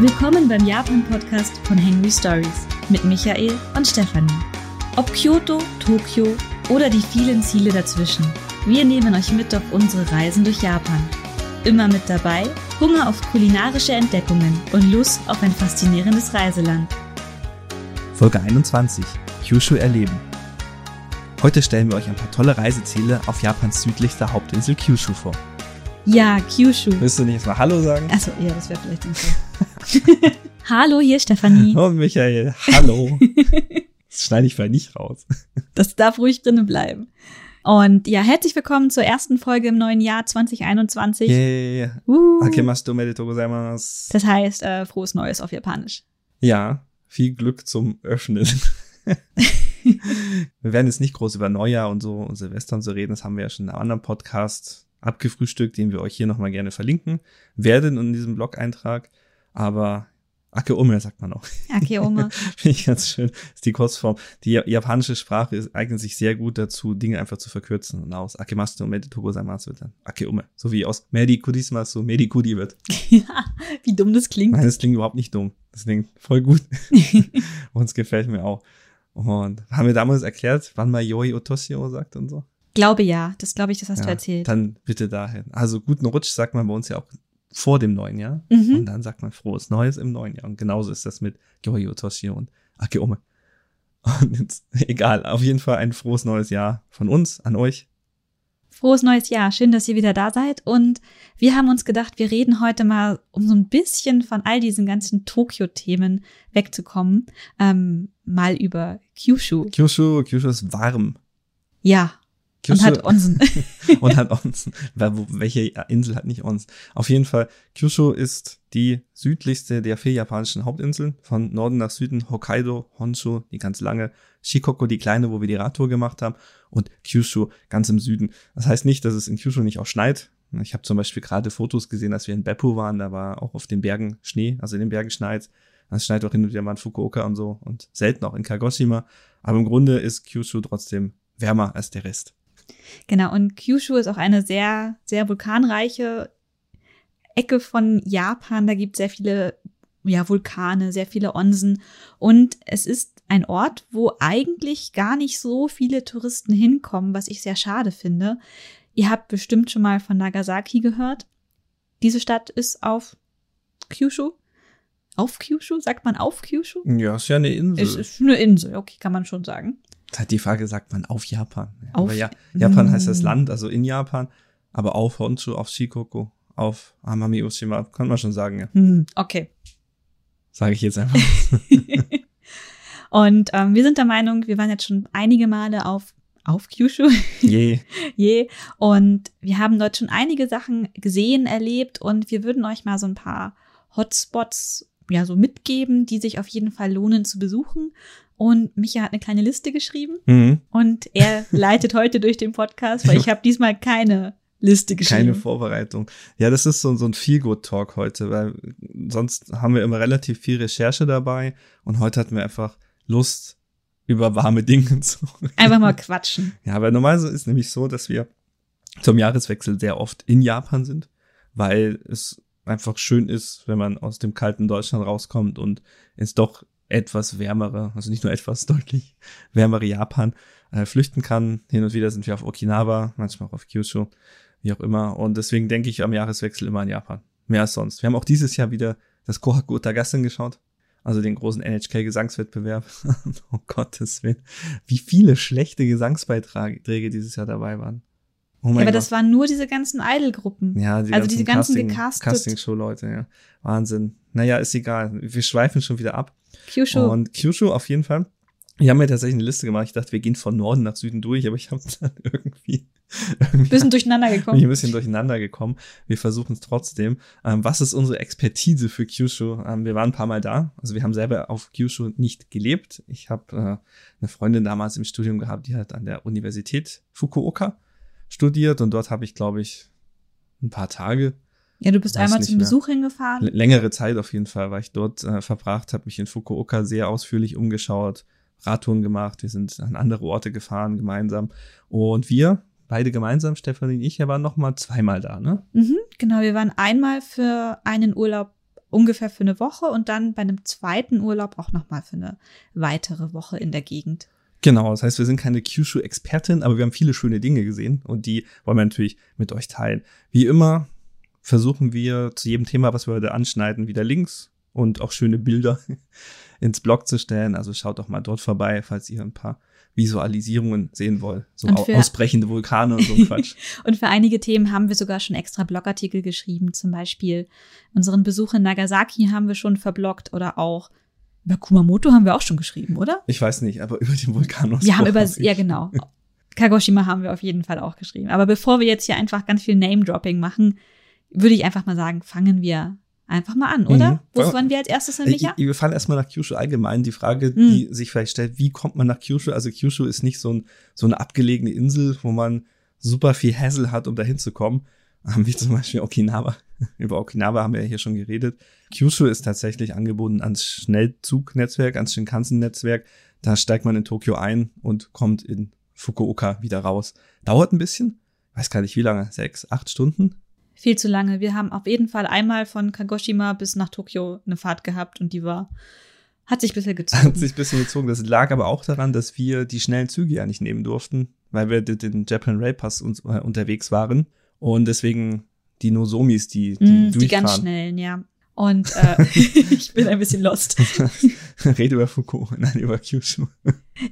Willkommen beim Japan-Podcast von Henry Stories mit Michael und Stefanie. Ob Kyoto, Tokio oder die vielen Ziele dazwischen, wir nehmen euch mit auf unsere Reisen durch Japan. Immer mit dabei Hunger auf kulinarische Entdeckungen und Lust auf ein faszinierendes Reiseland. Folge 21. Kyushu erleben. Heute stellen wir euch ein paar tolle Reiseziele auf Japans südlichster Hauptinsel Kyushu vor. Ja, Kyushu. Willst du nicht erstmal Hallo sagen? Achso, ja, das wäre vielleicht sinnvoll. Hallo, hier Stefanie. Oh, Michael, hallo. das schneide ich vielleicht nicht raus. Das darf ruhig drinnen bleiben. Und ja, herzlich willkommen zur ersten Folge im neuen Jahr 2021. Yay. Uh. Akemasu omedetou gozaimasu. Das heißt, äh, frohes Neues auf Japanisch. Ja, viel Glück zum Öffnen. wir werden jetzt nicht groß über Neujahr und so und Silvester und so reden. Das haben wir ja schon in einem anderen Podcast abgefrühstückt, den wir euch hier nochmal gerne verlinken werden in diesem Blog-Eintrag. Aber Ake Ome sagt man auch. Akeoma. Finde ich ganz schön. ist die Kurzform. Die ja- japanische Sprache ist, eignet sich sehr gut dazu, Dinge einfach zu verkürzen. Und aus Akemasu Medi Togozaimasu wird dann Ake Ome. So wie aus Medi Kudismasu Medi Kudi wird. Wie dumm das klingt. Nein, das klingt überhaupt nicht dumm. Das klingt voll gut. Uns gefällt mir auch. Und haben wir damals erklärt, wann man Yoi Otoshio sagt und so? Glaube ja, das glaube ich, das hast Ja, du erzählt. Dann bitte dahin. Also guten Rutsch sagt man bei uns ja auch vor dem neuen Jahr. Mhm. Und dann sagt man frohes Neues im neuen Jahr. Und genauso ist das mit Yoi Otoshio und Akeome. Und jetzt, egal, auf jeden Fall ein frohes neues Jahr von uns an euch. Frohes neues Jahr. Schön, dass ihr wieder da seid. Und wir haben uns gedacht, wir reden heute mal, um so ein bisschen von all diesen ganzen Tokio-Themen wegzukommen, ähm, mal über Kyushu. Kyushu, Kyushu ist warm. Ja. Und Kyushu, hat Onsen. und hat Onsen. Welche Insel hat nicht Onsen? Auf jeden Fall, Kyushu ist die südlichste der vier japanischen Hauptinseln. Von Norden nach Süden Hokkaido, Honshu, die ganz lange, Shikoku, die kleine, wo wir die Radtour gemacht haben, und Kyushu ganz im Süden. Das heißt nicht, dass es in Kyushu nicht auch schneit. Ich habe zum Beispiel gerade Fotos gesehen, als wir in Beppu waren, da war auch auf den Bergen Schnee, also in den Bergen schneit. Es schneit auch hin und wieder mal in Fukuoka und so und selten auch in Kagoshima. Aber im Grunde ist Kyushu trotzdem wärmer als der Rest. Genau, und Kyushu ist auch eine sehr, sehr vulkanreiche Ecke von Japan. Da gibt es sehr viele ja, Vulkane, sehr viele Onsen. Und es ist ein Ort, wo eigentlich gar nicht so viele Touristen hinkommen, was ich sehr schade finde. Ihr habt bestimmt schon mal von Nagasaki gehört. Diese Stadt ist auf Kyushu. Auf Kyushu? Sagt man auf Kyushu? Ja, ist ja eine Insel. Es ist eine Insel, okay, kann man schon sagen. Das hat die Frage, sagt man auf Japan? Ja, Auf- aber ja, Japan heißt das Mm. Land, also in Japan, aber auf Honshu, auf Shikoku, auf Amami Oshima, kann man schon sagen, ja. Hm, okay. Sage ich jetzt einfach. Und ähm, wir sind der Meinung, wir waren jetzt schon einige Male auf, auf Kyushu, Je. je, und wir haben dort schon einige Sachen gesehen, erlebt und wir würden euch mal so ein paar Hotspots ja so mitgeben, die sich auf jeden Fall lohnen zu besuchen. Und Micha hat eine kleine Liste geschrieben Mhm. und er leitet heute durch den Podcast, weil ich habe diesmal keine Liste geschrieben. Keine Vorbereitung. Ja, das ist so, so ein Feel-Good-Talk heute, weil sonst haben wir immer relativ viel Recherche dabei und heute hatten wir einfach Lust, über warme Dinge zu reden. Einfach mal quatschen. Ja, weil normalerweise ist nämlich so, dass wir zum Jahreswechsel sehr oft in Japan sind, weil es einfach schön ist, wenn man aus dem kalten Deutschland rauskommt und ins doch etwas wärmere, also nicht nur etwas, deutlich wärmere Japan äh, flüchten kann. Hin und wieder sind wir auf Okinawa, manchmal auch auf Kyushu, wie auch immer. Und deswegen denke ich am Jahreswechsel immer an Japan. Mehr als sonst. Wir haben auch dieses Jahr wieder das Kohaku Utagassen geschaut. Also den großen NHK-Gesangswettbewerb. oh Gottes Willen. Wie viele schlechte Gesangsbeiträge dieses Jahr dabei waren. Oh Ja, mein aber Gott. das waren nur diese ganzen Idol-Gruppen. Ja, die Also diese ganzen Casting, gecastet- Casting-Show-Leute, ja. Wahnsinn. Naja, ist egal. Wir schweifen schon wieder ab. Kyushu. Und Kyushu auf jeden Fall. Ich habe mir tatsächlich eine Liste gemacht. Ich dachte, wir gehen von Norden nach Süden durch, aber ich habe dann irgendwie, irgendwie bisschen durcheinander gekommen. ein bisschen durcheinander gekommen. Wir versuchen es trotzdem. Ähm, was ist unsere Expertise für Kyushu? Ähm, wir waren ein paar Mal da. Also wir haben selber auf Kyushu nicht gelebt. Ich habe äh, eine Freundin damals im Studium gehabt, die hat an der Universität Fukuoka studiert und dort habe ich, glaube ich, ein paar Tage Ja, du bist einmal zum mehr. Besuch hingefahren. Längere Zeit auf jeden Fall, weil ich dort äh, verbracht habe, mich in Fukuoka sehr ausführlich umgeschaut, Radtouren gemacht, wir sind an andere Orte gefahren gemeinsam und wir beide gemeinsam, Stefanie und ich, ja, waren noch mal zweimal da, ne? Mhm, genau, wir waren einmal für einen Urlaub ungefähr für eine Woche und dann bei einem zweiten Urlaub auch nochmal für eine weitere Woche in der Gegend. Genau, das heißt, wir sind keine Kyushu-Expertin, aber wir haben viele schöne Dinge gesehen und die wollen wir natürlich mit euch teilen. Wie immer versuchen wir zu jedem Thema, was wir heute anschneiden, wieder Links und auch schöne Bilder ins Blog zu stellen. Also schaut doch mal dort vorbei, falls ihr ein paar Visualisierungen sehen wollt. So ausbrechende Vulkane und so Quatsch. und für einige Themen haben wir sogar schon extra Blogartikel geschrieben. Zum Beispiel unseren Besuch in Nagasaki haben wir schon verbloggt oder auch über Kumamoto haben wir auch schon geschrieben, oder? Ich weiß nicht, aber über den Vulkan. Wir haben über, ja genau. Kagoshima haben wir auf jeden Fall auch geschrieben. Aber bevor wir jetzt hier einfach ganz viel Name-Dropping machen, würde ich einfach mal sagen, fangen wir einfach mal an, oder? Mhm. Wo fahren wir als erstes hin, Micha? Wir fahren erstmal nach Kyushu allgemein. Die Frage, mhm. die sich vielleicht stellt, wie kommt man nach Kyushu? Also Kyushu ist nicht so, ein, so eine abgelegene Insel, wo man super viel Hassel hat, um da hinzukommen. Wie zum Beispiel Okinawa. Über Okinawa haben wir ja hier schon geredet. Kyushu ist tatsächlich angebunden ans Schnellzugnetzwerk, ans Shinkansen-Netzwerk. Da steigt man in Tokio ein und kommt in Fukuoka wieder raus. Dauert ein bisschen. Weiß gar nicht wie lange. Sechs, acht Stunden? viel zu lange. Wir haben auf jeden Fall einmal von Kagoshima bis nach Tokio eine Fahrt gehabt und die war hat sich ein bisschen gezogen. Hat sich ein bisschen gezogen. Das lag aber auch daran, dass wir die schnellen Züge ja nicht nehmen durften, weil wir den Japan Rail Pass uns, äh, unterwegs waren. Und deswegen die Nozomis, die, die mm, Die ganz schnellen, ja. Und äh, ich bin ein bisschen lost. Rede über Fukuoka, nein, über Kyushu.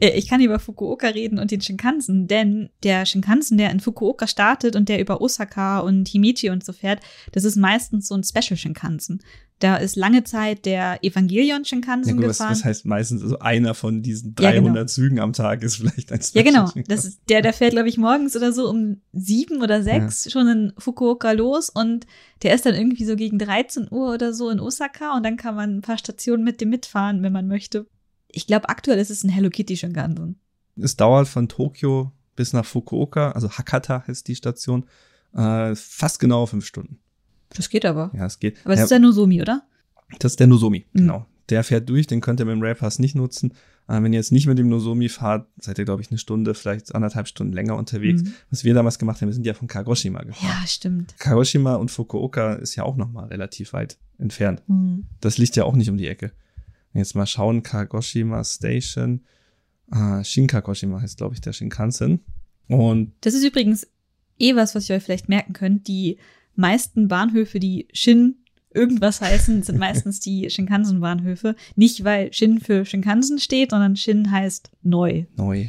Ich kann über Fukuoka reden und den Shinkansen, denn der Shinkansen, der in Fukuoka startet und der über Osaka und Himeji und so fährt, das ist meistens so ein Special Shinkansen. Da ist lange Zeit der Evangelion Shinkansen ja, gut, gefahren. Was, was heißt meistens, also einer von diesen 300 ja, genau. Zügen am Tag ist vielleicht ein Special Ja, genau. Das ist, der, der fährt, glaube ich, morgens oder so um sieben oder sechs ja. schon in Fukuoka los und der ist dann irgendwie so gegen 13 Uhr oder so in Osaka und dann kann man ein paar Stationen mit dem mitfahren, wenn man möchte. Ich glaube, aktuell ist es ein Hello Kitty Shinkansen. Es dauert von Tokio bis nach Fukuoka, also Hakata heißt die Station, äh, fast genau fünf Stunden. Das geht aber. Ja, es geht. Aber es ja, ist der Nozomi, oder? Das ist der Nozomi, mhm. genau. Der fährt durch, den könnt ihr mit dem Railpass nicht nutzen. Äh, wenn ihr jetzt nicht mit dem Nozomi fahrt, seid ihr, glaube ich, eine Stunde, vielleicht anderthalb Stunden länger unterwegs. Mhm. Was wir damals gemacht haben, wir sind ja von Kagoshima gefahren. Ja, stimmt. Kagoshima und Fukuoka ist ja auch nochmal relativ weit entfernt. Mhm. Das liegt ja auch nicht um die Ecke. Jetzt mal schauen, Kagoshima Station. Äh, Shinkagoshima heißt, glaube ich, der Shinkansen. Und das ist übrigens eh was, was ihr euch vielleicht merken könnt. Die meisten Bahnhöfe, die Shin irgendwas heißen, sind meistens die Shinkansen-Bahnhöfe. Nicht, weil Shin für Shinkansen steht, sondern Shin heißt neu. Neu.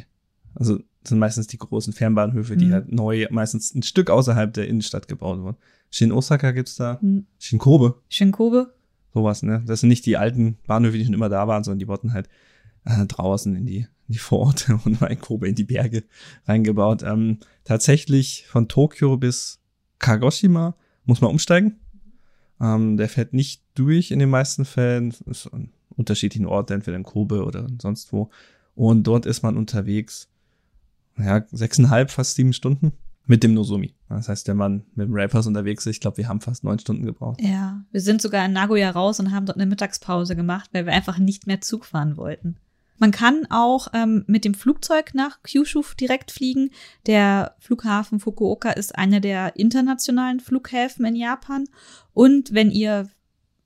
Also sind meistens die großen Fernbahnhöfe, die mhm. halt neu, meistens ein Stück außerhalb der Innenstadt gebaut wurden. Shin Osaka gibt's da. Mhm. Shin Kobe. Shin Kobe. Sowas, ne? Das sind nicht die alten Bahnhöfe, die schon immer da waren, sondern die wurden halt äh, draußen in die, in die Vororte und in Kobe in die Berge reingebaut. Ähm, tatsächlich von Tokio bis Kagoshima muss man umsteigen. Ähm, der fährt nicht durch in den meisten Fällen. Ist an unterschiedlichen Orten, entweder in Kobe oder sonst wo. Und dort ist man unterwegs, ja, sechseinhalb, fast sieben Stunden mit dem Nozomi. Das heißt, der Mann mit dem Rappers unterwegs ist, ich glaube, wir haben fast neun Stunden gebraucht. Ja, wir sind sogar in Nagoya raus und haben dort eine Mittagspause gemacht, weil wir einfach nicht mehr Zug fahren wollten. Man kann auch ähm, mit dem Flugzeug nach Kyushu direkt fliegen. Der Flughafen Fukuoka ist einer der internationalen Flughäfen in Japan. Und wenn ihr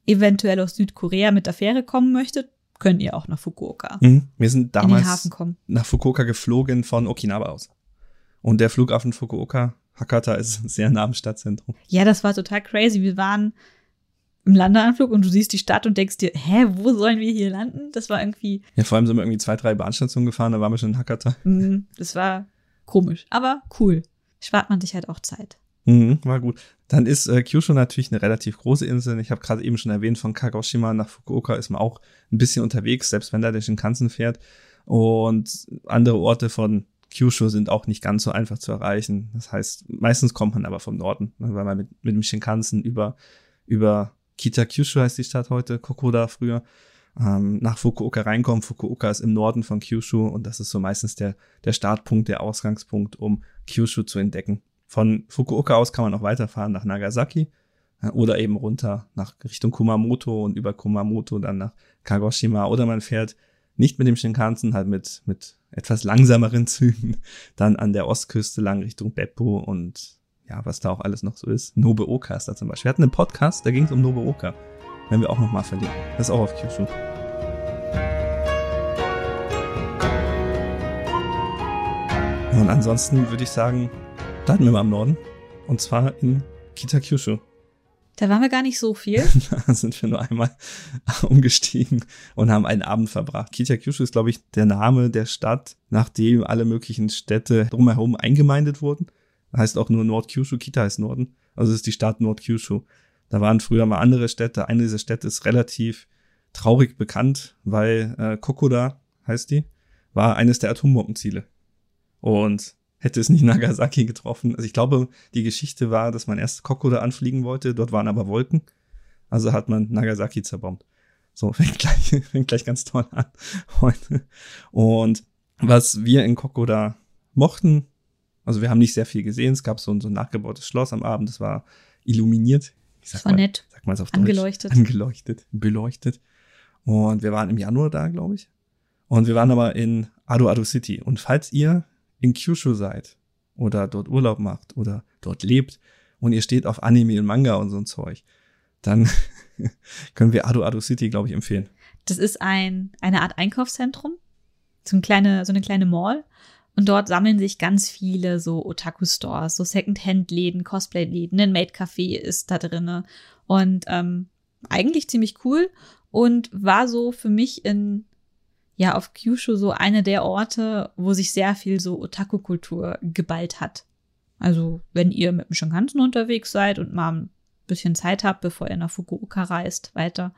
eventuell aus Südkorea mit der Fähre kommen möchtet, könnt ihr auch nach Fukuoka. Mhm. Wir sind damals nach Fukuoka geflogen von Okinawa aus. Und der Flughafen Fukuoka, Hakata, ist sehr nah am Stadtzentrum. Ja, das war total crazy. Wir waren im Landeanflug und du siehst die Stadt und denkst dir, hä, wo sollen wir hier landen? Das war irgendwie. Ja, vor allem sind wir irgendwie zwei, drei Bahnstationen gefahren, da waren wir schon in Hakata. Mhm, das war komisch, aber cool. Spart man sich halt auch Zeit. Mhm, war gut. Dann ist äh, Kyushu natürlich eine relativ große Insel. Ich habe gerade eben schon erwähnt, von Kagoshima nach Fukuoka ist man auch ein bisschen unterwegs, selbst wenn da der Shinkansen fährt. Und andere Orte von Kyushu sind auch nicht ganz so einfach zu erreichen. Das heißt, meistens kommt man aber vom Norden, weil man mit, mit dem Shinkansen über, über Kita-Kyushu heißt die Stadt heute, Kokoda früher, ähm, nach Fukuoka reinkommen. Fukuoka ist im Norden von Kyushu und das ist so meistens der, der Startpunkt, der Ausgangspunkt, um Kyushu zu entdecken. Von Fukuoka aus kann man auch weiterfahren nach Nagasaki äh, oder eben runter nach Richtung Kumamoto und über Kumamoto dann nach Kagoshima oder man fährt nicht mit dem Shinkansen, halt mit, mit etwas langsameren Zügen dann an der Ostküste lang Richtung Beppo und ja, was da auch alles noch so ist. Nobuoka ist da zum Beispiel. Wir hatten einen Podcast, da ging es um Nobuoka. werden wir auch nochmal verlinken. Das ist auch auf Kyushu. Und ansonsten würde ich sagen, starten wir mal im Norden. Und zwar in Kitakyushu. Da waren wir gar nicht so viel. da sind wir nur einmal umgestiegen und haben einen Abend verbracht. Kitakyushu ist, glaube ich, der Name der Stadt, nachdem alle möglichen Städte drumherum eingemeindet wurden. Heißt auch nur Nordkyushu, Kita heißt Norden. Also es ist die Stadt Nordkyushu. Da waren früher mal andere Städte. Eine dieser Städte ist relativ traurig bekannt, weil äh, Kokoda heißt die, war eines der Atombombenziele. Und hätte es nicht Nagasaki getroffen. Also ich glaube, die Geschichte war, dass man erst Kokoda anfliegen wollte, dort waren aber Wolken. Also hat man Nagasaki zerbombt. So, fängt gleich, fängt gleich ganz toll an heute. Und was wir in Kokoda mochten, also wir haben nicht sehr viel gesehen, es gab so ein, so ein nachgebautes Schloss am Abend, das war illuminiert. Ich sag das war mal, nett. Sag mal es auf Angeleuchtet. Deutsch. Angeleuchtet, beleuchtet. Und wir waren im Januar da, glaube ich. Und wir waren aber in Ado Ado City. Und falls ihr in Kyushu seid oder dort Urlaub macht oder dort lebt und ihr steht auf Anime und Manga und so ein Zeug, dann können wir Ado Ado City, glaube ich, empfehlen. Das ist ein, eine Art Einkaufszentrum, so, ein kleine, so eine kleine Mall. Und dort sammeln sich ganz viele so Otaku-Stores, so Second-Hand-Läden, Cosplay-Läden, ein Maid-Café ist da drinne. Und ähm, eigentlich ziemlich cool und war so für mich in ja auf Kyushu so eine der Orte, wo sich sehr viel so Otaku-Kultur geballt hat. Also, wenn ihr mit dem Shinkansen unterwegs seid und mal ein bisschen Zeit habt, bevor ihr nach Fukuoka reist, weiter,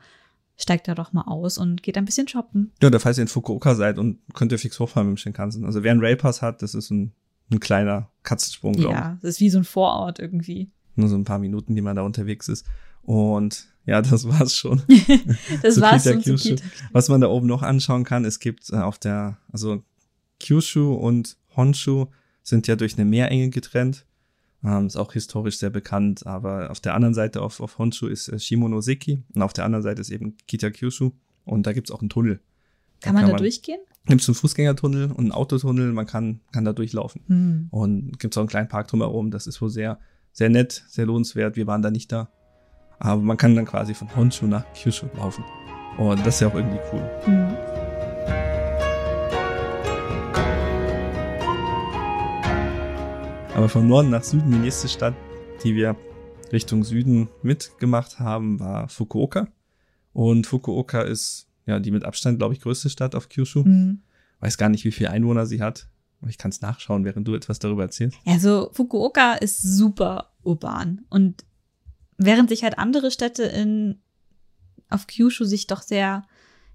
steigt da doch mal aus und geht ein bisschen shoppen. Ja, da falls ihr in Fukuoka seid und könnt ihr fix hochfahren mit dem Shinkansen. Also, wer einen Railpass hat, das ist ein, ein kleiner Katzensprung, glaube ich. Ja, das ist wie so ein Vorort irgendwie. Nur so ein paar Minuten, die man da unterwegs ist. Und ja, das war's schon. das war's schon Kyushu. Was man da oben noch anschauen kann, es gibt äh, auf der, also Kyushu und Honshu sind ja durch eine Meerenge getrennt. Ähm, ist auch historisch sehr bekannt, aber auf der anderen Seite auf, auf Honshu ist äh, Shimonoseki und auf der anderen Seite ist eben Kitakyushu und da gibt's auch einen Tunnel. Kann da man kann da man, durchgehen? Gibt es einen Fußgängertunnel und einen Autotunnel, man kann, kann da durchlaufen. Hm. Und gibt auch einen kleinen Park drumherum, das ist wohl sehr, sehr nett, sehr lohnenswert. Wir waren da nicht da. Aber man kann dann quasi von Honshu nach Kyushu laufen. Und das ist ja auch irgendwie cool. Mhm. Aber von Norden nach Süden, die nächste Stadt, die wir Richtung Süden mitgemacht haben, war Fukuoka. Und Fukuoka ist ja die mit Abstand, glaube ich, größte Stadt auf Kyushu. Mhm. Weiß gar nicht, wie viele Einwohner sie hat. Aber ich kann es nachschauen, während du etwas darüber erzählst. Also Fukuoka ist super urban und Während sich halt andere Städte in, auf Kyushu sich doch sehr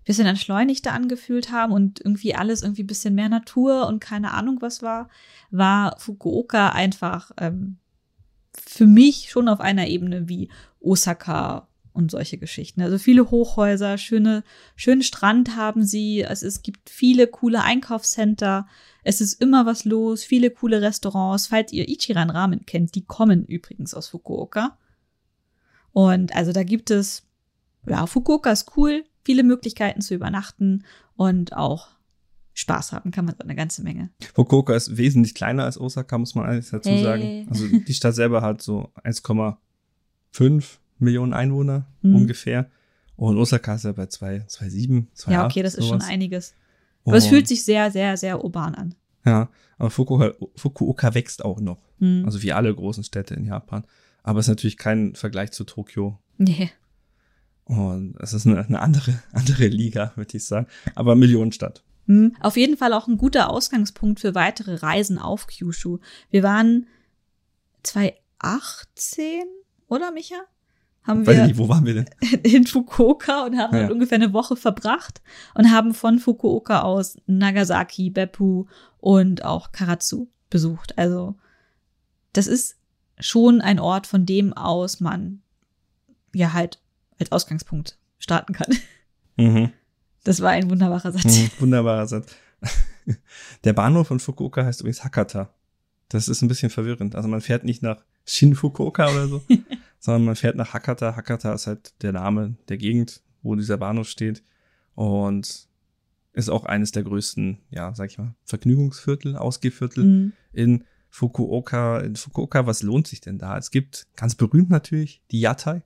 bisschen entschleunigter angefühlt haben und irgendwie alles irgendwie bisschen mehr Natur und keine Ahnung was war, war Fukuoka einfach ähm, für mich schon auf einer Ebene wie Osaka und solche Geschichten. Also viele Hochhäuser, schöne, schönen Strand haben sie. Es, es gibt viele coole Einkaufscenter. Es ist immer was los, viele coole Restaurants. Falls ihr Ichiran Ramen kennt, die kommen übrigens aus Fukuoka. Und also da gibt es, ja, Fukuoka ist cool, viele Möglichkeiten zu übernachten und auch Spaß haben kann man so eine ganze Menge. Fukuoka ist wesentlich kleiner als Osaka, muss man eigentlich dazu hey. sagen. Also die Stadt selber hat so 1,5 Millionen Einwohner hm. ungefähr. Und Osaka ist ja bei 2,7, 2,8. Ja, okay, das sowas. ist schon einiges. Aber es fühlt sich sehr, sehr, sehr urban an. Ja, aber Fukuoka, Fukuoka wächst auch noch. Hm. Also wie alle großen Städte in Japan. Aber es ist natürlich kein Vergleich zu Tokio. Nee. Und es ist eine, eine andere, andere Liga, würde ich sagen. Aber Millionenstadt. Mhm. Auf jeden Fall auch ein guter Ausgangspunkt für weitere Reisen auf Kyushu. Wir waren 2018, oder Micha? Haben Weiß wir nicht, wo waren wir denn? In Fukuoka und haben ja. ungefähr eine Woche verbracht und haben von Fukuoka aus Nagasaki, Beppu und auch Karatsu besucht. Also das ist schon ein Ort, von dem aus man ja halt als Ausgangspunkt starten kann. Mhm. Das war ein wunderbarer Satz. Mhm, wunderbarer Satz. Der Bahnhof von Fukuoka heißt übrigens Hakata. Das ist ein bisschen verwirrend. Also man fährt nicht nach Shin Fukuoka oder so, sondern man fährt nach Hakata. Hakata ist halt der Name der Gegend, wo dieser Bahnhof steht. Und ist auch eines der größten, ja, sag ich mal, Vergnügungsviertel, Ausgehviertel mhm. in Fukuoka, in Fukuoka, was lohnt sich denn da? Es gibt ganz berühmt natürlich die Yatai.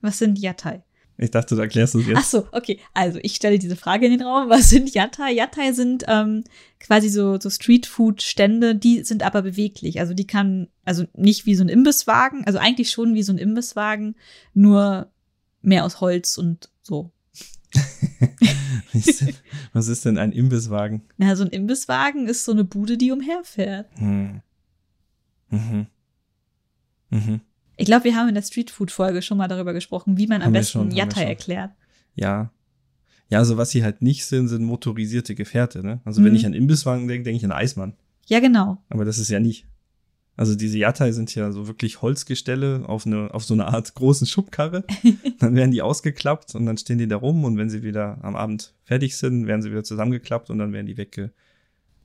Was sind Yatai? Ich dachte, du erklärst es jetzt. Ach so, okay. Also ich stelle diese Frage in den Raum. Was sind Yatai? Yatai sind ähm, quasi so, so Streetfood-Stände, die sind aber beweglich. Also die kann, also nicht wie so ein Imbisswagen, also eigentlich schon wie so ein Imbisswagen, nur mehr aus Holz und so. Was ist denn- Was ist denn ein Imbisswagen? Na, so ein Imbisswagen ist so eine Bude, die umherfährt. Hm. Mhm. Mhm. Ich glaube, wir haben in der Streetfood-Folge schon mal darüber gesprochen, wie man am Haben besten schon, schon. erklärt. Ja. Ja, also was sie halt nicht sind, sind motorisierte Gefährte, ne? Also wenn Mhm. ich an Imbisswagen denke, denke ich an Eismann. Ja, genau. Aber das ist ja nicht. Also diese Yatai sind ja so wirklich Holzgestelle auf eine, auf so eine Art großen Schubkarre. dann werden die ausgeklappt und dann stehen die da rum und wenn sie wieder am Abend fertig sind, werden sie wieder zusammengeklappt und dann werden die wegge,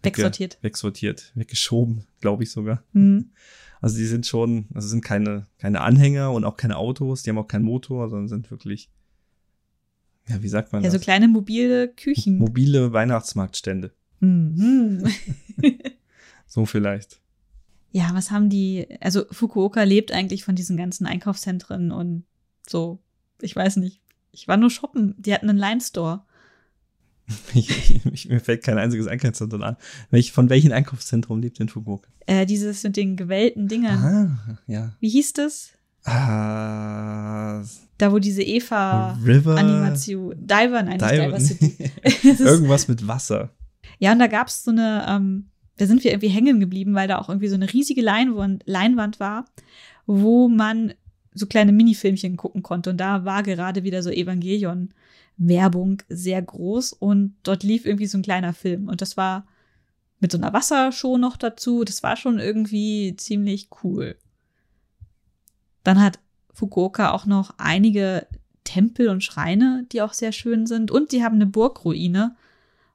wegge- Wegsortiert. wegsortiert, weggeschoben, glaube ich sogar. Mhm. Also die sind schon, also sind keine, keine Anhänger und auch keine Autos, die haben auch keinen Motor, sondern sind wirklich, ja, wie sagt man Ja, so das? kleine mobile Küchen. Mobile Weihnachtsmarktstände. Mhm. So vielleicht. Ja, was haben die? Also Fukuoka lebt eigentlich von diesen ganzen Einkaufszentren und so. Ich weiß nicht. Ich war nur shoppen. Die hatten einen Line-Store. Ich, ich, ich, mir fällt kein einziges Einkaufszentrum an. Welch, von welchem Einkaufszentrum lebt denn Fukuoka? Äh, dieses mit den gewellten Dingern. Ah, ja. Wie hieß das? Ah, Da, wo diese Eva-Animation. Diver, nein, Diver- Diver City. Irgendwas mit Wasser. Ja, und da gab's so eine, ähm, da sind wir irgendwie hängen geblieben, weil da auch irgendwie so eine riesige Leinwand, Leinwand war, wo man so kleine Minifilmchen gucken konnte. Und da war gerade wieder so Evangelion-Werbung sehr groß und dort lief irgendwie so ein kleiner Film. Und das war mit so einer Wassershow noch dazu. Das war schon irgendwie ziemlich cool. Dann hat Fukuoka auch noch einige Tempel und Schreine, die auch sehr schön sind. Und die haben eine Burgruine.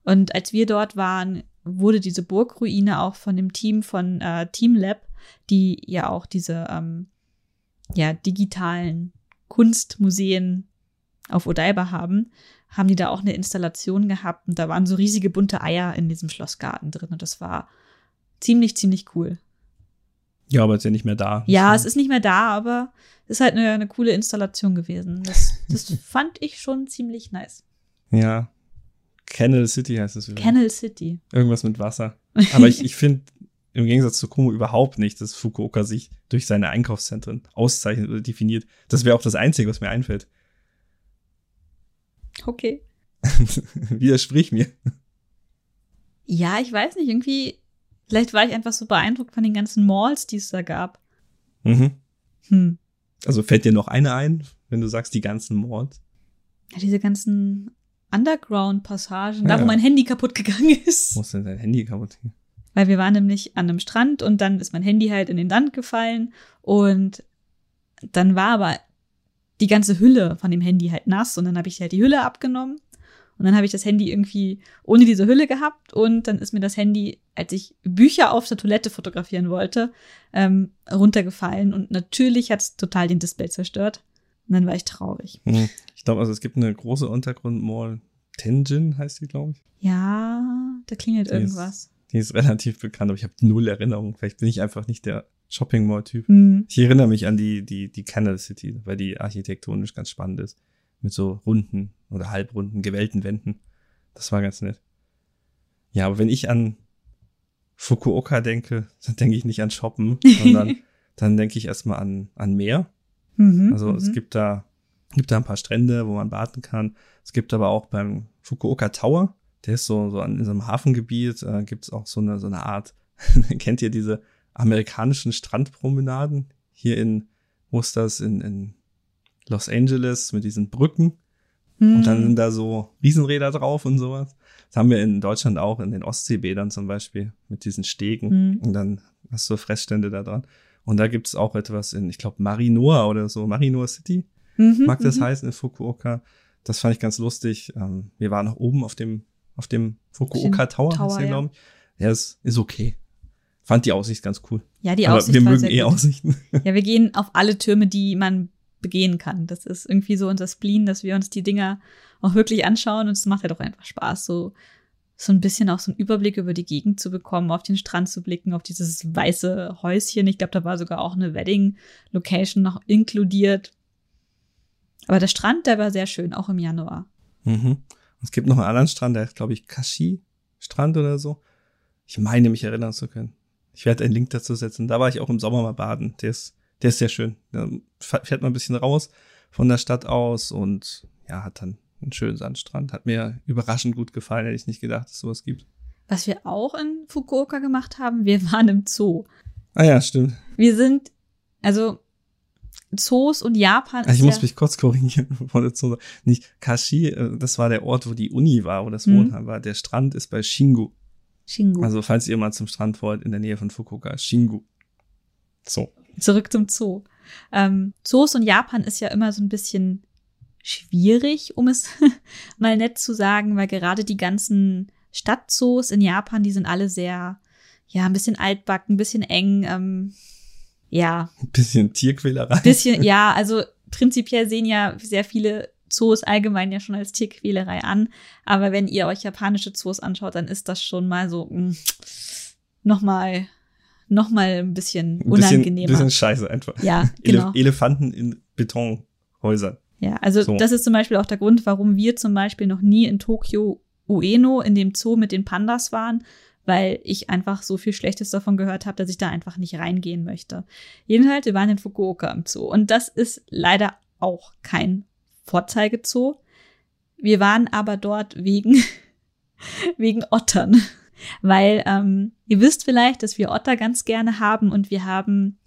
Und als wir dort waren, wurde diese Burgruine auch von dem Team von äh, Team Lab, die ja auch diese ähm, ja, digitalen Kunstmuseen auf Odaiba haben, haben die da auch eine Installation gehabt und da waren so riesige bunte Eier in diesem Schlossgarten drin und das war ziemlich, ziemlich cool. Ja, aber ist ja nicht mehr da. Ja, es ist nicht mehr da, aber es ist halt eine, eine coole Installation gewesen. Das, das fand ich schon ziemlich nice. Ja. Canal City heißt es wieder. Canal City. Irgendwas mit Wasser. Aber ich, ich finde im Gegensatz zu Kumo überhaupt nicht, dass Fukuoka sich durch seine Einkaufszentren auszeichnet oder definiert. Das wäre auch das Einzige, was mir einfällt. Okay. Widersprich mir. Ja, ich weiß nicht, irgendwie, vielleicht war ich einfach so beeindruckt von den ganzen Malls, die es da gab. Mhm. Hm. Also fällt dir noch eine ein, wenn du sagst, die ganzen Malls? Ja, diese ganzen Underground-Passagen, da Ja. wo mein Handy kaputt gegangen ist. Wo ist denn dein Handy kaputt? Weil wir waren nämlich an einem Strand und dann ist mein Handy halt in den Sand gefallen und dann war aber die ganze Hülle von dem Handy halt nass und dann habe ich halt die Hülle abgenommen und dann habe ich das Handy irgendwie ohne diese Hülle gehabt und dann ist mir das Handy, als ich Bücher auf der Toilette fotografieren wollte, ähm, runtergefallen und natürlich hat es total den Display zerstört. Und dann war ich traurig. Hm. Ich glaube, also es gibt eine große Untergrundmall. Tenjin heißt die, glaube ich. Ja, da klingelt Die irgendwas. Ist, die ist relativ bekannt, aber ich habe null Erinnerung. Vielleicht bin ich einfach nicht der Shopping Mall-Typ. Hm. Ich erinnere mich an die, die, die Canal City, weil die architektonisch ganz spannend ist. Mit so runden oder halbrunden, gewellten Wänden. Das war ganz nett. Ja, aber wenn ich an Fukuoka denke, dann denke ich nicht an Shoppen, sondern dann denke ich erstmal an, an Meer. Mhm, Also es mhm. gibt da, gibt da ein paar Strände, wo man baden kann. Es gibt aber auch beim Fukuoka Tower, der ist so, so an in so einem Hafengebiet, äh, gibt es auch so eine, so eine Art, kennt ihr diese amerikanischen Strandpromenaden hier in, wo ist das, in, in Los Angeles mit diesen Brücken Mhm. und dann sind da so Riesenräder drauf und sowas. Das haben wir in Deutschland auch, in den Ostseebädern zum Beispiel, mit diesen Stegen. Mhm. Und dann hast du Fressstände da dran. Und da gibt es auch etwas in, ich glaube, Marinoa oder so, Marinoa City, Mhm, mag das mhm. heißen, in Fukuoka. Das fand ich ganz lustig. Ähm, wir waren noch oben auf dem, auf dem Fukuoka Tower, Tower, ja. glaube ich. Ja, ist, ist okay. Fand die Aussicht ganz cool. Ja, die Aber Aussicht wir war mögen eh gut. Aussichten. Ja, wir gehen auf alle Türme, die man begehen kann. Das ist irgendwie so unser Spleen, dass wir uns die Dinger auch wirklich anschauen und es macht ja doch einfach Spaß, so so ein bisschen auch so einen Überblick über die Gegend zu bekommen, auf den Strand zu blicken, auf dieses weiße Häuschen. Ich glaube, da war sogar auch eine Wedding-Location noch inkludiert. Aber der Strand, der war sehr schön, auch im Januar. Mhm. Es gibt noch einen anderen Strand, der ist, glaube ich, Kashi-Strand oder so. Ich meine, mich erinnern zu können. Ich werde einen Link dazu setzen. Da war ich auch im Sommer mal baden. Der ist, der ist sehr schön. Da fährt man ein bisschen raus von der Stadt aus und ja, hat dann einen schönen Sandstrand. Hat mir überraschend gut gefallen, hätte ich nicht gedacht, dass es sowas gibt. Was wir auch in Fukuoka gemacht haben, wir waren im Zoo. Ah ja, stimmt. Wir sind, also Zoos und Japan. Also ich muss mich kurz korrigieren von der Zoo. Nicht Kashi, äh, das war der Ort, wo die Uni war, wo das mhm. Wohnheim war. Der Strand ist bei Shingu. Shingu. Also falls ihr mal zum Strand wollt, in der Nähe von Fukuoka, Shingu. So. Zurück zum Zoo. Ähm, Zoos und Japan ist ja immer so ein bisschen schwierig, um es mal nett zu sagen, weil gerade die ganzen Stadtzoos in Japan, die sind alle sehr, ja, ein bisschen altbacken, ein bisschen eng, ähm, ja. Ein bisschen Tierquälerei. Bisschen, ja, also prinzipiell sehen ja sehr viele Zoos allgemein ja schon als Tierquälerei an. Aber wenn ihr euch japanische Zoos anschaut, dann ist das schon mal so mh, mm, noch mal noch mal ein bisschen unangenehmer. Ein bisschen, bisschen scheiße einfach. Ja, genau. Ele Elefanten in Betonhäusern. Ja, also so. das ist zum Beispiel auch der Grund, warum wir zum Beispiel noch nie in Tokio Ueno in dem Zoo mit den Pandas waren, weil ich einfach so viel Schlechtes davon gehört habe, dass ich da einfach nicht reingehen möchte. Jedenfalls, wir waren in Fukuoka im Zoo und das ist leider auch kein Vorzeigezoo. Wir waren aber dort wegen, wegen Ottern. Weil ähm, ihr wisst vielleicht, dass wir Otter ganz gerne haben und wir haben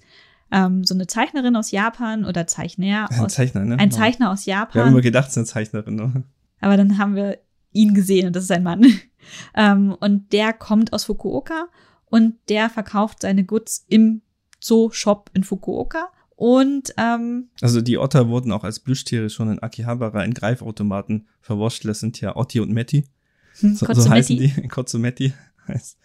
ähm, so eine Zeichnerin aus Japan oder Zeichner. Aus, ein Zeichner, ne? Ein Zeichner aus Japan. Wir haben immer gedacht, es ist eine Zeichnerin. Ne? Aber dann haben wir ihn gesehen und das ist ein Mann. ähm, und der kommt aus Fukuoka und der verkauft seine Goods im Zoo-Shop in Fukuoka. Und ähm, also die Otter wurden auch als Plüschtiere schon in Akihabara in Greifautomaten verwurschtelt. Das sind ja Otti und Metti. Hm, so, so heißen die. Kotsumetti heißt,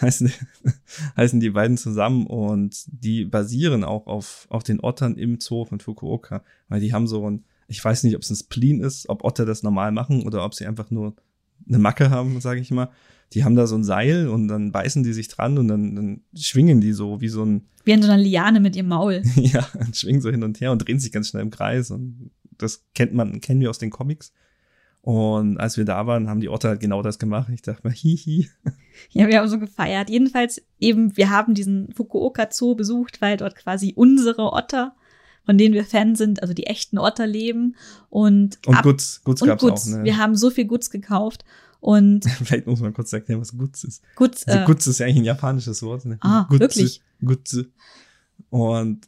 heißen, heißen die beiden zusammen und die basieren auch auf, auf den Ottern im Zoo von Fukuoka, weil die haben so ein, ich weiß nicht, ob es ein Spleen ist, ob Otter das normal machen oder ob sie einfach nur eine Macke haben, sage ich mal. Die haben da so ein Seil und dann beißen die sich dran und dann, dann schwingen die so wie so ein. Wie in so einer Liane mit ihrem Maul. ja, schwingen so hin und her und drehen sich ganz schnell im Kreis und das kennt man, kennen wir aus den Comics. Und als wir da waren, haben die Otter halt genau das gemacht. Ich dachte mir, hihi. Ja, wir haben so gefeiert. Jedenfalls eben, wir haben diesen Fukuoka Zoo besucht, weil dort quasi unsere Otter von denen wir Fan sind, also die echten Otter leben. Und, und Guts, Guts gab's Guts. auch. Ne? Wir haben so viel Guts gekauft. Und Vielleicht muss man kurz erklären, was Guts ist. Guts, also, äh, Guts ist ja eigentlich ein japanisches Wort. Ne? Ah, Gutze, wirklich? Gutze. Und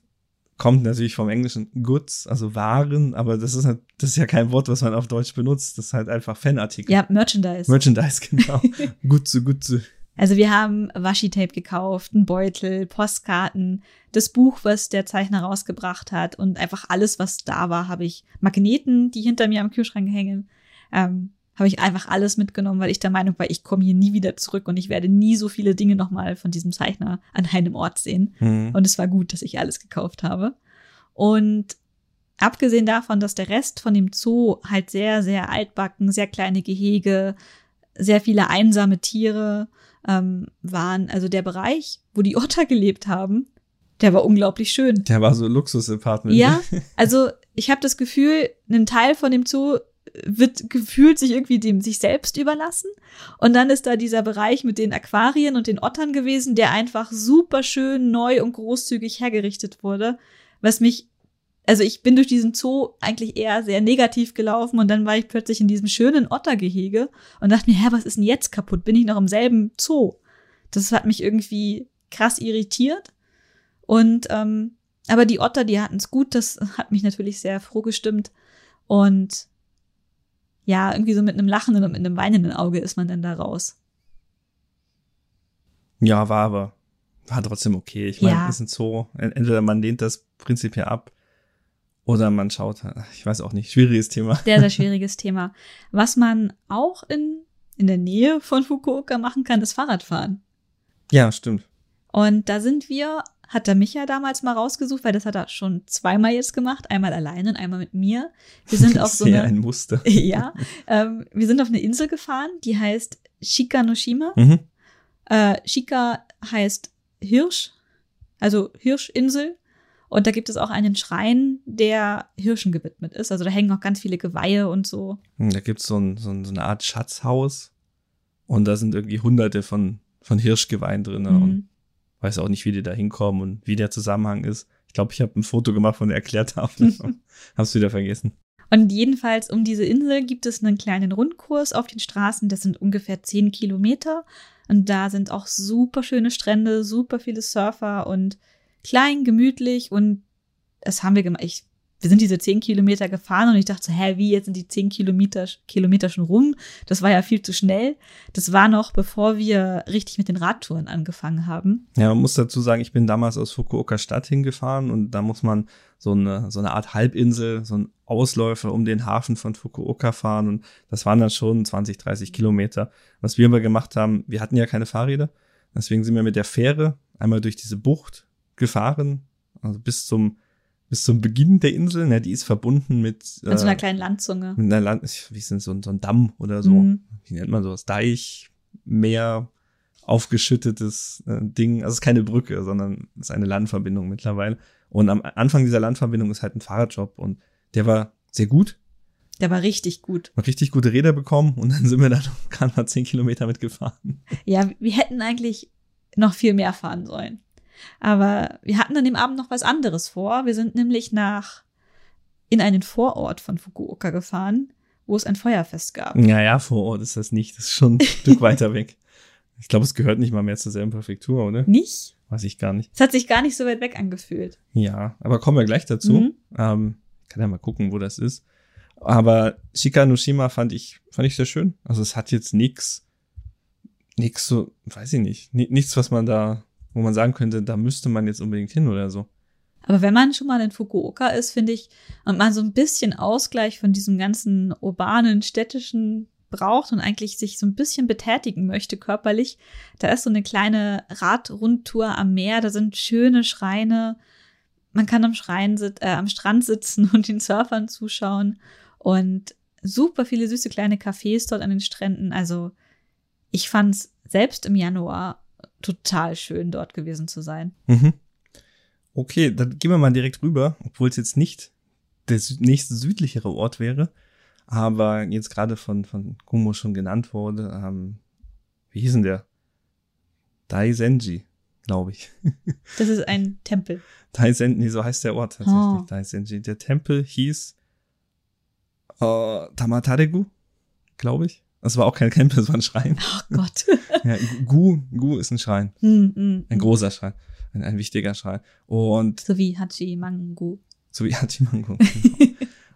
kommt natürlich vom Englischen Goods, also Waren, aber das ist, halt, das ist ja kein Wort, was man auf Deutsch benutzt. Das ist halt einfach Fanartikel. Ja, Merchandise. Merchandise, genau. Gutze, Gutze. Also wir haben Washi-Tape gekauft, einen Beutel, Postkarten, das Buch, was der Zeichner rausgebracht hat und einfach alles, was da war, habe ich Magneten, die hinter mir am Kühlschrank hängen, ähm, habe ich einfach alles mitgenommen, weil ich der Meinung war, ich komme hier nie wieder zurück und ich werde nie so viele Dinge nochmal von diesem Zeichner an einem Ort sehen. Mhm. Und es war gut, dass ich alles gekauft habe. Und abgesehen davon, dass der Rest von dem Zoo halt sehr, sehr altbacken, sehr kleine Gehege, sehr viele einsame Tiere ähm, waren, also der Bereich, wo die Otter gelebt haben, der war unglaublich schön. Der war so Luxus-Apartment. Ja, also ich habe das Gefühl, ein Teil von dem Zoo wird gefühlt sich irgendwie dem sich selbst überlassen. Und dann ist da dieser Bereich mit den Aquarien und den Ottern gewesen, der einfach super schön neu und großzügig hergerichtet wurde, was mich also ich bin durch diesen Zoo eigentlich eher sehr negativ gelaufen und dann war ich plötzlich in diesem schönen Ottergehege und dachte mir, hä, was ist denn jetzt kaputt? Bin ich noch im selben Zoo? Das hat mich irgendwie krass irritiert. Und ähm, aber die Otter, die hatten es gut, das hat mich natürlich sehr froh gestimmt. Und ja, irgendwie so mit einem lachenden und mit einem weinenden Auge ist man dann da raus. Ja, war aber. War trotzdem okay. Ich meine, ja. ist ein Zoo. Entweder man lehnt das prinzipiell ab oder man schaut, ich weiß auch nicht, schwieriges Thema. Sehr, sehr schwieriges Thema. Was man auch in, in der Nähe von Fukuoka machen kann, ist Fahrradfahren. Ja, stimmt. Und da sind wir hat er mich ja damals mal rausgesucht, weil das hat er schon zweimal jetzt gemacht, einmal alleine und einmal mit mir. Wir sind auf so eine, ein Muster. ja, ähm, wir sind auf eine Insel gefahren, die heißt Shikanoshima. Mhm. Äh, Shika heißt Hirsch, also Hirschinsel Und da gibt es auch einen Schrein, der Hirschen gewidmet ist. Also da hängen auch ganz viele Geweihe und so. Hm, Da gibt's so, ein, so, ein, so eine Art Schatzhaus und da sind irgendwie hunderte von, von Hirschgeweihen drin. Mhm. Und weiß auch nicht, wie die da hinkommen und wie der Zusammenhang ist. Ich glaube, ich habe ein Foto gemacht von der Erklärtafel. Hab's wieder vergessen. Und jedenfalls um diese Insel gibt es einen kleinen Rundkurs auf den Straßen. Das sind ungefähr zehn Kilometer. Und da sind auch super schöne Strände, super viele Surfer und klein, gemütlich. Und das haben wir gemacht. Wir sind diese zehn Kilometer gefahren und ich dachte so, hä, wie, jetzt sind die zehn Kilometer, Kilometer schon rum? Das war ja viel zu schnell. Das war noch, bevor wir richtig mit den Radtouren angefangen haben. Ja, man muss dazu sagen, ich bin damals aus Fukuoka Stadt hingefahren und da muss man so eine, so eine Art Halbinsel, so ein Ausläufer um den Hafen von Fukuoka fahren und das waren dann schon 20, 30 Kilometer. Was wir immer gemacht haben, wir hatten ja keine Fahrräder, deswegen sind wir mit der Fähre einmal durch diese Bucht gefahren, also bis zum, bis zum Beginn der Insel, ne, die ist verbunden mit, An so einer äh, kleinen Landzunge. mit einer Land, wie ist denn so, ein- so ein Damm oder so, Mhm. wie nennt man sowas, Deich, Meer, aufgeschüttetes äh, Ding. Also es ist keine Brücke, sondern es ist eine Landverbindung mittlerweile. Und am Anfang dieser Landverbindung ist halt ein Fahrradjob und der war sehr gut. Der war richtig gut. Hat richtig gute Räder bekommen und dann sind wir dann gerade mal zehn Kilometer mitgefahren. Ja, wir hätten eigentlich noch viel mehr fahren sollen. Aber wir hatten an dem Abend noch was anderes vor. Wir sind nämlich nach in einen Vorort von Fukuoka gefahren, wo es ein Feuerfest gab. Naja, vor Ort ist das nicht. Das ist schon ein Stück weiter weg. Ich glaube, es gehört nicht mal mehr zur selben Präfektur, oder? Nicht? Weiß ich gar nicht. Es hat sich gar nicht so weit weg angefühlt. Ja, aber kommen wir gleich dazu. Mhm. Ähm, kann ja mal gucken, wo das ist. Aber Shikanoshima fand ich, fand ich sehr schön. Also es hat jetzt nix, nix so, weiß ich nicht, ni- nichts, was man da, wo man sagen könnte, da müsste man jetzt unbedingt hin oder so. Aber wenn man schon mal in Fukuoka ist, finde ich, und man so ein bisschen Ausgleich von diesem ganzen urbanen, städtischen braucht und eigentlich sich so ein bisschen betätigen möchte körperlich, da ist so eine kleine Radrundtour am Meer, da sind schöne Schreine. Man kann am, Schrein sit äh, am Strand sitzen und den Surfern zuschauen und super viele süße kleine Cafés dort an den Stränden. Also ich fand's selbst im Januar total schön, dort gewesen zu sein. Mhm. Okay, dann gehen wir mal direkt rüber, obwohl es jetzt nicht der nächste südlichere Ort wäre, aber jetzt gerade von, von Kumo schon genannt wurde, ähm, wie hieß denn der? Daisenji, glaube ich. Das ist ein Tempel. Daisenji, nee, so heißt der Ort tatsächlich, Oh. Daisenji. Der Tempel hieß äh, Tamataregu, glaube ich. Das war auch kein Tempel, das war ein Schrein. Oh Gott. Ja, Gu, Gu ist ein Schrein, Hm, hm, ein hm. großer Schrein, ein, ein wichtiger Schrein. Und So wie Hachi Mangu. so wie Hachimango genau.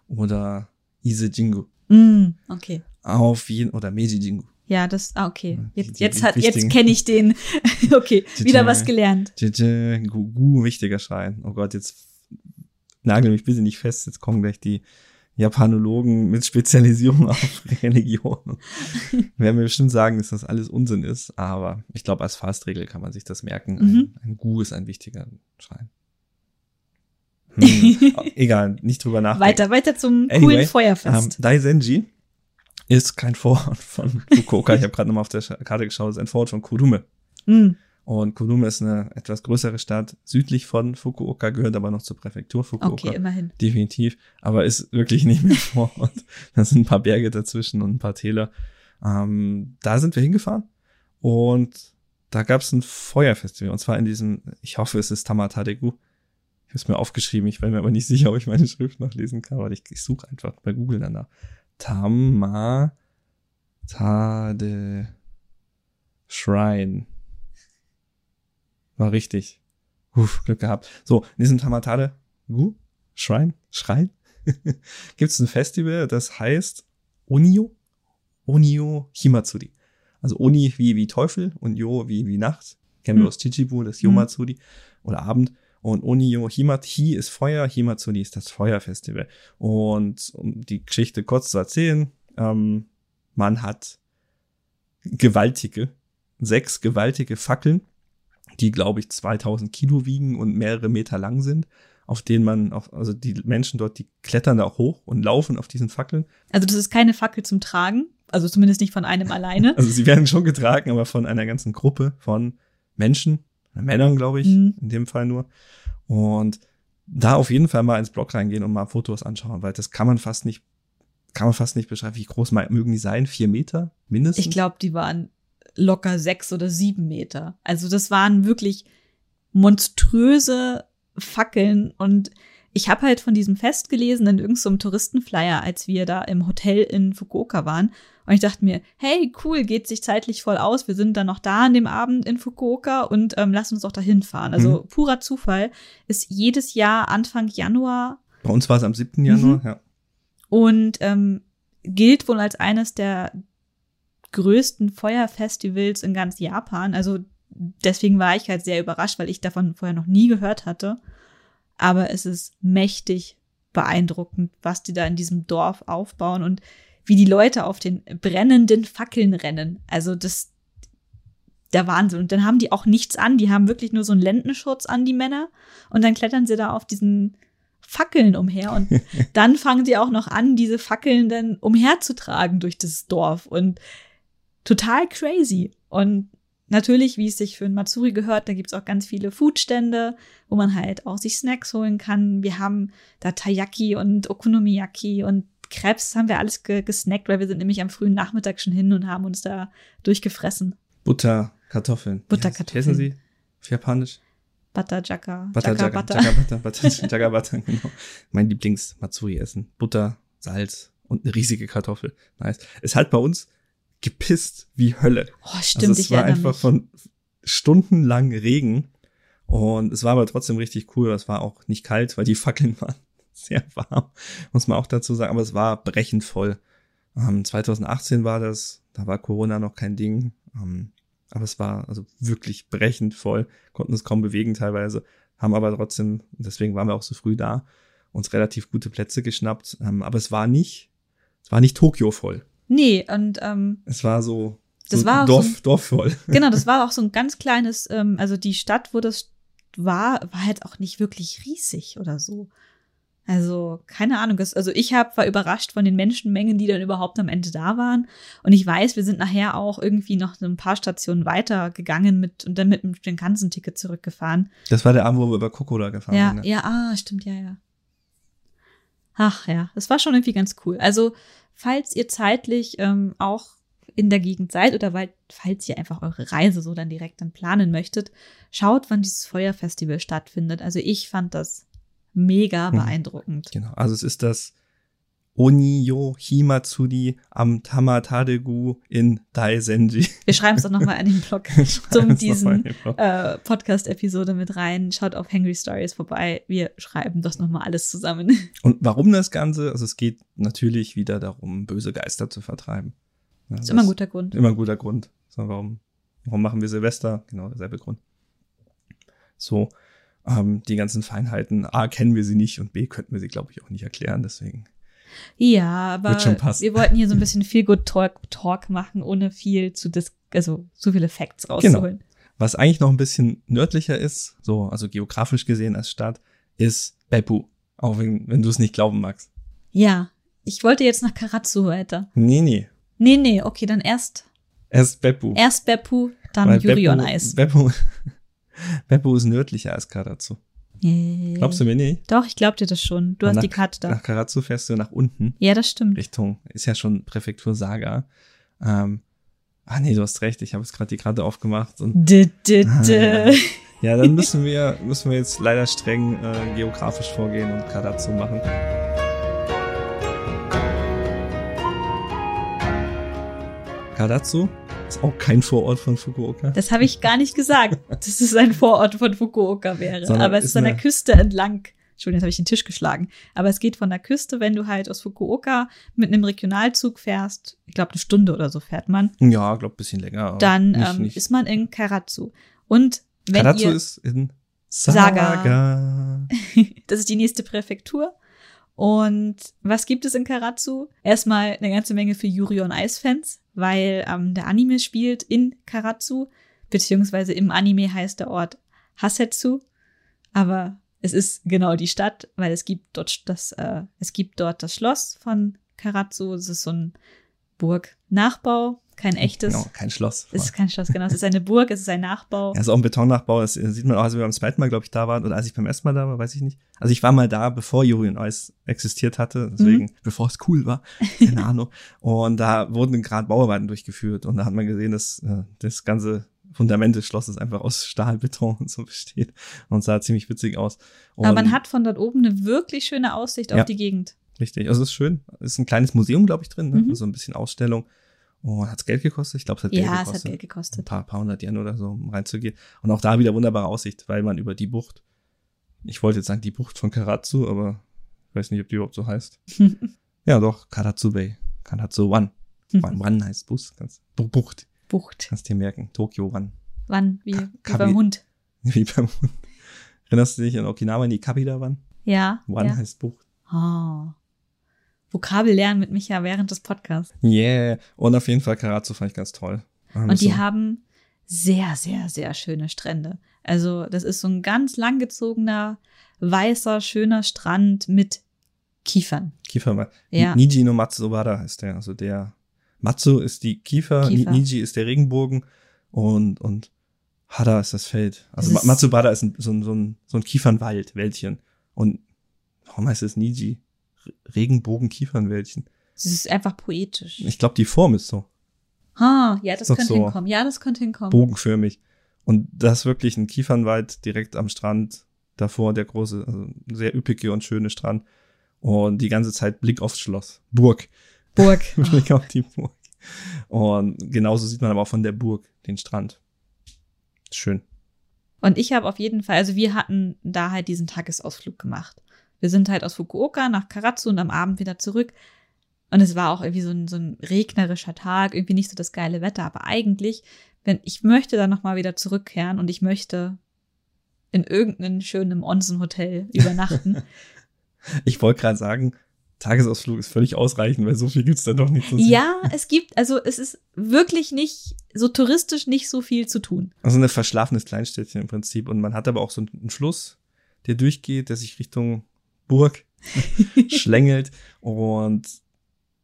oder Ise Jingu. Mm, okay. Auf jeden oder Meiji Jingu. Ja, das, ah, okay. Jetzt, die jetzt, hat, jetzt kenne ich den. okay, wieder was gelernt. Gu, Gu, wichtiger Schrein. Oh Gott, jetzt nagel mich bitte nicht fest. Jetzt kommen gleich die Japanologen mit Spezialisierung auf Religion. Werden mir bestimmt sagen, dass das alles Unsinn ist, aber ich glaube, als Faustregel kann man sich das merken. Mhm. Ein, ein Gu ist ein wichtiger Schrein. Hm, egal, nicht drüber nachdenken. Weiter, weiter zum Anyway, coolen Ähm, Feuerfest. Daisenji ist kein Vorort von Fukuoka. ich habe gerade nochmal auf der Karte geschaut, ist ein Vorort von Kurume. Mm, Und Kurume ist eine etwas größere Stadt südlich von Fukuoka, gehört aber noch zur Präfektur Fukuoka. okay, immerhin. Definitiv. Aber ist wirklich nicht mehr Vorort. da sind ein paar Berge dazwischen und ein paar Täler. Ähm, da sind wir hingefahren und da gab es ein Feuerfestival. Und zwar in diesem, ich hoffe, es ist Tamatadegu. Ich habe es mir aufgeschrieben, ich bin mir aber nicht sicher, ob ich meine Schrift noch lesen kann, aber ich, ich suche einfach bei Google danach. Tamatade Shrine. War richtig. Uff, Glück gehabt. So, in diesem Tamatade Gu? Shrine? Schrein? Gibt es ein Festival, das heißt Onio? Onio Himatsuri. Also Oni wie, wie Teufel und Jo wie, wie Nacht. Kennen wir Hm. aus Chichibu, das. Yomatsuri oder Abend. Und Onio Himat, Hi ist Feuer, Himatsuri ist das Feuerfestival. Und um die Geschichte kurz zu erzählen, ähm, man hat gewaltige, sechs gewaltige Fackeln, die, glaube ich, 2000 Kilo wiegen und mehrere Meter lang sind, auf denen man, auf, also die Menschen dort, die klettern da auch hoch und laufen auf diesen Fackeln. Also das ist keine Fackel zum Tragen, also zumindest nicht von einem alleine. Also sie werden schon getragen, aber von einer ganzen Gruppe von Menschen, Männern, glaube ich, Mhm. in dem Fall nur. Und da auf jeden Fall mal ins Blog reingehen und mal Fotos anschauen, weil das kann man fast nicht, kann man fast nicht beschreiben. Wie groß mögen die sein? Vier Meter mindestens? Ich glaube, die waren locker sechs oder sieben Meter. Also das waren wirklich monströse Fackeln und ich habe halt von diesem Fest gelesen in irgendeinem so Touristenflyer, als wir da im Hotel in Fukuoka waren. Und ich dachte mir, hey, cool, geht sich zeitlich voll aus. Wir sind dann noch da an dem Abend in Fukuoka und ähm, lass uns doch dahin fahren. Also mhm. purer Zufall ist jedes Jahr Anfang Januar. Bei uns war es am 7. Januar, mhm. ja. Und ähm, gilt wohl als eines der größten Feuerfestivals in ganz Japan. Also deswegen war ich halt sehr überrascht, weil ich davon vorher noch nie gehört hatte. Aber es ist mächtig beeindruckend, was die da in diesem Dorf aufbauen und wie die Leute auf den brennenden Fackeln rennen. Also das, der Wahnsinn. Und dann haben die auch nichts an. Die haben wirklich nur so einen Lendenschutz an, die Männer. Und dann klettern sie da auf diesen Fackeln umher. Und dann fangen sie auch noch an, diese Fackeln dann umherzutragen durch das Dorf. Und total crazy. Und natürlich, wie es sich für ein Matsuri gehört, da gibt's auch ganz viele Foodstände, wo man halt auch sich Snacks holen kann. Wir haben da Taiyaki und Okonomiyaki und Krebs haben wir alles ge gesnackt, weil wir sind nämlich am frühen Nachmittag schon hin und haben uns da durchgefressen. Butter, Kartoffeln. Butterkartoffeln. Wie Sie auf Japanisch? Butter Jaka. Butter Jaka, Butter. Jaka Butter, Butter, Jaka Butter, genau. Mein Lieblings Matsuri essen. Butter, Salz und eine riesige Kartoffel. Nice. Ist halt bei uns gepisst wie Hölle. Oh, stimmt. Also es war einfach mich. von stundenlang Regen und es war aber trotzdem richtig cool. Es war auch nicht kalt, weil die Fackeln waren sehr warm, muss man auch dazu sagen. Aber es war brechend voll. Ähm, 2018 war das, da war Corona noch kein Ding. Ähm, aber es war also wirklich brechend voll, konnten uns kaum bewegen teilweise, haben aber trotzdem, deswegen waren wir auch so früh da, uns relativ gute Plätze geschnappt. Ähm, aber es war nicht, es war nicht Tokio voll. Nee, und ähm, es war so, das war Dorf, so ein, Dorf voll. Genau, das war auch so ein ganz kleines, ähm, also die Stadt, wo das war, war halt auch nicht wirklich riesig oder so. Also, keine Ahnung. Also, ich hab, war überrascht von den Menschenmengen, die dann überhaupt am Ende da waren. Und ich weiß, wir sind nachher auch irgendwie noch ein paar Stationen weiter gegangen mit und dann mit dem ganzen Ticket zurückgefahren. Das war der Abend, wo wir über Kokoda gefahren ja, sind. Ja, ja, ah, stimmt, ja, ja. Ach ja, das war schon irgendwie ganz cool. Also, falls ihr zeitlich ähm, auch in der Gegend seid oder weil, falls ihr einfach eure Reise so dann direkt dann planen möchtet, schaut, wann dieses Feuerfestival stattfindet. Also ich fand das mega hm. beeindruckend. Genau, also es ist das Oniyo Himatsuri am Tamatadegu in Daisenji. Wir schreiben es doch nochmal in den Blog zum diesen äh, Podcast-Episode mit rein. Schaut auf Hangry Stories vorbei. Wir schreiben das nochmal alles zusammen. Und warum das Ganze? Also es geht natürlich wieder darum, böse Geister zu vertreiben. Ja, ist immer ein guter Grund. Immer ein guter Grund. So, warum, warum machen wir Silvester? Genau, derselbe Grund. So, ähm, die ganzen Feinheiten, A, kennen wir sie nicht und B, könnten wir sie, glaube ich, auch nicht erklären. Deswegen ja, aber wir wollten hier so ein bisschen viel Good Talk, Talk machen, ohne viel zu dis also so viele Facts genau. rauszuholen. Genau. Was eigentlich noch ein bisschen nördlicher ist, so also geografisch gesehen als Stadt, ist Beppu. Auch wenn, wenn du es nicht glauben magst. Ja, ich wollte jetzt nach Karatsu weiter. Nee, nee. Nee, nee, okay, dann erst. Erst Beppu. Erst Beppu, dann Weil Yuri on Ice. Beppu, Beppu ist nördlicher als Karatsu. Yeah. Glaubst du mir nicht? Doch, ich glaub dir das schon. Du hast nach, die Karte da. Nach Karatsu fährst du nach unten. Ja, das stimmt. Richtung, ist ja schon Präfektur Saga. Ähm, ah nee, du hast recht, ich habe jetzt gerade die Karte aufgemacht. Und, d -d -d. Ah, ja, dann müssen wir, müssen wir jetzt leider streng äh, geografisch vorgehen und Karatsu machen. Karatsu ist auch kein Vorort von Fukuoka. Das habe ich gar nicht gesagt, dass es ein Vorort von Fukuoka wäre. Sondern aber es ist an der Küste entlang. Entschuldigung, jetzt habe ich den Tisch geschlagen. Aber es geht von der Küste, wenn du halt aus Fukuoka mit einem Regionalzug fährst, ich glaube eine Stunde oder so fährt man. Ja, glaube ein bisschen länger. Dann nicht, ähm, nicht. ist man in Karatsu. Und wenn Karatsu ihr ist in Saga. Saga. das ist die nächste Präfektur. Und was gibt es in Karatsu? Erstmal eine ganze Menge für Yuri on Ice Fans, weil ähm, der Anime spielt in Karatsu, beziehungsweise im Anime heißt der Ort Hasetsu, aber es ist genau die Stadt, weil es gibt dort das, äh, es gibt dort das Schloss von Karatsu. Es ist so ein Burg-Nachbau. Kein echtes. Genau, kein Schloss. Es ist kein Schloss, genau. Es ist eine Burg, es ist ein Nachbau. Ja, ist auch ein Betonnachbau. Das sieht man auch, als wir beim zweiten Mal, glaube ich, da waren. Oder als ich beim ersten Mal da war, weiß ich nicht. Also ich war mal da, bevor Juri und Eis existiert hatte. Deswegen, mhm. bevor es cool war. Keine Ahnung. Und da wurden gerade Bauarbeiten durchgeführt. Und da hat man gesehen, dass äh, das ganze Fundament des Schlosses einfach aus Stahlbeton und so besteht. Und sah ziemlich witzig aus. Und Aber man hat von dort oben eine wirklich schöne Aussicht Ja. auf die Gegend. Richtig, also es ist schön. Es ist ein kleines Museum, glaube ich, drin, ne? Mhm. so ein bisschen Ausstellung. Und hat es Geld gekostet? Ich glaube, es hat Geld Ja, es gekostet. hat Geld Ein gekostet. paar, paar hundert Yen oder so, um reinzugehen. Und auch da wieder wunderbare Aussicht, weil man über die Bucht, ich wollte jetzt sagen die Bucht von Karatsu, aber ich weiß nicht, ob die überhaupt so heißt. ja, doch, Karatsu Bay. Karatsu One. One, One heißt Bus. Bu- Bucht. Bucht. Kannst dir merken. Tokyo One. Wann? Wie, Ka- wie beim Hund. Wie beim Hund. Erinnerst du dich an Okinawa in die Kabida One? Ja. One ja. heißt Bucht. Oh. Vokabel lernen mit Micha während des Podcasts. Yeah. Und auf jeden Fall Karatsu fand ich ganz toll. Ähm, Und die so- haben sehr, sehr, sehr schöne Strände. Also, das ist so ein ganz langgezogener, weißer, schöner Strand mit Kiefern. Kiefer mal. Ja. Niji no Matsubara heißt der. Also der Matsu ist die Kiefer, Kiefer. Ni- Niji ist der Regenbogen und, und Hara ist das Feld. Also Das ist- ein, so, ein, so, ein, so ein Kiefernwald, Wäldchen. Und warum heißt es Niji? Re- Regenbogen-Kiefernwäldchen. Es ist einfach poetisch. Ich glaube, die Form ist so Ah, ja, das könnte so. hinkommen. Ja, das könnte hinkommen. bogenförmig. Und das ist wirklich ein Kiefernwald direkt am Strand. Davor der große, also sehr üppige und schöne Strand. Und die ganze Zeit Blick aufs Schloss. Burg. Burg. Blick auf die Burg. Und genauso sieht man aber auch von der Burg den Strand. Schön. Und ich habe auf jeden Fall, also wir hatten da halt diesen Tagesausflug gemacht. Wir sind halt aus Fukuoka nach Karatsu und am Abend wieder zurück. Und es war auch irgendwie so ein, so ein regnerischer Tag, irgendwie nicht so das geile Wetter. Aber eigentlich, wenn ich möchte da nochmal wieder zurückkehren und ich möchte in irgendeinem schönen Onsen-Hotel übernachten. Ich wollte gerade sagen, Tagesausflug ist völlig ausreichend, weil so viel gibt's da doch nicht zu sehen. ja, es gibt, also es ist wirklich nicht, so touristisch nicht so viel zu tun. Also ein verschlafenes Kleinstädtchen im Prinzip. Und man hat aber auch so einen Fluss, der durchgeht, der sich Richtung Burg schlängelt. Und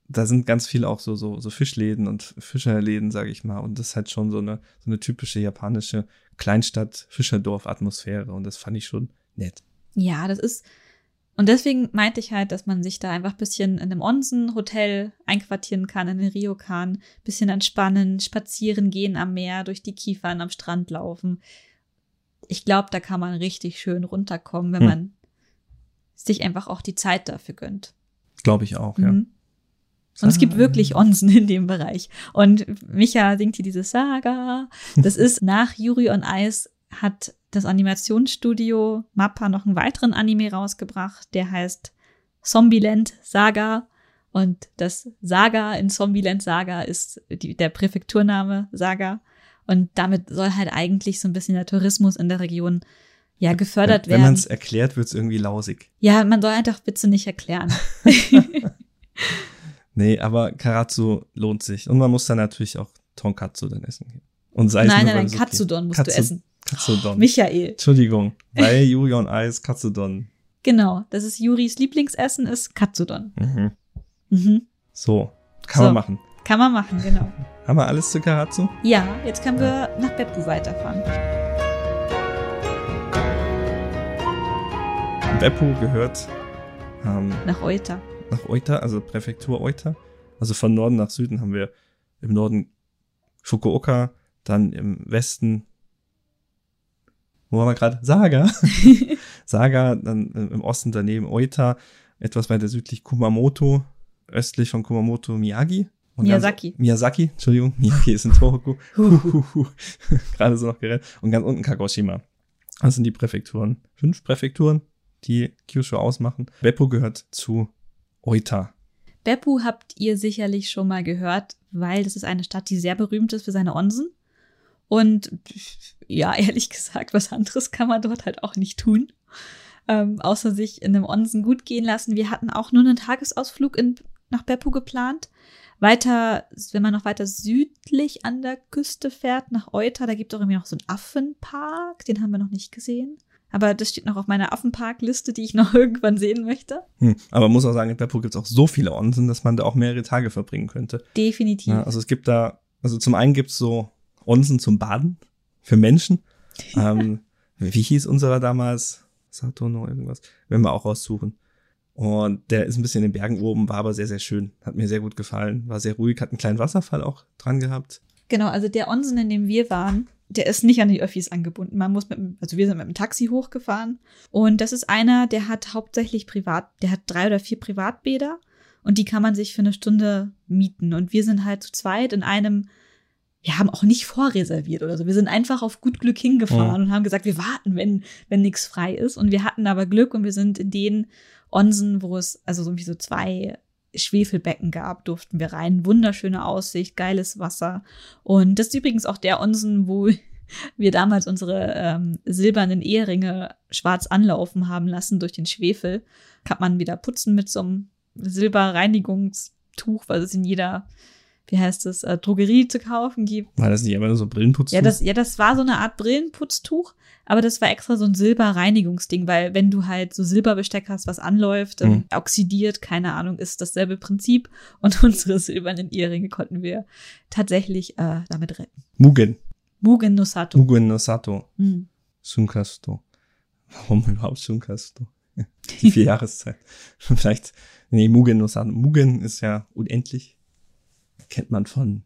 da sind ganz viel auch so, so, so Fischläden und Fischerläden, sage ich mal. Und das ist halt schon so eine, so eine typische japanische Kleinstadt-Fischerdorf-Atmosphäre. Und das fand ich schon nett. Ja, das ist. Und deswegen meinte ich halt, dass man sich da einfach ein bisschen in einem Onsen-Hotel einquartieren kann, in den Ryokan, bisschen entspannen, spazieren gehen am Meer, durch die Kiefern am Strand laufen. Ich glaube, da kann man richtig schön runterkommen, wenn Hm. man sich einfach auch die Zeit dafür gönnt. Glaube ich auch, ja. Mhm. Und es gibt wirklich Onsen in dem Bereich. Und Micha singt hier diese Saga. Das ist nach Yuri on Ice hat das Animationsstudio Mappa noch einen weiteren Anime rausgebracht, der heißt Zombieland Saga. Und das Saga in Zombieland Saga ist die, der Präfekturname Saga. Und damit soll halt eigentlich so ein bisschen der Tourismus in der Region ja gefördert Wenn, wenn man werden. es erklärt, wird's irgendwie lausig. Ja, man soll einfach bitte nicht erklären. Nee, aber Karatsu lohnt sich. Und man muss dann natürlich auch Tonkatsu dann essen. gehen. Und sei es nein, nur, nein, weil nein, es okay- Katsudon musst Katsu- du essen. Katsudon. Michael. Entschuldigung, bei Yuri on Ice Katsudon. Genau, das ist Juris Lieblingsessen, ist Katsudon. Mhm. Mhm. So, kann So. man machen. Kann man machen, genau. Haben wir alles zu Karatsu? Ja, jetzt können wir nach Beppu weiterfahren. Beppu gehört ähm, Nach Oita. nach Oita, also Präfektur Oita. Also von Norden nach Süden haben wir im Norden Fukuoka, dann im Westen, wo waren wir gerade? Saga. Saga, dann äh, im Osten daneben Oita, etwas weiter südlich Kumamoto, östlich von Kumamoto Miyagi. Und ganz- Miyazaki. Miyazaki, Entschuldigung, Miyagi ist in Tohoku. Gerade so noch gerettet. Und ganz unten Kagoshima. Das sind die Präfekturen. Fünf Präfekturen, die Kyushu ausmachen. Beppu gehört zu Oita. Beppu habt ihr sicherlich schon mal gehört, weil das ist eine Stadt, die sehr berühmt ist für seine Onsen. Und ja, ehrlich gesagt, was anderes kann man dort halt auch nicht tun. Ähm, außer sich in einem Onsen gut gehen lassen. Wir hatten auch nur einen Tagesausflug in, nach Beppu geplant. Weiter, wenn man noch weiter südlich an der Küste fährt, nach Euta, da gibt es auch irgendwie noch so einen Affenpark, den haben wir noch nicht gesehen. Aber das steht noch auf meiner Affenparkliste, die ich noch irgendwann sehen möchte. Hm. Aber man muss auch sagen, in Beppu gibt es auch so viele Onsen, dass man da auch mehrere Tage verbringen könnte. Definitiv. Ja, also es gibt da Also zum einen gibt's so Onsen zum Baden für Menschen. ähm, wie hieß unserer damals? Satono irgendwas. Werden wir auch raussuchen. Und der ist ein bisschen in den Bergen oben, war aber sehr, sehr schön. Hat mir sehr gut gefallen. War sehr ruhig, hat einen kleinen Wasserfall auch dran gehabt. Genau, also der Onsen, in dem wir waren, der ist nicht an die Öffis angebunden. Man muss mit, dem- also wir sind mit dem Taxi hochgefahren. Und das ist einer, der hat hauptsächlich privat, der hat drei oder vier Privatbäder. Und die kann man sich für eine Stunde mieten. Und wir sind halt zu zweit in einem, wir haben auch nicht vorreserviert oder so. Wir sind einfach auf gut Glück hingefahren und haben gesagt, wir warten, wenn, wenn nichts frei ist. Und wir hatten aber Glück und wir sind in den Onsen, wo es also so irgendwie so zwei Schwefelbecken gab, durften wir rein. Wunderschöne Aussicht, geiles Wasser. Und das ist übrigens auch der Onsen, wo wir damals unsere ähm, silbernen Eheringe schwarz anlaufen haben lassen durch den Schwefel. Kann man wieder putzen mit so einem Silberreinigungstuch, was es in jeder, wie heißt es, äh, Drogerie zu kaufen gibt. War das nicht immer nur so Brillenputz? Ja, das, ja, das war so eine Art Brillenputztuch, aber das war extra so ein Silberreinigungsding, weil wenn du halt so Silberbesteck hast, was anläuft, Mhm. oxidiert, keine Ahnung, ist dasselbe Prinzip. Und unsere silbernen Ehringe konnten wir tatsächlich äh, damit retten. Mugen. Mugen no Sato. Mugen no Sato. Hm. Sunkasto. Warum überhaupt Sunkasto? Die vier Jahreszeit. Vielleicht, nee, Mugen no Sato. Mugen ist ja unendlich. Kennt man von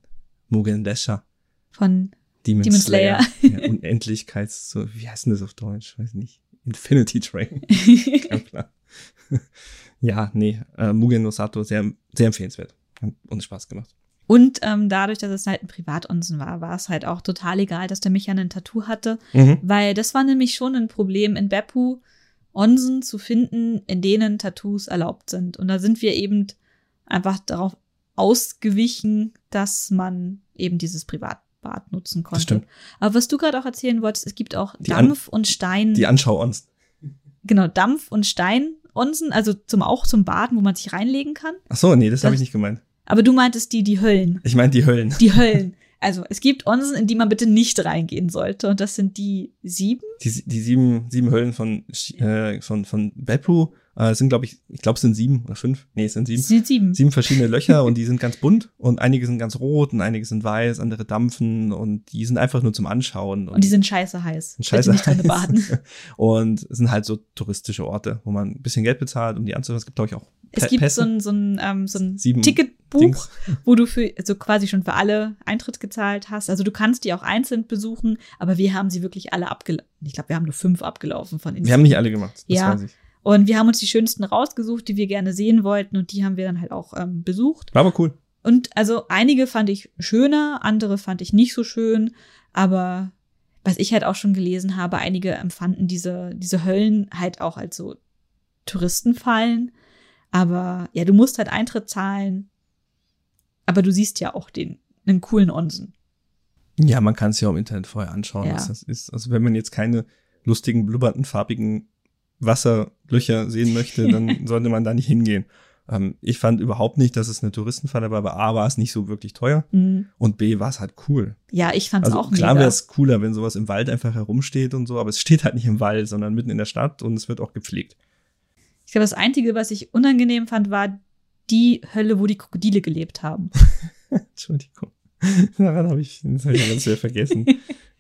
Mugen Desha. Von Demon, Demon Slayer. Slayer. ja, Unendlichkeits, so, wie heißt denn das auf Deutsch? Weiß nicht. Infinity Train. ja, klar. ja, nee, äh, Mugen no Sato, sehr, sehr empfehlenswert. Hat uns Spaß gemacht. Und ähm, dadurch, dass es halt ein Privatonsen war, war es halt auch total egal, dass der Micha ein Tattoo hatte. Mhm. Weil das war nämlich schon ein Problem in Beppu, Onsen zu finden, in denen Tattoos erlaubt sind. Und da sind wir eben einfach darauf ausgewichen, dass man eben dieses Privatbad nutzen konnte. stimmt. Aber was du gerade auch erzählen wolltest, es gibt auch Die An- Dampf- und Stein, Die Anschau-Ons. genau, Dampf- und Stein-Onsen, also zum, auch zum Baden, wo man sich reinlegen kann. Ach so, nee, das habe Das- ich nicht gemeint. Aber du meintest die, die Höllen. Ich meine die Höllen. Die Höllen. Also es gibt Onsen, in die man bitte nicht reingehen sollte. Und das sind die sieben. Die, die sieben, sieben Höllen von, äh, von, von Beppu äh, sind, glaube ich, ich glaube, es sind sieben oder fünf. Nee, es sind sieben. Es sind sieben. Sieben verschiedene Löcher und die sind ganz bunt und einige sind ganz rot und einige sind weiß, andere dampfen und die sind einfach nur zum Anschauen. Und die sind scheiße heiß. sind scheiße heiß. baden. Und es sind halt so touristische Orte, wo man ein bisschen Geld bezahlt, um die anzuschauen. Es gibt, glaube ich, auch Es gibt Pässe. so ein, so ein, ähm, so ein Sieben Ticketbuch, Dings. wo du für, also quasi schon für alle Eintritt gezahlt hast. Also du kannst die auch einzeln besuchen, aber wir haben sie wirklich alle abgelaufen. Ich glaube, wir haben nur fünf abgelaufen von Wir haben nicht alle gemacht, das Ja. weiß ich. Und wir haben uns die schönsten rausgesucht, die wir gerne sehen wollten und die haben wir dann halt auch ähm, besucht. War aber cool. Und also einige fand ich schöner, andere fand ich nicht so schön, aber was ich halt auch schon gelesen habe, einige empfanden diese, diese Höllen halt auch als so Touristenfallen. Aber ja, du musst halt Eintritt zahlen. Aber du siehst ja auch den, einen coolen Onsen. Ja, man kann es ja im Internet vorher anschauen, Ja. was das ist. Also wenn man jetzt keine lustigen, blubbernden, farbigen Wasserlöcher sehen möchte, dann sollte man da nicht hingehen. Ähm, ich fand überhaupt nicht, dass es eine Touristenfalle war, aber A war es nicht so wirklich teuer Mhm. und B war es halt cool. Ja, ich fand's Also auch klar wäre es cooler, wenn sowas im Wald einfach herumsteht und so, aber es steht halt nicht im Wald, sondern mitten in der Stadt und es wird auch gepflegt. Ich glaube, das Einzige, was ich unangenehm fand, war die Hölle, wo die Krokodile gelebt haben. Entschuldigung. Daran habe ich, das hab ich ganz sehr vergessen.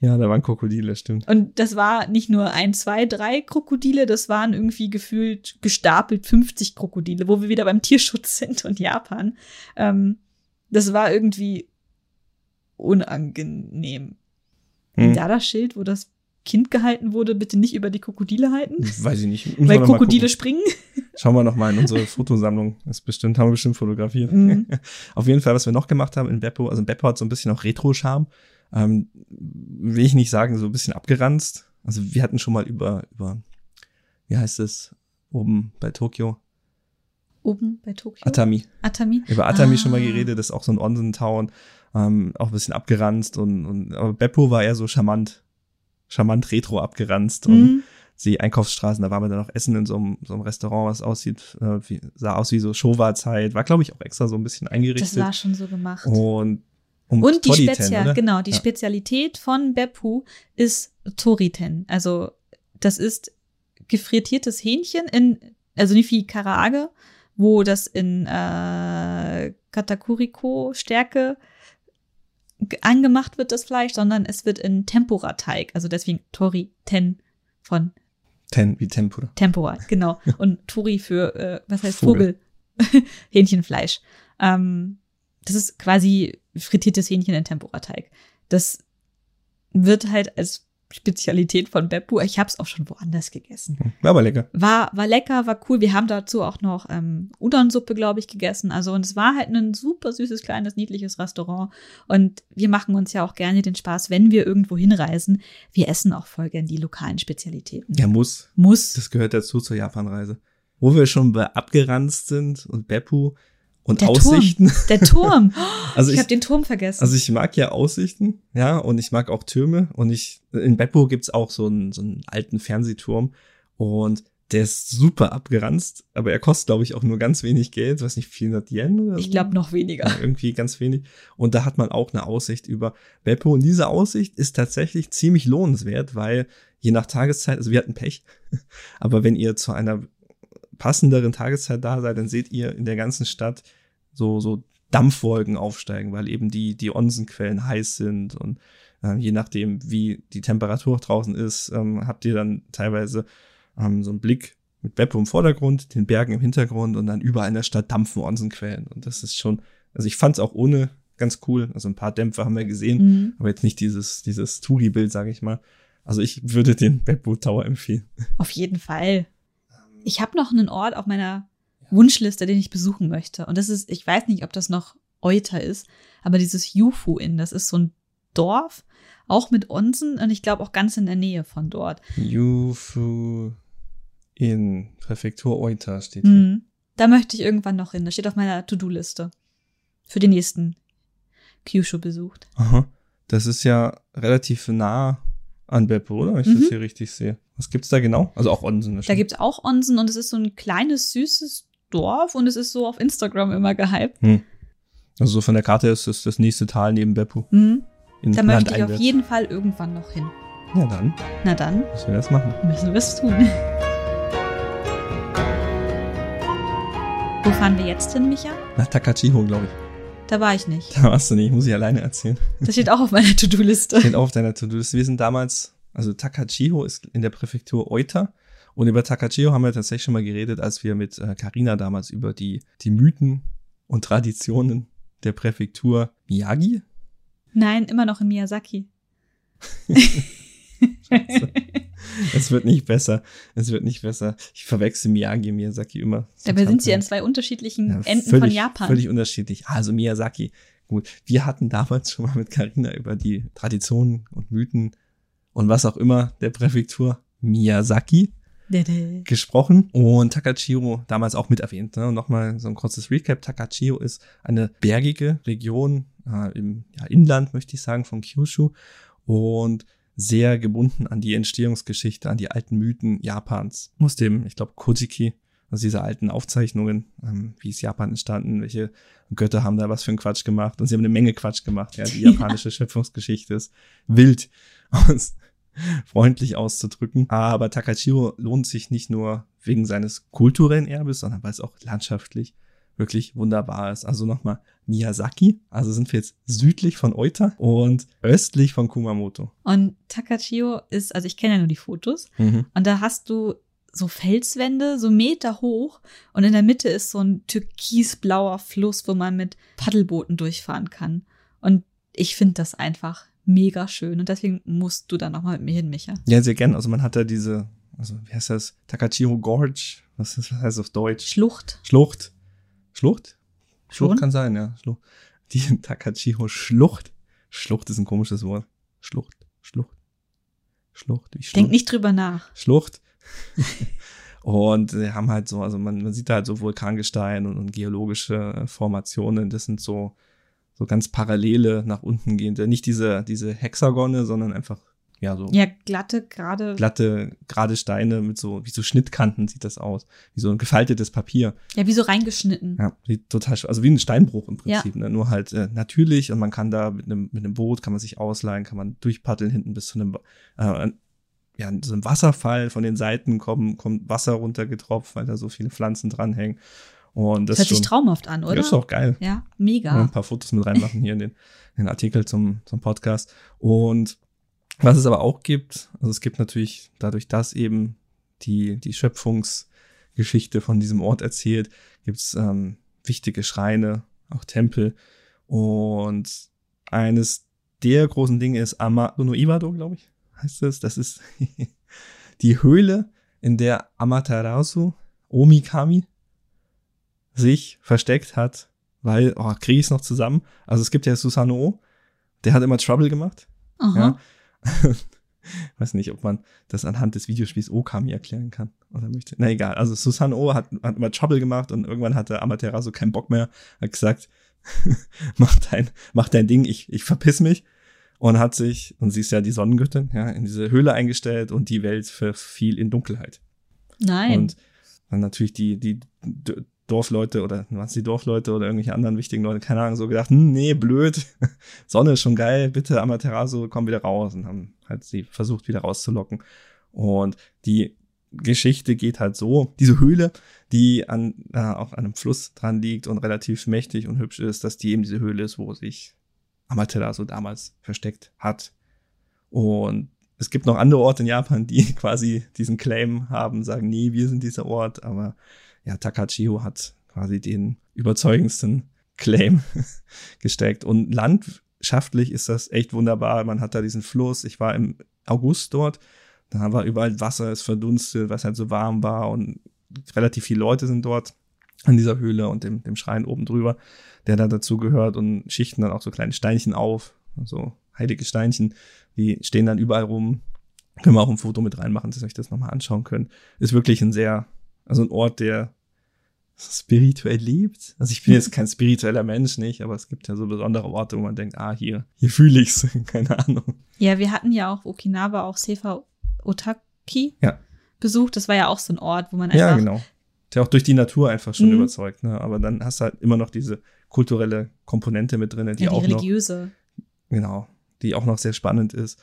Ja, da waren Krokodile, stimmt. Und das war nicht nur ein, zwei, drei Krokodile, das waren irgendwie gefühlt gestapelt 50 Krokodile, wo wir wieder beim Tierschutz sind und Japan. Ähm, das war irgendwie unangenehm. Hm. Da das Schild, wo das Kind gehalten wurde, bitte nicht über die Krokodile halten, Weiß ich nicht. Müssen weil Krokodile springen. Schauen wir noch mal in unsere Fotosammlung. ist bestimmt, haben wir bestimmt fotografiert. Mhm. Auf jeden Fall, was wir noch gemacht haben in Beppo, also Beppo hat so ein bisschen auch Retro-Charme. Ähm, will ich nicht sagen, so ein bisschen abgeranzt. Also wir hatten schon mal über, über, wie heißt es, oben bei Tokio, Oben bei Tokio. Atami. Atami. Über Atami Ah. schon mal geredet, das ist auch so ein Onsen-Town, ähm, auch ein bisschen abgeranzt und, und aber Beppo war eher so charmant, charmant retro abgeranzt und Mhm. die Einkaufsstraßen, da waren wir dann auch essen in so einem, so einem Restaurant, was aussieht, äh, wie, sah aus wie so Showa-Zeit, war glaube ich auch extra so ein bisschen Das eingerichtet. war schon so gemacht. und um Und die, Toriten, Spezia oder? genau, die Ja. Spezialität von Beppu ist Toriten. Also das ist gefrittiertes Hähnchen in, also nicht wie Karaage, wo das in äh, Katakuriko Stärke ge- angemacht wird, das Fleisch, sondern es wird in Tempura-Teig. Also deswegen Tori Ten von Ten wie Tempura. Tempura, genau. Und Tori für, äh, was heißt Vogel. Vogel? Hähnchenfleisch. Ähm, das ist quasi frittiertes Hähnchen in Tempura-Teig. Das wird halt als Spezialität von Beppu. Ich habe es auch schon woanders gegessen. Hm, War aber lecker. War, war lecker, war cool. Wir haben dazu auch noch ähm, Udon-Suppe, glaube ich, gegessen. Also, und es war halt ein super süßes, kleines, niedliches Restaurant. Und wir machen uns ja auch gerne den Spaß, wenn wir irgendwo hinreisen. Wir essen auch voll gern die lokalen Spezialitäten. Ja, muss. Muss. Das gehört dazu zur Japanreise. Wo wir schon bei abgeranzt sind und Beppu und Der Aussichten. Turm. Der Turm. Also ich ich, habe den Turm vergessen. also ich mag ja Aussichten, ja, und ich mag auch Türme. Und ich, in Beppu gibt's auch so einen, so einen alten Fernsehturm. Und der ist super abgeranzt, aber er kostet, glaube ich, auch nur ganz wenig Geld, weiß nicht, 400 Yen oder so. ich glaube noch weniger. Ja, irgendwie ganz wenig. Und da hat man auch eine Aussicht über Beppo. Und diese Aussicht ist tatsächlich ziemlich lohnenswert, weil je nach Tageszeit, also wir hatten Pech, aber wenn ihr zu einer passenderen Tageszeit da seid, dann seht ihr in der ganzen Stadt so, so Dampfwolken aufsteigen, weil eben die, die Onsenquellen heiß sind und ähm, je nachdem, wie die Temperatur draußen ist, ähm, habt ihr dann teilweise ähm, so einen Blick mit Beppo im Vordergrund, den Bergen im Hintergrund und dann überall in der Stadt dampfen Onsenquellen. Und das ist schon, also ich fand es auch ohne ganz cool. Also ein paar Dämpfer haben wir gesehen, Mhm. aber jetzt nicht dieses, dieses Touri-Bild, sage ich mal. Also ich würde den Beppo Tower empfehlen. Auf jeden Fall. Ich habe noch einen Ort auf meiner Wunschliste, den ich besuchen möchte. Und das ist, ich weiß nicht, ob das noch Euter ist, aber dieses Yufu Inn, das ist so ein Dorf, auch mit Onsen und ich glaube auch ganz in der Nähe von dort. Yufu in Präfektur Oita steht hier. Mhm. Da möchte ich irgendwann noch hin. Das steht auf meiner To-Do-Liste. Für den nächsten Kyushu-Besuch. Aha. Das ist ja relativ nah an Beppo, oder? Wenn ich Mhm. das hier richtig sehe. Was gibt's da genau? Also auch Onsen. Da wahrscheinlich. gibt's auch Onsen und es ist so ein kleines, süßes Dorf und es ist so auf Instagram immer gehypt. Also so von der Karte ist es das nächste Tal neben Beppo. Mhm. In Da möchte ich auf Landeinwärts. jeden Fall irgendwann noch hin. Ja, dann Na dann müssen wir das machen. müssen wir es tun. Wo fahren wir jetzt hin, Micha? Nach Takachiho, glaube ich. Da war ich nicht. Da warst du nicht, muss ich alleine erzählen. Das steht auch auf meiner To-Do-Liste. Steht auf deiner To-Do-Liste. Wir sind damals, also Takachiho ist in der Präfektur Oita. Und über Takachiho haben wir tatsächlich schon mal geredet, als wir mit äh, Carina damals über die, die Mythen und Traditionen der Präfektur Miyagi. Nein, immer noch in Miyazaki. Es wird nicht besser. Es wird nicht besser. Ich verwechsel Miyagi und Miyazaki immer. Dabei sind sie an zwei unterschiedlichen Ja, Enden völlig, von Japan. Völlig unterschiedlich. Also Miyazaki. Gut, wir hatten damals schon mal mit Carina über die Traditionen und Mythen und was auch immer der Präfektur Miyazaki Dede. gesprochen und Takachiro damals auch mit erwähnt. Ne? Und nochmal so ein kurzes Recap. Takachiro ist eine bergige Region äh, im ja, Inland, möchte ich sagen, von Kyushu und sehr gebunden an die Entstehungsgeschichte, an die alten Mythen Japans. Aus dem, ich glaube, Kojiki, also diese alten Aufzeichnungen, ähm, wie ist Japan entstanden, welche Götter haben da was für einen Quatsch gemacht und sie haben eine Menge Quatsch gemacht. Ja, die japanische Schöpfungsgeschichte ist wild aus freundlich auszudrücken. Aber Takachiro lohnt sich nicht nur wegen seines kulturellen Erbes, sondern weil es auch landschaftlich wirklich wunderbar ist. Also nochmal Miyazaki, also sind wir jetzt südlich von Oita und östlich von Kumamoto. Und Takachio ist, also ich kenne ja nur die Fotos, Mhm. und da hast du so Felswände, so Meter hoch, und in der Mitte ist so ein türkisblauer Fluss, wo man mit Paddelbooten durchfahren kann. Und ich finde das einfach mega schön. Und deswegen musst du da nochmal mit mir hin, Micha. Ja, sehr gern. Also man hat da diese, also wie heißt das? Takachiro Gorge. Was, ist, was heißt das auf Deutsch? Schlucht. Schlucht. Schlucht? Schon? Schlucht kann sein, ja. Schlucht. Die Takachiro Schlucht. Schlucht ist ein komisches Wort. Schlucht. Schlucht. Schlucht. Schlucht. Denk nicht drüber nach. Schlucht. und sie haben halt so, also man, man sieht da halt so Vulkangestein und, und geologische Formationen. Das sind so, so ganz parallele nach unten gehende. Nicht diese, diese Hexagone, sondern einfach, ja, so Ja, glatte, gerade. glatte, gerade Steine mit so, wie so Schnittkanten sieht das aus. Wie so ein gefaltetes Papier. Ja, wie so reingeschnitten. Ja, total, also wie ein Steinbruch im Prinzip, ne? nur halt äh, natürlich und man kann da mit einem, mit einem Boot, kann man sich ausleihen, kann man durchpaddeln hinten bis zu einem, äh, ja, so einem Wasserfall von den Seiten kommen, kommt Wasser runtergetropft, weil da so viele Pflanzen dranhängen Und das, Das hört sich schon, traumhaft an, oder? Ja, ist auch geil. Ja, mega. ein paar Fotos mit reinmachen hier in den, in den Artikel zum, zum Podcast. Und was es aber auch gibt, also es gibt natürlich dadurch, dass eben die, die Schöpfungsgeschichte von diesem Ort erzählt, gibt's ähm, wichtige Schreine, auch Tempel. Und eines der großen Dinge ist Amado no Iwado, glaube ich, heißt es. Das ist die Höhle, in der Amaterasu Omikami sich versteckt hat, weil, oh, kriege ich es noch zusammen? Also es gibt ja Susanoo, der hat immer Trouble gemacht. Aha. Ja. Weiß nicht, ob man das anhand des Videospiels Okami erklären kann oder möchte. Na egal. Also Susanoo hat, hat immer Trouble gemacht und irgendwann hatte Amaterasu keinen Bock mehr, hat gesagt, mach dein, mach dein Ding, ich, ich verpiss mich. Und hat sich, und sie ist ja die Sonnengöttin, ja, in diese Höhle eingestellt und die Welt verfiel in Dunkelheit. Nein. Und dann natürlich die, die Dorfleute oder was die Dorfleute oder irgendwelche anderen wichtigen Leute, keine Ahnung, so gedacht, hm, nee, blöd, Sonne ist schon geil, bitte Amaterasu, komm wieder raus und haben halt sie versucht wieder rauszulocken. Und die Geschichte geht halt so, diese Höhle, die an, äh, auch an einem Fluss dran liegt und relativ mächtig und hübsch ist, dass die eben diese Höhle ist, wo sich Amaterasu damals versteckt hat. Und es gibt noch andere Orte in Japan, die quasi diesen Claim haben, sagen, nee, wir sind dieser Ort, aber ja, Takachiho hat quasi den überzeugendsten Claim gesteckt. Und landschaftlich ist das echt wunderbar. Man hat da diesen Fluss. Ich war im August dort. Da war überall Wasser, ist verdunstet, was halt so warm war und relativ viele Leute sind dort an dieser Höhle und dem, dem Schrein oben drüber, der da dazu gehört und schichten dann auch so kleine Steinchen auf, so heilige Steinchen, die stehen dann überall rum. Können wir auch ein Foto mit reinmachen, dass ihr euch das nochmal anschauen könnt. Ist wirklich ein sehr, also ein Ort, der spirituell lebt. Also ich bin jetzt kein spiritueller Mensch, nicht, aber es gibt ja so besondere Orte, wo man denkt, ah, hier, hier fühle ich's, keine Ahnung. Ja, wir hatten ja auch Okinawa auch Sefa Otaki Ja. besucht. Das war ja auch so ein Ort, wo man Ja, einfach genau. Der auch durch die Natur einfach schon Mhm. überzeugt, ne? Aber dann hast du halt immer noch diese kulturelle Komponente mit drin, die ja, die auch noch, religiöse. genau, die auch noch sehr spannend ist.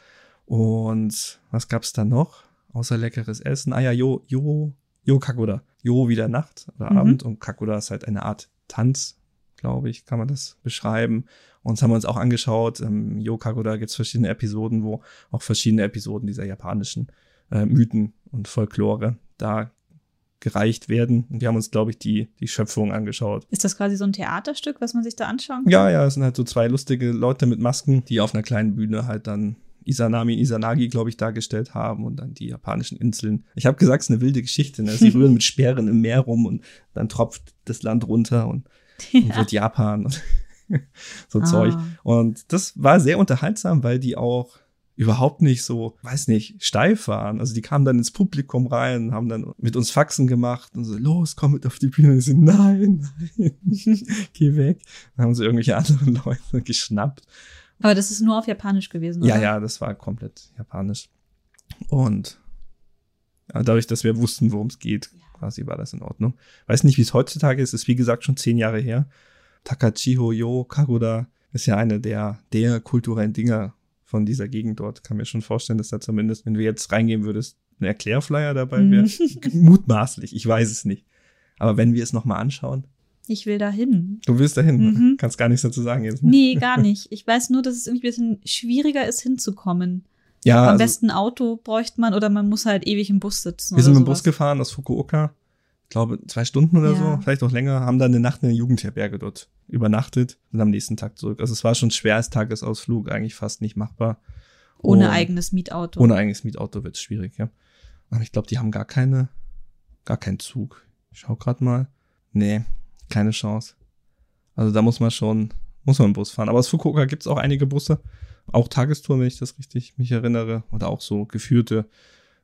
Und was gab's da noch? Außer leckeres Essen. Ah ja, Jo, Jo, Jo Kakuda. Jo wieder Nacht oder Mhm. Abend und Kakuda ist halt eine Art Tanz, glaube ich, kann man das beschreiben. Und das haben wir uns auch angeschaut. Im Jo Kakuda gibt's verschiedene Episoden, wo auch verschiedene Episoden dieser japanischen äh, Mythen und Folklore da gereicht werden. Und wir haben uns, glaube ich, die, die Schöpfung angeschaut. Ist das quasi so ein Theaterstück, was man sich da anschauen kann? Ja, ja, es sind halt so zwei lustige Leute mit Masken, die auf einer kleinen Bühne halt dann Isanami Isanagi, glaube ich, dargestellt haben und dann die japanischen Inseln. Ich habe gesagt, es ist eine wilde Geschichte. Ne? Sie rühren mit Speeren im Meer rum und dann tropft das Land runter und, und wird Japan und so Zeug. Ah. Und das war sehr unterhaltsam, weil die auch überhaupt nicht so, weiß nicht, steif waren. Also die kamen dann ins Publikum rein, haben dann mit uns Faxen gemacht und so, los, komm mit auf die Bühne. Und so, nein, nein, geh weg. Dann haben sie irgendwelche anderen Leute geschnappt. Aber das ist nur auf Japanisch gewesen, oder? Ja, ja, das war komplett japanisch. Und ja, dadurch, dass wir wussten, worum es geht, quasi war das in Ordnung. Weiß nicht, wie es heutzutage ist, ist wie gesagt schon zehn Jahre her. Takachiho Yo Kagoda ist ja eine der, der kulturellen Dinger von dieser Gegend dort. Kann mir schon vorstellen, dass da zumindest, wenn du jetzt reingehen würdest, ein Erklärflyer dabei wäre. Mutmaßlich, ich weiß es nicht. Aber wenn wir es nochmal anschauen, Ich will da hin. du willst dahin, Mhm. kannst gar nichts dazu sagen jetzt. ne? Nee, gar nicht. Ich weiß nur, dass es irgendwie ein bisschen schwieriger ist, hinzukommen. Ja, Am also, besten Auto bräuchte man oder man muss halt ewig im Bus sitzen. Wir sind mit dem Bus gefahren aus Fukuoka. Ich glaube, zwei Stunden oder Ja. so, vielleicht auch länger, haben dann eine Nacht in der Jugendherberge dort übernachtet und am nächsten Tag zurück. Also es war schon schwer als Tagesausflug, eigentlich fast nicht machbar. Ohne Und eigenes Mietauto. Ohne eigenes Mietauto wird es schwierig, ja. Aber ich glaube, die haben gar keine, gar keinen Zug. Ich schau grad mal. Nee, keine Chance. Also da muss man schon, muss man im Bus fahren. Aber aus Fukuoka gibt's auch einige Busse. Auch Tagestouren, wenn ich das richtig mich erinnere. Oder auch so geführte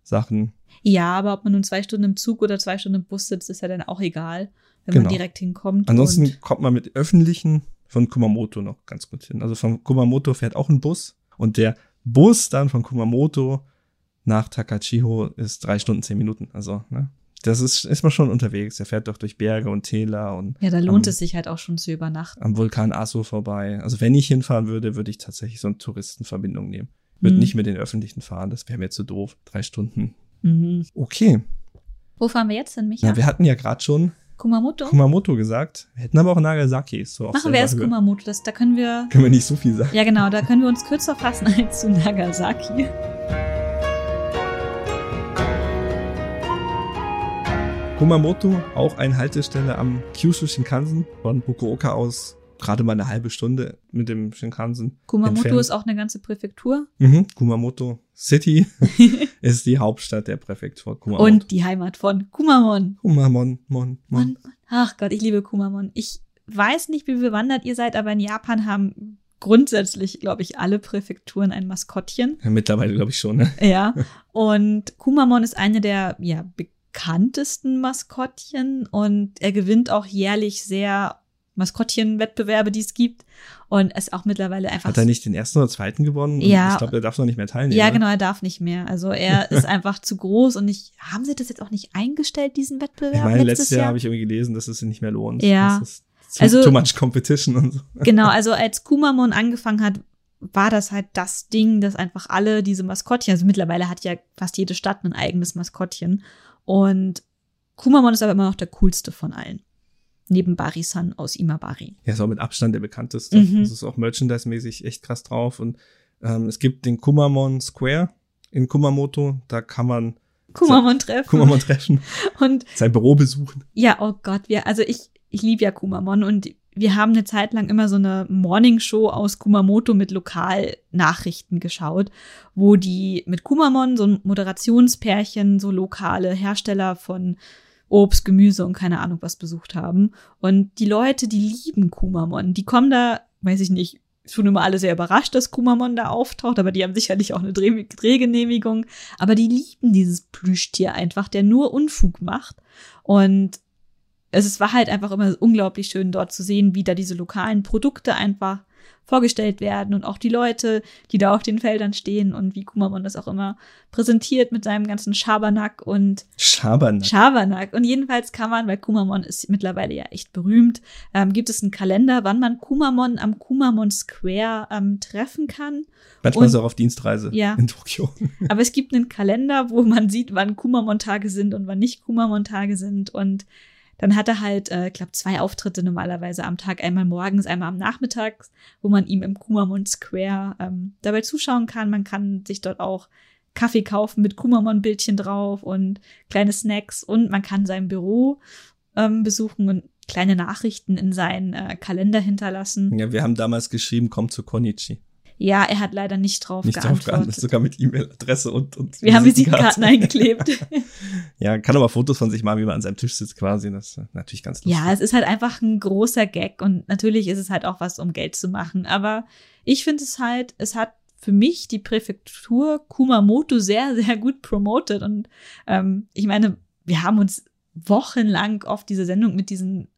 Sachen. Ja, aber ob man nun zwei Stunden im Zug oder zwei Stunden im Bus sitzt, ist ja dann auch egal, wenn Genau. man direkt hinkommt. Ansonsten kommt man mit öffentlichen von Kumamoto noch ganz gut hin. Also von Kumamoto fährt auch ein Bus und der Bus dann von Kumamoto nach Takachiho ist drei Stunden, zehn Minuten. Also, ne? Das ist, ist man schon unterwegs. Er fährt doch durch Berge und Täler und ja, da lohnt am, es sich halt auch schon zu übernachten. am Vulkan Aso vorbei. Also wenn ich hinfahren würde, würde ich tatsächlich so eine Touristenverbindung nehmen. Würde Mhm. nicht mit den Öffentlichen fahren, das wäre mir zu doof. Drei Stunden. Mhm. Okay. Wo fahren wir jetzt hin, Micha? Na, wir hatten ja gerade schon Kumamoto? Kumamoto gesagt. Wir hätten aber auch Nagasaki. So Machen wir erst. Kumamoto. Das, da können wir. Können wir nicht so viel sagen. Ja, genau, da können wir uns kürzer fassen als zu Nagasaki. Kumamoto, auch eine Haltestelle am Kyushu Shinkansen von Fukuoka aus. Gerade mal eine halbe Stunde mit dem Shinkansen. Kumamoto entfernt. ist auch eine ganze Präfektur. Mhm. Kumamoto City ist die Hauptstadt der Präfektur Kumamoto. Und die Heimat von Kumamon. Kumamon, Mon, Mon. Ach Gott, ich liebe Kumamon. Ich weiß nicht, wie bewandert ihr seid, aber in Japan haben grundsätzlich, glaube ich, alle Präfekturen ein Maskottchen. Ja, mittlerweile glaube ich schon. Ne? Ja. Und Kumamon ist eine der ja, bekanntesten Maskottchen und er gewinnt auch jährlich sehr Maskottchenwettbewerbe, die es gibt. Und ist auch mittlerweile einfach. Hat er nicht den ersten oder zweiten gewonnen? Ja. Ich glaube, er darf noch nicht mehr teilnehmen. ja, ne? genau, er darf nicht mehr. Also er ist einfach zu groß und ich, haben sie das jetzt auch nicht eingestellt, diesen Wettbewerb? Ich meine, letztes letztes Jahr habe ich irgendwie gelesen, dass es sich nicht mehr lohnt. Ja. Zu, Also- too much competition und so. Genau, also als Kumamon angefangen hat, war das halt das Ding, dass einfach alle diese Maskottchen, also mittlerweile hat ja fast jede Stadt ein eigenes Maskottchen. Und Kumamon ist aber immer noch der coolste von allen. Neben Barisan aus Imabari. Er ist auch mit Abstand der bekannteste. Mhm. Das ist auch merchandise-mäßig echt krass drauf. Und ähm, es gibt den Kumamon Square in Kumamoto. Da kann man Kumamon treffen. Kumamon treffen, Und sein Büro besuchen. ja, oh Gott, wir, also ich, ich liebe ja Kumamon und wir haben eine Zeit lang immer so eine Morningshow aus Kumamoto mit Lokalnachrichten geschaut, wo die mit Kumamon, so ein Moderationspärchen, so lokale Hersteller von Obst, Gemüse und keine Ahnung was besucht haben. Und die Leute, die lieben Kumamon, die kommen da, weiß ich nicht, tun immer alle sehr überrascht, dass Kumamon da auftaucht, aber die haben sicherlich auch eine Dreh Drehgenehmigung. Aber die lieben dieses Plüschtier einfach, der nur Unfug macht. Und es ist- war halt einfach immer unglaublich schön, dort zu sehen, wie da diese lokalen Produkte einfach vorgestellt werden und auch die Leute, die da auf den Feldern stehen und wie Kumamon das auch immer präsentiert mit seinem ganzen Schabernack und Schabernack. Schabernack. Und jedenfalls kann man, weil Kumamon ist mittlerweile ja echt berühmt, ähm, gibt es einen Kalender, wann man Kumamon am Kumamon Square ähm, treffen kann. Manchmal und- ist er auch auf Dienstreise Ja. in Tokio. Aber es gibt einen Kalender, wo man sieht, wann Kumamon-Tage sind und wann nicht Kumamon-Tage sind. Und dann hat er halt, äh, ich glaube, zwei Auftritte normalerweise am Tag, einmal morgens, einmal am Nachmittag, wo man ihm im Kumamon Square ähm, dabei zuschauen kann. Man kann sich dort auch Kaffee kaufen mit Kumamon-Bildchen drauf und kleine Snacks und man kann sein Büro ähm, besuchen und kleine Nachrichten in seinen äh, Kalender hinterlassen. Ja, wir haben damals geschrieben, komm zu Konichi. Ja, er hat leider nicht drauf Nicht drauf geantwortet. geantwortet, sogar mit E-Mail-Adresse und, und Wir haben Visitenkarten eingeklebt. Ja, kann aber Fotos von sich machen, wie man an seinem Tisch sitzt quasi. Das ist natürlich ganz lustig. Ja, es ist halt einfach ein großer Gag und natürlich ist es halt auch was, um Geld zu machen. Aber ich finde es halt, es hat für mich die Präfektur Kumamoto sehr, sehr gut promotet. Und ähm, ich meine, wir haben uns wochenlang oft diese Sendung mit diesen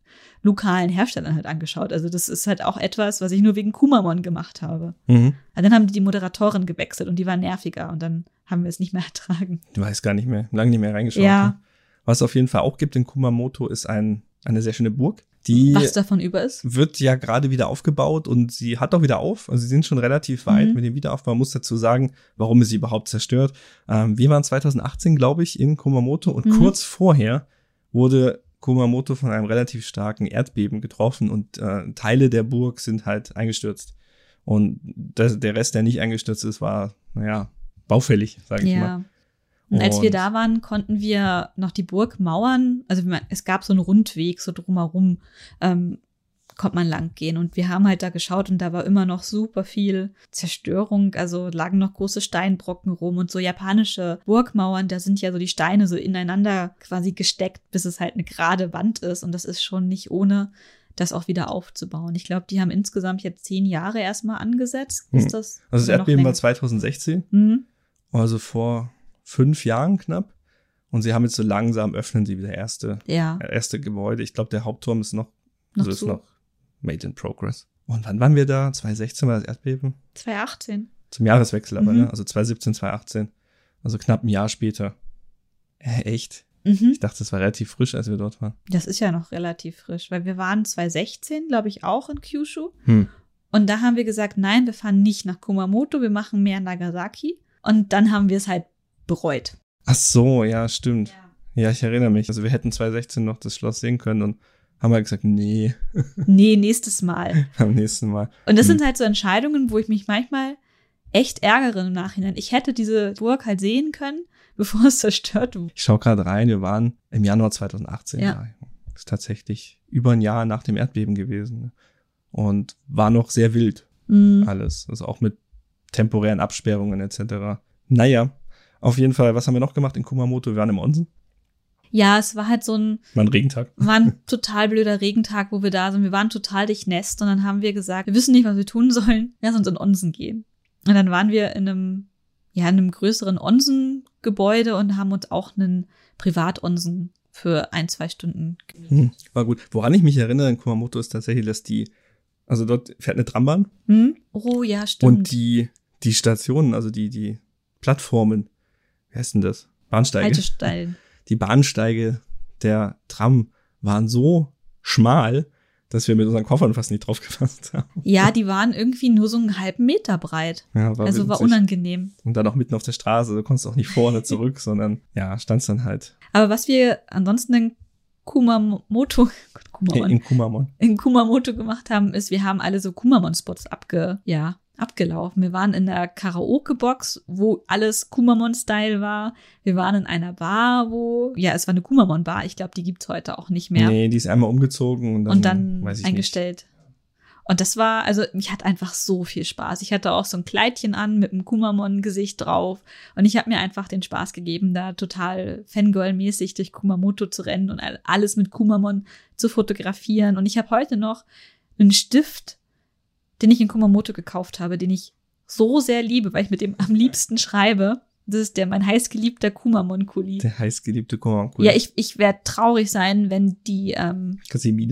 lokalen Herstellern halt angeschaut. Also das ist halt auch etwas, was ich nur wegen Kumamon gemacht habe. Mhm. Aber dann haben die die Moderatorin gewechselt und die war nerviger und dann haben wir es nicht mehr ertragen. Ich weiß gar nicht mehr, lange nicht mehr reingeschaut. Ja. ne? Was es auf jeden Fall auch gibt in Kumamoto ist ein, eine sehr schöne Burg. Die Was davon über ist? wird ja gerade wieder aufgebaut und sie hat auch wieder auf. Also sie sind schon relativ weit Mhm. mit dem Wiederaufbau. Man muss dazu sagen, warum ist sie überhaupt zerstört. Ähm, wir waren 2018, glaube ich, in Kumamoto und Mhm. kurz vorher wurde Kumamoto von einem relativ starken Erdbeben getroffen und äh, Teile der Burg sind halt eingestürzt. Und das, der Rest, der nicht eingestürzt ist, war, naja, baufällig, sage ich mal. Ja. Und als wir Und- da waren, konnten wir noch die Burg mauern. Also es gab so einen Rundweg, so drumherum ähm, konnte man lang gehen. Und wir haben halt da geschaut und da war immer noch super viel Zerstörung. Also lagen noch große Steinbrocken rum und so japanische Burgmauern, da sind ja so die Steine so ineinander quasi gesteckt, bis es halt eine gerade Wand ist. Und das ist schon nicht ohne, das auch wieder aufzubauen. Ich glaube, die haben insgesamt jetzt zehn Jahre erstmal angesetzt. Hm. Ist das? Also das Erdbeben war länger? 2016, Mhm. also vor fünf Jahren knapp. Und sie haben jetzt so langsam öffnen sie wieder erste, Ja, erste Gebäude. Ich glaube, der Hauptturm ist noch, noch also ist zu. noch made in progress. Und wann waren wir da? 2016 war das Erdbeben? 2018. Zum Jahreswechsel aber, Mhm. ne? Also 2017, 2018. Also knapp ein Jahr später. Äh, echt? Mhm. Ich dachte, das war relativ frisch, als wir dort waren. Das ist ja noch relativ frisch, weil wir waren 2016, glaube ich, auch in Kyushu. Hm. Und da haben wir gesagt, nein, wir fahren nicht nach Kumamoto, wir machen mehr Nagasaki. Und dann haben wir es halt bereut. Ach so, ja, stimmt. Ja, ich erinnere mich. Also wir hätten 2016 noch das Schloss sehen können und haben halt gesagt, nee, Nee, nächstes Mal. am nächsten Mal. Und das Hm. sind halt so Entscheidungen, wo ich mich manchmal echt ärgere im Nachhinein. Ich hätte diese Burg halt sehen können, bevor es zerstört wurde. Ich schaue gerade rein, wir waren im Januar 2018. Ja. Das ist tatsächlich über ein Jahr nach dem Erdbeben gewesen. Und war noch sehr wild Mhm. alles. Also auch mit temporären Absperrungen etc. Naja, auf jeden Fall, was haben wir noch gemacht in Kumamoto? Wir waren im Onsen. Ja, es war halt so ein, War ein Regentag. war ein total blöder Regentag, wo wir da sind. Wir waren total durchnässt und dann haben wir gesagt, wir wissen nicht, was wir tun sollen. Lass uns in Onsen gehen. Und dann waren wir in einem, ja, in einem größeren Onsen-Gebäude und haben uns auch einen Privatonsen für ein, zwei Stunden. Hm, war gut. Woran ich mich erinnere in Kumamoto ist tatsächlich, dass die, also dort fährt eine Trambahn Hm? Oh ja, stimmt. und die, die Stationen, also die, die Plattformen, wie heißt denn das? Bahnsteige. Haltestellen. Die Bahnsteige der Tram waren so schmal, dass wir mit unseren Koffern fast nicht drauf gefasst haben. Ja, die waren irgendwie nur so einen halben Meter breit. Ja, war also war unangenehm. Und dann auch mitten auf der Straße, du konntest auch nicht vorne zurück, sondern ja, standst dann halt Aber was wir ansonsten in Kumamoto, Kumamon, in Kumamon. in Kumamoto gemacht haben, ist, wir haben alle so Kumamon-Spots abge, ja, abgelaufen. Wir waren in der Karaoke-Box, wo alles Kumamon-Style war. Wir waren in einer Bar, wo, ja, es war eine Kumamon-Bar. Ich glaube, die gibt's heute auch nicht mehr. Nee, die ist einmal umgezogen und dann, und dann weiß ich eingestellt. Und das war, also mich hat einfach so viel Spaß. Ich hatte auch so ein Kleidchen an mit einem Kumamon-Gesicht drauf. Und ich habe mir einfach den Spaß gegeben, da total Fangirl-mäßig durch Kumamoto zu rennen und all- alles mit Kumamon zu fotografieren. Und ich habe heute noch einen Stift, den ich in Kumamoto gekauft habe, den ich so sehr liebe, weil ich mit dem am liebsten schreibe. Das ist der mein heißgeliebter Kumamon-Kuli. Der heißgeliebte Kumamon. Ja, ich, ich werde traurig sein, wenn die ähm,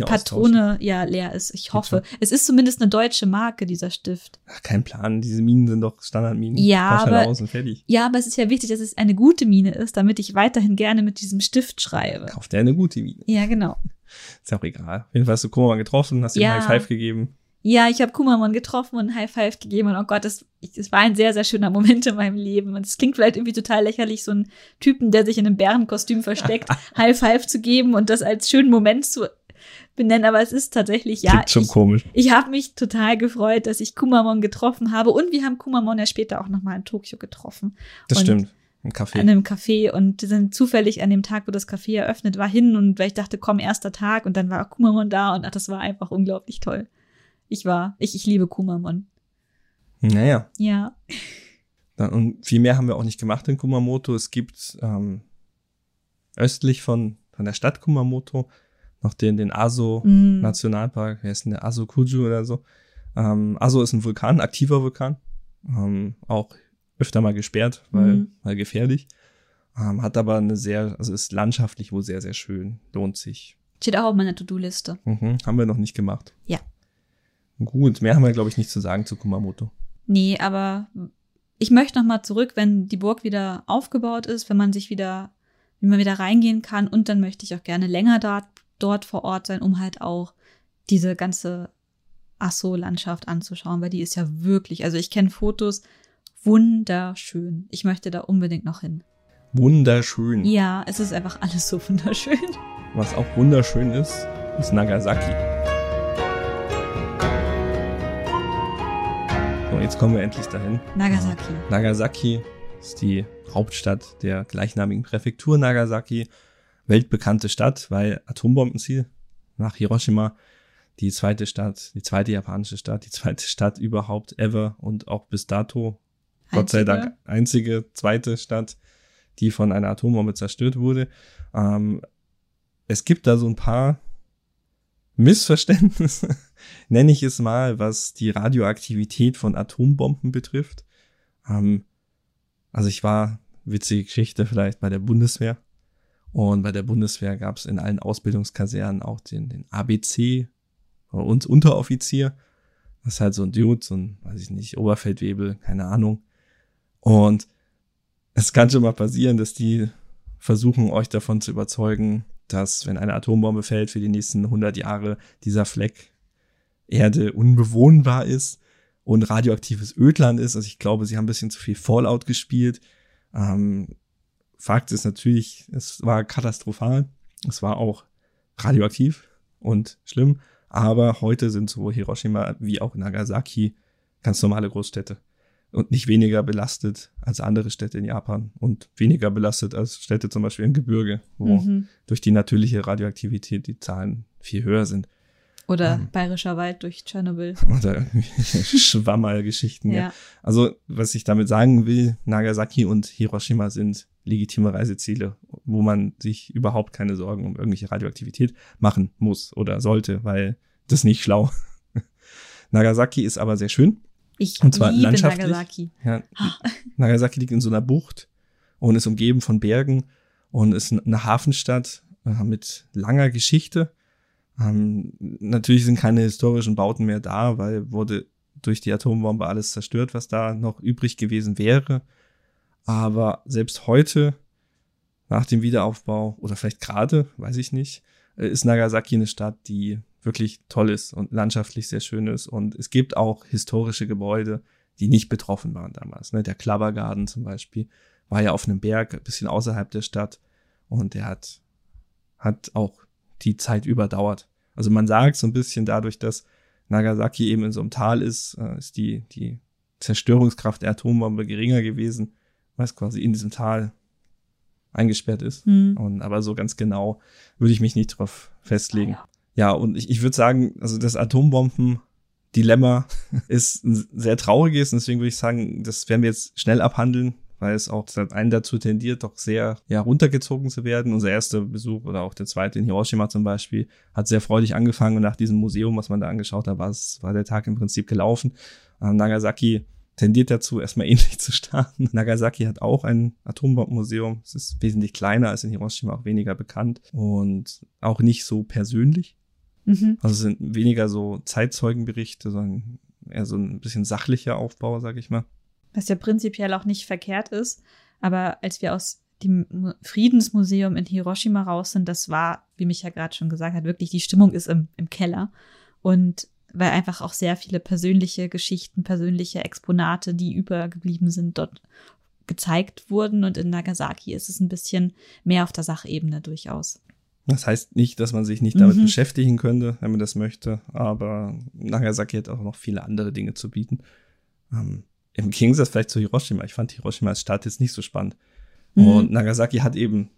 Patrone ja leer ist. Ich hoffe. Es ist zumindest eine deutsche Marke, dieser Stift. Ach, kein Plan, diese Minen sind doch Standardminen. Ja, Tausch aber- aus und fertig. Ja, aber es ist ja wichtig, dass es eine gute Mine ist, damit ich weiterhin gerne mit diesem Stift schreibe. Kauft der eine gute Mine. Ja, genau. Ist ja auch egal. Auf jeden Fall hast du Kumamon getroffen, hast ihm Ja. High Five gegeben. Ja, ich habe Kumamon getroffen und High Five gegeben und oh Gott, das, es war ein sehr, sehr schöner Moment in meinem Leben. Und es klingt vielleicht irgendwie total lächerlich, so einen Typen, der sich in einem Bärenkostüm versteckt, High Five zu geben und das als schönen Moment zu benennen, aber es ist tatsächlich, ja, Klingt schon ich, komisch. ich habe mich total gefreut, dass ich Kumamon getroffen habe und wir haben Kumamon ja später auch nochmal in Tokio getroffen. Das Und stimmt. Ein Kaffee. an einem Café und sind zufällig an dem Tag, wo das Café eröffnet war, hin und weil ich dachte, komm, erster Tag und dann war auch Kumamon da und ach, das war einfach unglaublich toll. Ich war, ich, ich liebe Kumamon. naja. Ja. Dann, und viel mehr haben wir auch nicht gemacht in Kumamoto. Es gibt ähm, östlich von, von der Stadt Kumamoto noch den, den Aso Mm. Nationalpark. Wer ist denn der? Aso Kuju oder so. Ähm, Aso ist ein Vulkan, aktiver Vulkan. Ähm, auch öfter mal gesperrt, weil, Mhm. weil gefährlich. Ähm, hat aber eine sehr, also ist landschaftlich wohl sehr, sehr schön. Lohnt sich. Steht auch auf meiner To-Do-Liste. Mhm, haben wir noch nicht gemacht. Ja. Gut, mehr haben wir, glaube ich, nicht zu sagen zu Kumamoto. Nee, aber ich möchte noch mal zurück, wenn die Burg wieder aufgebaut ist, wenn man sich wieder, wenn man wieder reingehen kann und dann möchte ich auch gerne länger dort, dort vor Ort sein, um halt auch diese ganze Asso-Landschaft anzuschauen, weil die ist ja wirklich, also ich kenne Fotos, wunderschön. Ich möchte da unbedingt noch hin. Wunderschön. Ja, es ist einfach alles so wunderschön. Was auch wunderschön ist, ist Nagasaki. Jetzt kommen wir endlich dahin. Nagasaki. Nagasaki ist die Hauptstadt der gleichnamigen Präfektur Nagasaki. Weltbekannte Stadt, weil Atombombenziel nach Hiroshima. Die zweite Stadt, die zweite japanische Stadt, die zweite Stadt überhaupt ever und auch bis dato, Gott sei Einzige. Dank, einzige zweite Stadt, die von einer Atombombe zerstört wurde. Ähm, es gibt da so ein paar Missverständnisse, nenne ich es mal, was die Radioaktivität von Atombomben betrifft. Ähm, also ich war, witzige Geschichte vielleicht, bei der Bundeswehr. Und bei der Bundeswehr gab es in allen Ausbildungskasernen auch den, den ABC uns Unteroffizier. Das ist halt so ein Dude, so ein, weiß ich nicht, Oberfeldwebel, keine Ahnung. Und es kann schon mal passieren, dass die versuchen, euch davon zu überzeugen, dass wenn eine Atombombe fällt für die nächsten 100 Jahre, dieser Fleck Erde unbewohnbar ist und radioaktives Ödland ist. Also ich glaube, sie haben ein bisschen zu viel Fallout gespielt. Ähm, Fakt ist natürlich, es war katastrophal. Es war auch radioaktiv und schlimm. Aber heute sind sowohl Hiroshima wie auch Nagasaki ganz normale Großstädte und nicht weniger belastet als andere Städte in Japan und weniger belastet als Städte zum Beispiel im Gebirge, wo mhm. durch die natürliche Radioaktivität die Zahlen viel höher sind. Oder ähm, Bayerischer Wald durch Tschernobyl. Oder Schwammerl-Geschichten, ja. ja. Also, was ich damit sagen will, Nagasaki und Hiroshima sind legitime Reiseziele, wo man sich überhaupt keine Sorgen um irgendwelche Radioaktivität machen muss oder sollte, weil das nicht schlau. Nagasaki ist aber sehr schön. Ich und zwar liebe landschaftlich. Nagasaki. Ja, Nagasaki liegt in so einer Bucht und ist umgeben von Bergen und ist eine Hafenstadt äh, mit langer Geschichte. Ähm, natürlich sind keine historischen Bauten mehr da, weil wurde durch die Atombombe alles zerstört, was da noch übrig gewesen wäre. Aber selbst heute, nach dem Wiederaufbau, oder vielleicht gerade, weiß ich nicht, äh, ist Nagasaki eine Stadt, die wirklich toll ist und landschaftlich sehr schön ist. Und es gibt auch historische Gebäude, die nicht betroffen waren damals. Ne? Der Klabbergarten zum Beispiel war ja auf einem Berg, ein bisschen außerhalb der Stadt. Und der hat, hat auch die Zeit überdauert. Also man sagt so ein bisschen dadurch, dass Nagasaki eben in so einem Tal ist, äh, ist die, die Zerstörungskraft der Atombombe geringer gewesen, weil es quasi in diesem Tal eingesperrt ist. Mhm. Und, aber so ganz genau würde ich mich nicht drauf festlegen. Ah, ja. Ja, und ich, ich würde sagen, also das Atombomben-Dilemma ist ein sehr trauriges und deswegen würde ich sagen, das werden wir jetzt schnell abhandeln, weil es auch einen dazu tendiert, doch sehr ja, runtergezogen zu werden. Unser erster Besuch oder auch der zweite in Hiroshima zum Beispiel hat sehr freudig angefangen und nach diesem Museum, was man da angeschaut hat, war, es, war der Tag im Prinzip gelaufen. Ähm, Nagasaki tendiert dazu, erstmal ähnlich zu starten. Nagasaki hat auch ein Atombombenmuseum. Es ist wesentlich kleiner als in Hiroshima, auch weniger bekannt und auch nicht so persönlich. Mhm. Also es sind weniger so Zeitzeugenberichte, sondern eher so ein bisschen sachlicher Aufbau, sag ich mal. Was ja prinzipiell auch nicht verkehrt ist. Aber als wir aus dem Friedensmuseum in Hiroshima raus sind, das war, wie Micha gerade schon gesagt hat, wirklich die Stimmung ist im, im Keller. Und weil einfach auch sehr viele persönliche Geschichten, persönliche Exponate, die übergeblieben sind, dort gezeigt wurden. Und in Nagasaki ist es ein bisschen mehr auf der Sachebene durchaus. Das heißt nicht, dass man sich nicht damit mhm. beschäftigen könnte, wenn man das möchte, aber Nagasaki hat auch noch viele andere Dinge zu bieten. Ähm, Im Gegensatz vielleicht zu Hiroshima. Ich fand Hiroshima als Stadt jetzt nicht so spannend. Mhm. Und Nagasaki hat eben,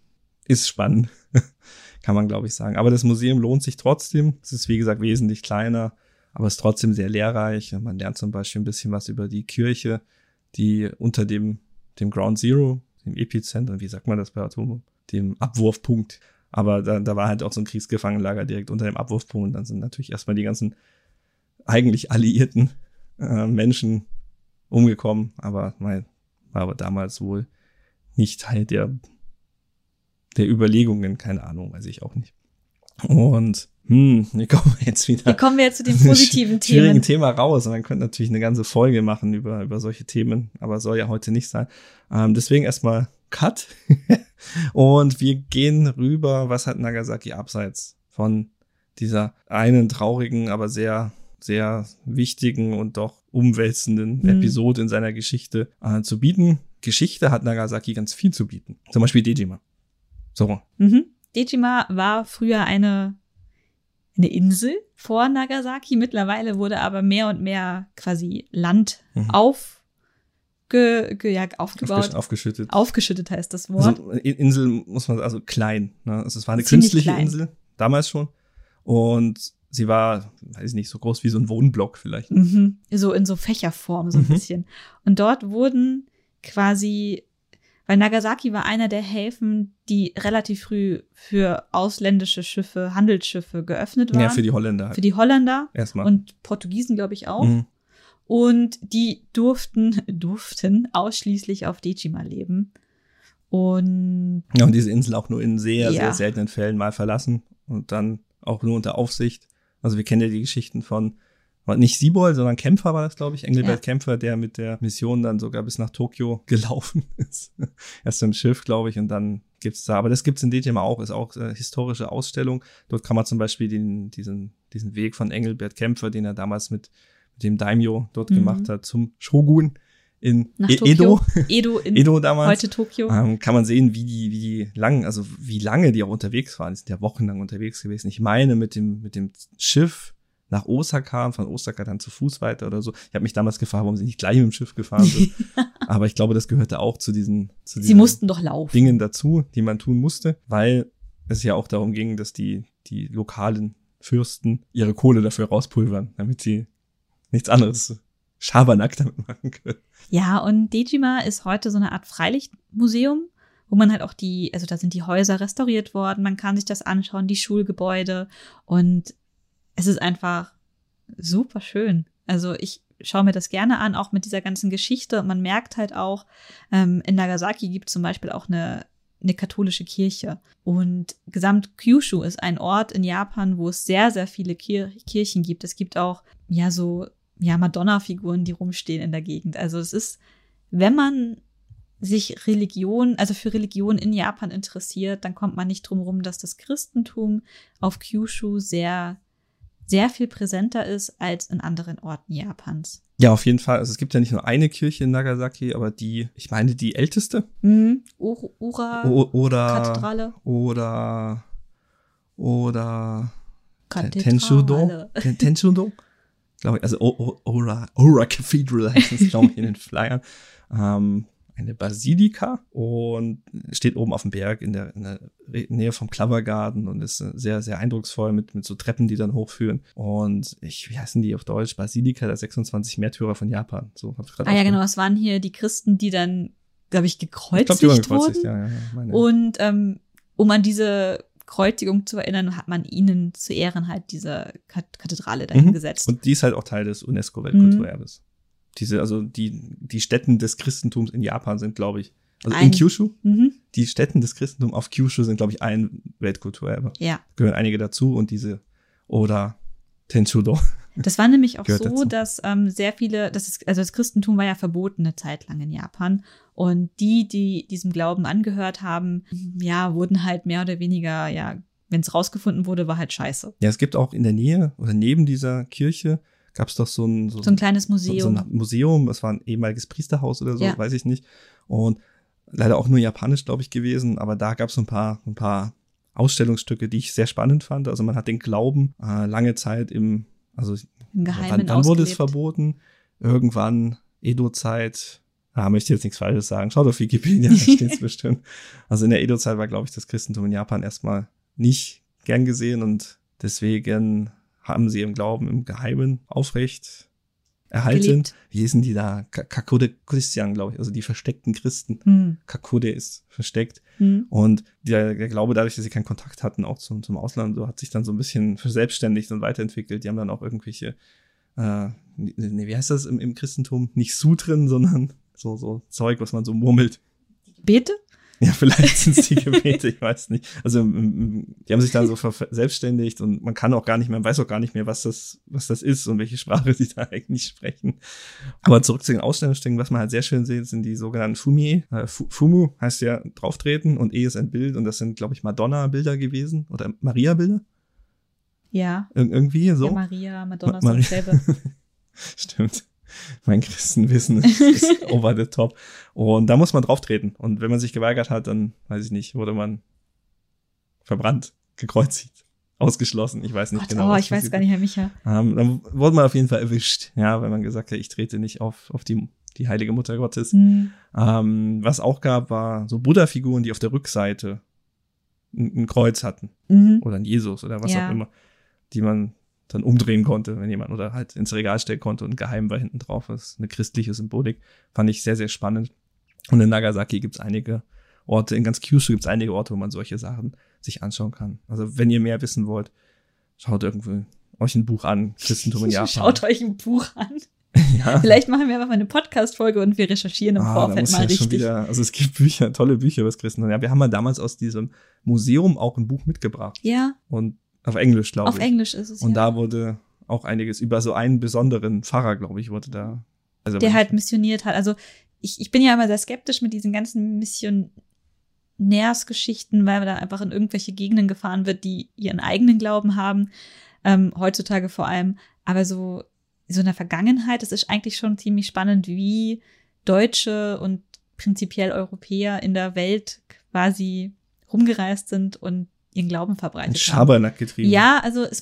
ist spannend, kann man glaube ich sagen. Aber das Museum lohnt sich trotzdem. Es ist wie gesagt wesentlich kleiner aber es ist trotzdem sehr lehrreich. Man lernt zum Beispiel ein bisschen was über die Kirche, die unter dem, dem Ground Zero, dem Epizentrum, wie sagt man das bei Atomen, dem Abwurfpunkt. Aber da, da war halt auch so ein Kriegsgefangenenlager direkt unter dem Abwurfpunkt. Und dann sind natürlich erstmal die ganzen eigentlich alliierten äh, Menschen umgekommen. Aber mein, war aber damals wohl nicht Teil der, der Überlegungen, keine Ahnung, weiß ich auch nicht. Und hm, wie kommen wir jetzt wieder? Wie kommen wir jetzt zu den positiven Themen? Schwierigen Thema raus. Und man könnte natürlich eine ganze Folge machen über, über solche Themen, aber soll ja heute nicht sein. Ähm, deswegen erstmal Cut. und wir gehen rüber, was hat Nagasaki abseits von dieser einen traurigen, aber sehr, sehr wichtigen und doch umwälzenden mhm. Episode in seiner Geschichte äh, zu bieten. Geschichte hat Nagasaki ganz viel zu bieten. Zum Beispiel Dejima. So. Mhm. Dejima war früher eine eine Insel vor Nagasaki. Mittlerweile wurde aber mehr und mehr quasi Land mhm. auf ge, ge, ja, aufgebaut. aufgeschüttet. Aufgeschüttet heißt das Wort. Also, Insel muss man, also klein. Ne? Also es war eine Ziemlich künstliche klein. Insel, damals schon. Und sie war, weiß ich nicht, so groß wie so ein Wohnblock vielleicht. Mhm. So in so Fächerform, so ein mhm. bisschen. Und dort wurden quasi weil Nagasaki war einer der Häfen, die relativ früh für ausländische Schiffe, Handelsschiffe geöffnet waren. Ja, für die Holländer. Halt. Für die Holländer. Erstmal. Und Portugiesen, glaube ich, auch. Mhm. Und die durften, durften ausschließlich auf Dejima leben. Und. Ja, und diese Insel auch nur in sehr, ja. sehr seltenen Fällen mal verlassen. Und dann auch nur unter Aufsicht. Also wir kennen ja die Geschichten von nicht Siebol, sondern Kämpfer war das, glaube ich, Engelbert ja. Kämpfer, der mit der Mission dann sogar bis nach Tokio gelaufen ist. Erst im Schiff, glaube ich, und dann gibt's da, aber das gibt's in DTM auch, ist auch äh, historische Ausstellung. Dort kann man zum Beispiel den, diesen, diesen Weg von Engelbert Kämpfer, den er damals mit, mit dem Daimyo dort mhm. gemacht hat, zum Shogun in Nach E- Tokio. Edo, Edo in Edo damals, heute Tokio. ähm, kann man sehen, wie die, wie die lang, also wie lange die auch unterwegs waren. Die sind ja wochenlang unterwegs gewesen. Ich meine, mit dem, mit dem Schiff nach Osaka und von Osaka dann zu Fuß weiter oder so. Ich habe mich damals gefragt, warum sie nicht gleich mit dem Schiff gefahren sind. Aber ich glaube, das gehörte auch zu diesen, zu Sie diesen mussten doch laufen. Dingen dazu, die man tun musste, weil es ja auch darum ging, dass die, die lokalen Fürsten ihre Kohle dafür rauspulvern, damit sie nichts anderes Schabernack damit machen können. Ja, und Dejima ist heute so eine Art Freilichtmuseum, wo man halt auch die, also da sind die Häuser restauriert worden, man kann sich das anschauen, die Schulgebäude und es ist einfach super schön. Also ich schaue mir das gerne an, auch mit dieser ganzen Geschichte. Und man merkt halt auch, ähm, in Nagasaki gibt es zum Beispiel auch eine, eine katholische Kirche. Und gesamt Kyushu ist ein Ort in Japan, wo es sehr, sehr viele Kir Kirchen gibt. Es gibt auch, ja, so, ja, Madonna-Figuren, die rumstehen in der Gegend. Also es ist, wenn man sich Religion, also für Religion in Japan interessiert, dann kommt man nicht drum rum, dass das Christentum auf Kyushu sehr sehr viel präsenter ist als in anderen Orten Japans. Ja, auf jeden Fall. Also es gibt ja nicht nur eine Kirche in Nagasaki, aber die, ich meine, die älteste. Mhm. Ur Ura O oder, Kathedrale. oder, oder Kathedrale. Tenshudo. Ten- Tenshudo? Glaube ich, also Ora, Ora Cathedral heißt es, glaube ich, in den Flyern. Ähm, eine Basilika und steht oben auf dem Berg in der, in der Nähe vom Clover Garden und ist äh, sehr, sehr eindrucksvoll mit, mit so Treppen, die dann hochführen. Und ich, wie heißen die auf Deutsch? Basilika der 26 Märtyrer von Japan. So hab ich gerade Ah ja, genau, es waren hier die Christen, die dann, glaube ich, Ich gekreuzigt glaube, die waren gekreuzigt, wurden. ja, ja. Meine. Und ähm, um an diese Kreuzigung zu erinnern, hat man ihnen zu Ehren halt diese Kat- Kathedrale dahin Mhm. gesetzt. Und die ist halt auch Teil des UNESCO-Weltkulturerbes. Diese, also die, die Stätten des Christentums in Japan sind, glaube ich, also in Ein- Kyushu, mhm. die Stätten des Christentums auf Kyushu sind, glaube ich, ein Weltkulturerbe. Ja, Gehören einige dazu und diese oder Tenshudo. Das war nämlich auch so, dazu. dass ähm, sehr viele, das ist, also das Christentum war ja verboten eine Zeit lang in Japan. Und die, die diesem Glauben angehört haben, ja, wurden halt mehr oder weniger, ja, wenn es rausgefunden wurde, war halt scheiße. Ja, es gibt auch in der Nähe oder neben dieser Kirche gab es doch so ein, so, So ein kleines so, Museum. so ein Museum, das war ein ehemaliges Priesterhaus oder so, Ja. weiß ich nicht. Und leider auch nur japanisch, glaube ich, gewesen, aber da gab es ein paar, ein paar Ausstellungsstücke, die ich sehr spannend fand. Also man hat den Glauben äh, lange Zeit im, also wann, wann wurde es verboten? Irgendwann, Edo-Zeit. Ah, möchte ich jetzt nichts Falsches sagen. Schaut auf Wikipedia, da steht's bestimmt. Also in der Edo-Zeit war, glaube ich, das Christentum in Japan erstmal nicht gern gesehen und deswegen haben sie im Glauben im Geheimen aufrecht erhalten. Gelebt. Wie hießen die da? Ka- Kakode Christian, glaube ich, also die versteckten Christen. Hm. Kakode ist versteckt. Hm. Und der, der Glaube, dadurch, dass sie keinen Kontakt hatten, auch zum, zum Ausland, so hat sich dann so ein bisschen verselbstständigt und weiterentwickelt. Die haben dann auch irgendwelche, äh, nee, wie heißt das im, im Christentum? Nicht Sutren, sondern so, so Zeug, was man so murmelt. Bete? Ja, vielleicht sind es die Gebete, ich weiß nicht. Also im- im- die haben sich dann so verselbstständigt und man kann auch gar nicht mehr, man weiß auch gar nicht mehr, was das, was das ist und welche Sprache sie da eigentlich sprechen. Aber zurück zu den Ausstellungsstücken, was man halt sehr schön sieht, sind die sogenannten Fumie. Äh, Fu- Fumu heißt ja drauftreten und E ist ein Bild und das sind, glaube ich, Madonna-Bilder gewesen oder Maria-Bilder. Ja. Ir irgendwie so. Ja, Maria, Madonna Ma- ist dasselbe. Stimmt. Mein Christenwissen ist, ist over the top. Und da muss man drauf treten. Und wenn man sich geweigert hat, dann, weiß ich nicht, wurde man verbrannt, gekreuzigt, ausgeschlossen. Ich weiß nicht Gott, genau. oh, ich weiß gar nicht mehr, Micha. Ähm, dann wurde man auf jeden Fall erwischt, ja, wenn man gesagt hat, ich trete nicht auf, auf die, die heilige Mutter Gottes. Hm. Ähm, was auch gab, war so Buddha-Figuren, die auf der Rückseite ein, ein Kreuz hatten. Mhm. Oder ein Jesus oder was Ja. auch immer, die man dann umdrehen konnte, wenn jemand oder halt ins Regal stellen konnte und geheim war hinten drauf. Das ist eine christliche Symbolik. Fand ich sehr, sehr spannend. Und in Nagasaki gibt's einige Orte, in ganz Kyushu gibt's einige Orte, wo man solche Sachen sich anschauen kann. Also wenn ihr mehr wissen wollt, schaut irgendwo euch ein Buch an, Christentum in Japan. Schaut euch ein Buch an. ja. Vielleicht machen wir einfach mal eine Podcast-Folge und wir recherchieren im Ah, Vorfeld muss mal ja schon richtig. wieder, also es gibt Bücher, tolle Bücher über das Christentum. Ja, wir haben mal damals aus diesem Museum auch ein Buch mitgebracht. Ja, Und auf Englisch, glaube ich. auf Englisch ist es. Und ja. da wurde auch einiges über so einen besonderen Pfarrer, glaube ich, wurde da. Also der halt missioniert hat. Also ich, ich bin ja immer sehr skeptisch mit diesen ganzen Missionärsgeschichten, weil da einfach in irgendwelche Gegenden gefahren wird, die ihren eigenen Glauben haben, ähm, heutzutage vor allem. Aber so, so in der Vergangenheit, es ist eigentlich schon ziemlich spannend, wie Deutsche und prinzipiell Europäer in der Welt quasi rumgereist sind und ihren Glauben verbreitet Schabernack getrieben. Ja, also es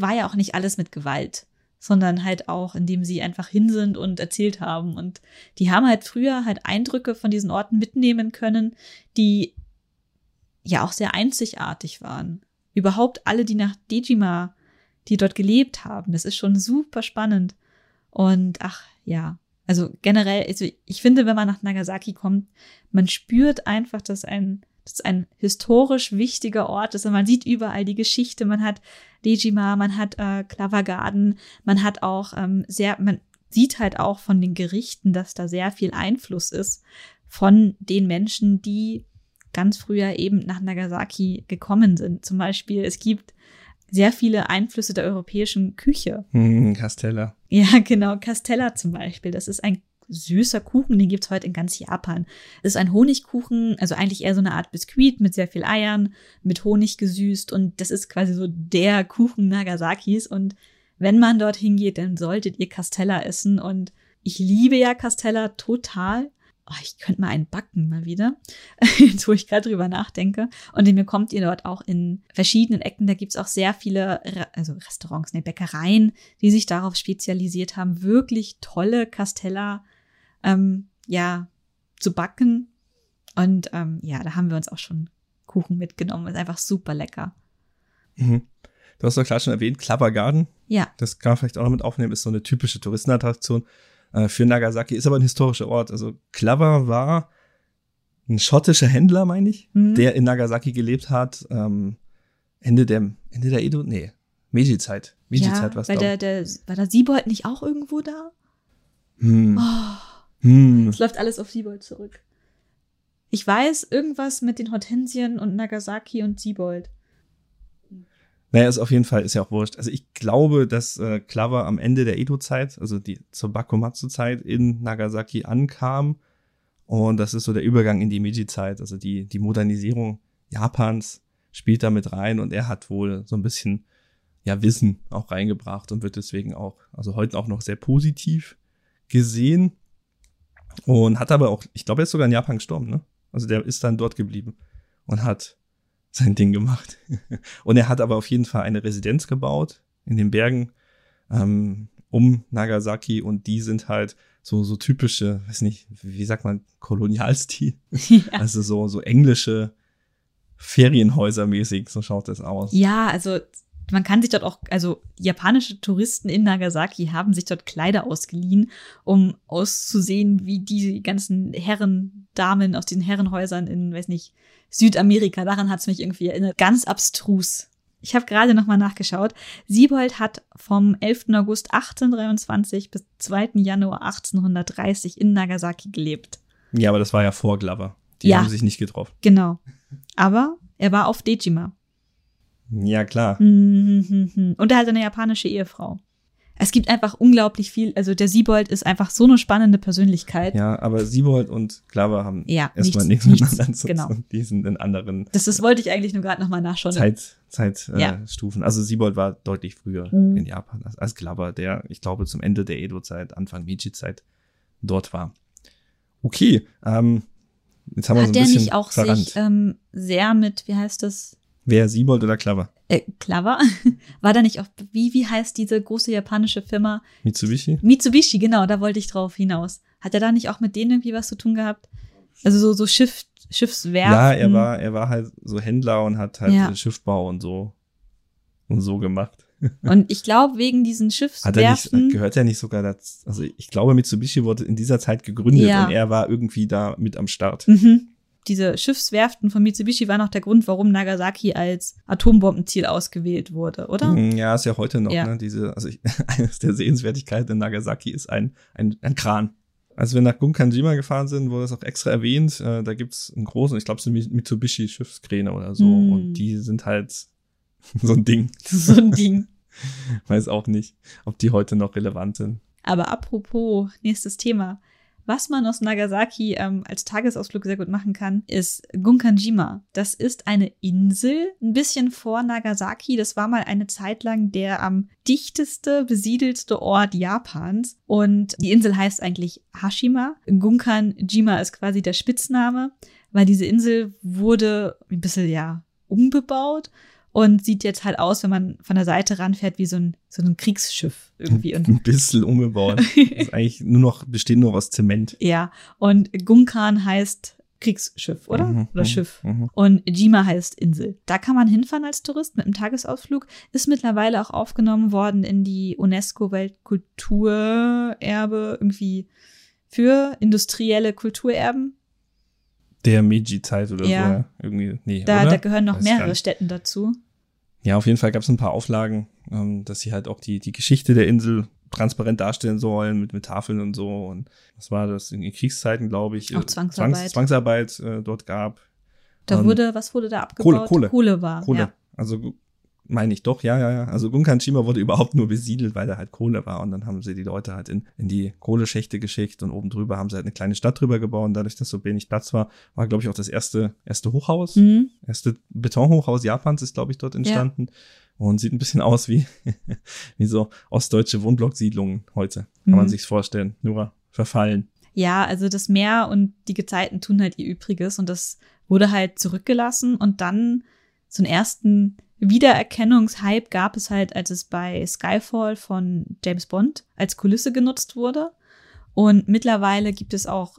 war ja auch nicht alles mit Gewalt, sondern halt auch, indem sie einfach hin sind und erzählt haben. Und die haben halt früher halt Eindrücke von diesen Orten mitnehmen können, die ja auch sehr einzigartig waren. Überhaupt alle, die nach Dejima, die dort gelebt haben, das ist schon super spannend. Und ach ja, also generell, also ich finde, wenn man nach Nagasaki kommt, man spürt einfach, dass ein das ein historisch wichtiger Ort ist. Und man sieht überall die Geschichte. Man hat Dejima, man hat äh, Clover Garden, man hat auch ähm, sehr, man sieht halt auch von den Gerichten, dass da sehr viel Einfluss ist von den Menschen, die ganz früher eben nach Nagasaki gekommen sind. Zum Beispiel, es gibt sehr viele Einflüsse der europäischen Küche. Hm, Castella. Ja, genau, Castella zum Beispiel. Das ist ein süßer Kuchen, den gibt's heute in ganz Japan. Es ist ein Honigkuchen, also eigentlich eher so eine Art Biskuit mit sehr viel Eiern, mit Honig gesüßt und das ist quasi so der Kuchen Nagasakis und wenn man dorthin geht, dann solltet ihr Castella essen und ich liebe ja Castella total. Oh, ich könnte mal einen backen mal wieder, jetzt wo ich gerade drüber nachdenke. Und mir kommt ihr dort auch in verschiedenen Ecken. Da gibt's auch sehr viele, also Restaurants, ne, Bäckereien, die sich darauf spezialisiert haben, wirklich tolle Castella ähm, ja, zu backen. Und ähm, ja, da haben wir uns auch schon Kuchen mitgenommen. Ist einfach super lecker. Mhm. Du hast doch gerade schon erwähnt, Clubber Garden. Ja. Das kann man vielleicht auch noch mit aufnehmen, ist so eine typische Touristenattraktion äh, für Nagasaki, ist aber ein historischer Ort. Also Clubber war ein schottischer Händler, meine ich, mhm. der in Nagasaki gelebt hat. Ähm, Ende der, Ende der Edo, nee, Meiji-Zeit. Meiji-Zeit ja, war es, der, der, War der Siebold nicht auch irgendwo da? Hm. Oh. Hm. Es läuft alles auf Siebold zurück. Ich weiß irgendwas mit den Hortensien und Nagasaki und Siebold. Naja, ist auf jeden Fall, ist ja auch wurscht. Also ich glaube, dass äh, Clover am Ende der Edo-Zeit, also die zur Bakumatsu-Zeit in Nagasaki ankam. Und das ist so der Übergang in die Meiji-Zeit, also die, die Modernisierung Japans spielt da mit rein und er hat wohl so ein bisschen ja Wissen auch reingebracht und wird deswegen auch, also heute auch noch sehr positiv gesehen. Und hat aber auch, ich glaube, er ist sogar in Japan gestorben, ne? Also der ist dann dort geblieben und hat sein Ding gemacht. und er hat aber auf jeden Fall eine Residenz gebaut in den Bergen ähm, um Nagasaki und die sind halt so so typische, weiß nicht, wie sagt man, Kolonialstil. Ja. Also so so englische Ferienhäuser mäßig, so schaut das aus. Ja, also man kann sich dort auch, also japanische Touristen in Nagasaki haben sich dort Kleider ausgeliehen, um auszusehen wie die ganzen Herren, Damen aus diesen Herrenhäusern in, weiß nicht, Südamerika. Daran hat es mich irgendwie erinnert. Ganz abstrus. Ich habe gerade nochmal nachgeschaut. Siebold hat vom 11. August 1823 bis 2. Januar 1830 in Nagasaki gelebt. Ja, aber das war ja vor Glover. Die ja, haben sich nicht getroffen. Genau. Aber er war auf Dejima. Ja, klar. Und er hat eine japanische Ehefrau. Es gibt einfach unglaublich viel, also der Siebold ist einfach so eine spannende Persönlichkeit. Ja, aber Siebold und Klaver haben ja, erstmal nichts, nichts miteinander zu genau. tun. Die sind in anderen Das, das wollte ich eigentlich nur gerade nochmal nachschauen. Zeit, Zeitstufen. Ja. Äh, also Siebold war deutlich früher mhm. in Japan als, als Klaver, der, ich glaube, zum Ende der Edo-Zeit, Anfang Meiji-Zeit dort war. Okay, ähm, jetzt haben wir Hat so ein bisschen der nicht auch verrannt. sich ähm, sehr mit, wie heißt das, Wer, Siebold oder Clever? Äh, Clever? War da nicht auch, wie, wie heißt diese große japanische Firma? Mitsubishi? Mitsubishi, genau, da wollte ich drauf hinaus. Hat er da nicht auch mit denen irgendwie was zu tun gehabt? Also so, so Schiff, Schiffswerfen? Ja, er war, er war halt so Händler und hat halt ja. Schiffbau und so, und so gemacht. Und ich glaube, wegen diesen Schiffswerfen. Hat er nicht, gehört er nicht sogar dazu, also ich glaube, Mitsubishi wurde in dieser Zeit gegründet ja. und er war irgendwie da mit am Start. Mhm diese Schiffswerften von Mitsubishi waren auch der Grund, warum Nagasaki als Atombombenziel ausgewählt wurde, oder? Mm, ja, ist ja heute noch, ja. ne? Diese, also ich, eines der Sehenswertigkeiten in Nagasaki ist ein, ein, ein Kran. Als wir nach Gunkanjima gefahren sind, wurde das auch extra erwähnt. Äh, da gibt's einen großen, ich glaube, es sind Mitsubishi Schiffskräne oder so. Mm. Und die sind halt so ein Ding. So ein Ding. Weiß auch nicht, ob die heute noch relevant sind. Aber apropos nächstes Thema. Was man aus Nagasaki ähm, als Tagesausflug sehr gut machen kann, ist Gunkanjima. Das ist eine Insel, ein bisschen vor Nagasaki. Das war mal eine Zeit lang der am dichteste besiedelste Ort Japans. Und die Insel heißt eigentlich Hashima. Gunkanjima ist quasi der Spitzname, weil diese Insel wurde ein bisschen, ja, umbebaut und sieht jetzt halt aus, wenn man von der Seite ranfährt, wie so ein, so ein Kriegsschiff irgendwie. Und Ein bisschen umgebaut. ist eigentlich nur noch, besteht nur aus Zement. ja, und Gunkan heißt Kriegsschiff, oder? Mhm, oder mhm, Schiff. mhm. Und Jima heißt Insel. Da kann man hinfahren als Tourist mit einem Tagesausflug. Ist mittlerweile auch aufgenommen worden in die UNESCO-Weltkulturerbe irgendwie für industrielle Kulturerben. Der Meiji-Zeit oder Ja. so. Irgendwie, nee, Da, oder? da gehören noch Weiß mehrere nicht. Städten dazu. Ja, auf jeden Fall gab es ein paar Auflagen, ähm, dass sie halt auch die, die Geschichte der Insel transparent darstellen sollen mit, mit Tafeln und so. Und was war das? In den Kriegszeiten, glaube ich. Auch äh, Zwangsarbeit. Zwangs, Zwangsarbeit äh, dort gab. Da Ähm, wurde, was wurde da Kohle, abgebaut? Kohle. Kohle war. Kohle. Ja. Also meine ich doch, ja, ja, ja. Also Gunkanshima wurde überhaupt nur besiedelt, weil da halt Kohle war. Und dann haben sie die Leute halt in, in die Kohleschächte geschickt und oben drüber haben sie halt eine kleine Stadt drüber gebaut. Und dadurch, dass so wenig Platz war, war, glaube ich, auch das erste, erste Hochhaus. Mhm. erste Betonhochhaus Japans ist, glaube ich, dort entstanden. Und sieht ein bisschen aus wie, wie so ostdeutsche Wohnblocksiedlungen heute. Kann man Mhm. sich's vorstellen. Nur verfallen. Ja, also das Meer und die Gezeiten tun halt ihr Übriges und das wurde halt zurückgelassen und dann so einen ersten Wiedererkennungshype gab es halt, als es bei Skyfall von James Bond als Kulisse genutzt wurde. Und mittlerweile gibt es auch,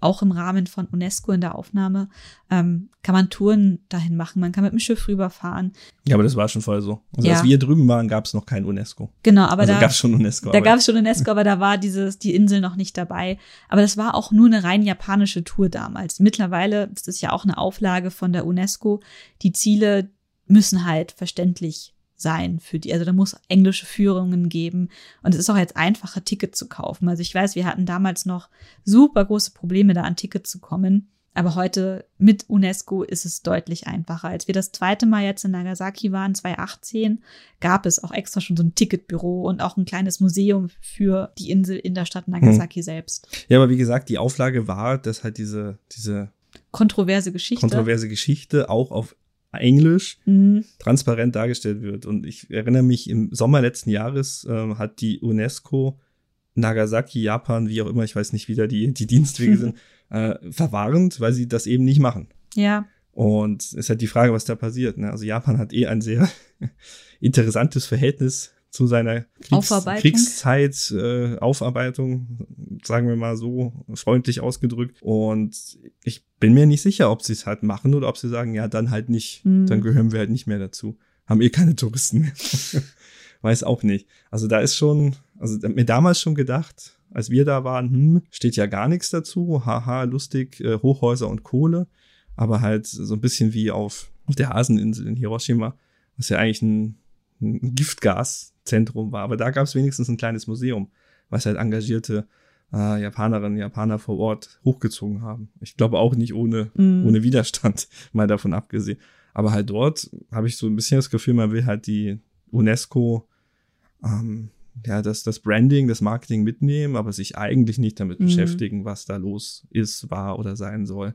auch im Rahmen von UNESCO in der Aufnahme, ähm, kann man Touren dahin machen. Man kann mit dem Schiff rüberfahren. Ja, aber das war schon vorher so. Also Ja. als wir drüben waren, gab es noch kein UNESCO. Genau, aber also da, gab es schon UNESCO. Da gab es schon UNESCO, aber da war dieses, die Insel noch nicht dabei. Aber das war auch nur eine rein japanische Tour damals. Mittlerweile ist es ja auch eine Auflage von der UNESCO. Die Ziele müssen halt verständlich sein für die. Also da muss englische Führungen geben. Und es ist auch jetzt einfacher, Ticket zu kaufen. Also ich weiß, wir hatten damals noch super große Probleme, da an Ticket zu kommen. Aber heute mit UNESCO ist es deutlich einfacher. Als wir das zweite Mal jetzt in Nagasaki waren, 2018, gab es auch extra schon so ein Ticketbüro und auch ein kleines Museum für die Insel in der Stadt Nagasaki selbst. ja, aber wie gesagt, die Auflage war, dass halt diese, diese Kontroverse Geschichte. kontroverse Geschichte auch auf Englisch Mhm. transparent dargestellt wird. Und ich erinnere mich, im Sommer letzten Jahres ähm, hat die UNESCO Nagasaki, Japan, wie auch immer, ich weiß nicht, wie da die, die Dienstwege sind, äh, verwarnt, weil sie das eben nicht machen. Ja, Und es ist halt die Frage, was da passiert. Ne? Also Japan hat eh ein sehr interessantes Verhältnis zu seiner Kriegs. Kriegszeit, äh, Aufarbeitung, sagen wir mal so freundlich ausgedrückt. Und ich bin mir nicht sicher, ob sie es halt machen oder ob sie sagen, ja, dann halt nicht. Mhm. Dann gehören wir halt nicht mehr dazu. Haben eh keine Touristen mehr. Weiß auch nicht. Also da ist schon, also mir damals schon gedacht, als wir da waren, hm, steht ja gar nichts dazu. Haha, lustig, äh, Hochhäuser und Kohle. Aber halt so ein bisschen wie auf, auf der Haseninsel in Hiroshima, was ja eigentlich ein, ein Giftgaszentrum war. Aber da gab es wenigstens ein kleines Museum, was halt engagierte äh, Japanerinnen und Japaner vor Ort hochgezogen haben. Ich glaube auch nicht ohne, Mhm. ohne Widerstand, mal davon abgesehen. Aber halt dort habe ich so ein bisschen das Gefühl, man will halt die UNESCO, ähm, ja, das, das Branding, das Marketing mitnehmen, aber sich eigentlich nicht damit Mhm. beschäftigen, was da los ist, war oder sein soll.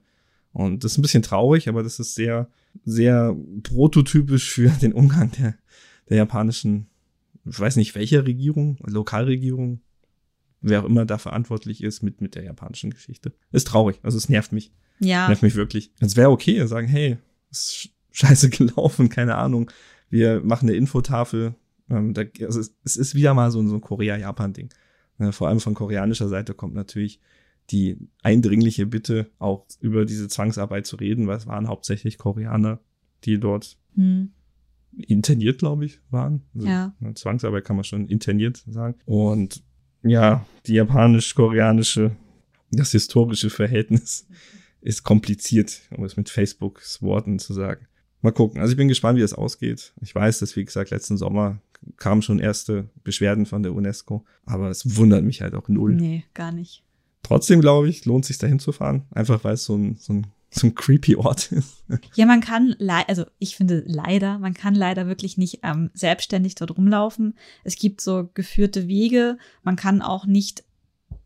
Und das ist ein bisschen traurig, aber das ist sehr, sehr prototypisch für den Umgang der, der japanischen, ich weiß nicht welche Regierung, Lokalregierung, wer auch immer da verantwortlich ist mit, mit der japanischen Geschichte. Ist traurig, also es nervt mich. ja. Nervt mich wirklich. Es wäre okay, sagen, hey, ist sch- scheiße gelaufen, keine Ahnung. Wir machen eine Infotafel. Ähm, da, also es, es ist wieder mal so, ein- so ein Korea-Japan-Ding. Äh, vor allem von koreanischer Seite kommt natürlich die eindringliche Bitte, auch über diese Zwangsarbeit zu reden, weil es waren hauptsächlich Koreaner, die dort Hm. Interniert, glaube ich, waren. Also, Ja. ne, Zwangsarbeit kann man schon interniert sagen. Und ja, die japanisch-koreanische, das historische Verhältnis ist kompliziert, um es mit Facebooks Worten zu sagen. Mal gucken. Also ich bin gespannt, wie das ausgeht. Ich weiß, dass, wie gesagt, letzten Sommer kamen schon erste Beschwerden von der UNESCO, aber es wundert mich halt auch null. Nee, gar nicht. Trotzdem, glaube ich, lohnt sich dahin zu fahren, einfach weil es so ein, so ein, so ein creepy Ort ist. Ja, man kann, also ich finde leider, man kann leider wirklich nicht ähm, selbstständig dort rumlaufen. Es gibt so geführte Wege. Man kann auch nicht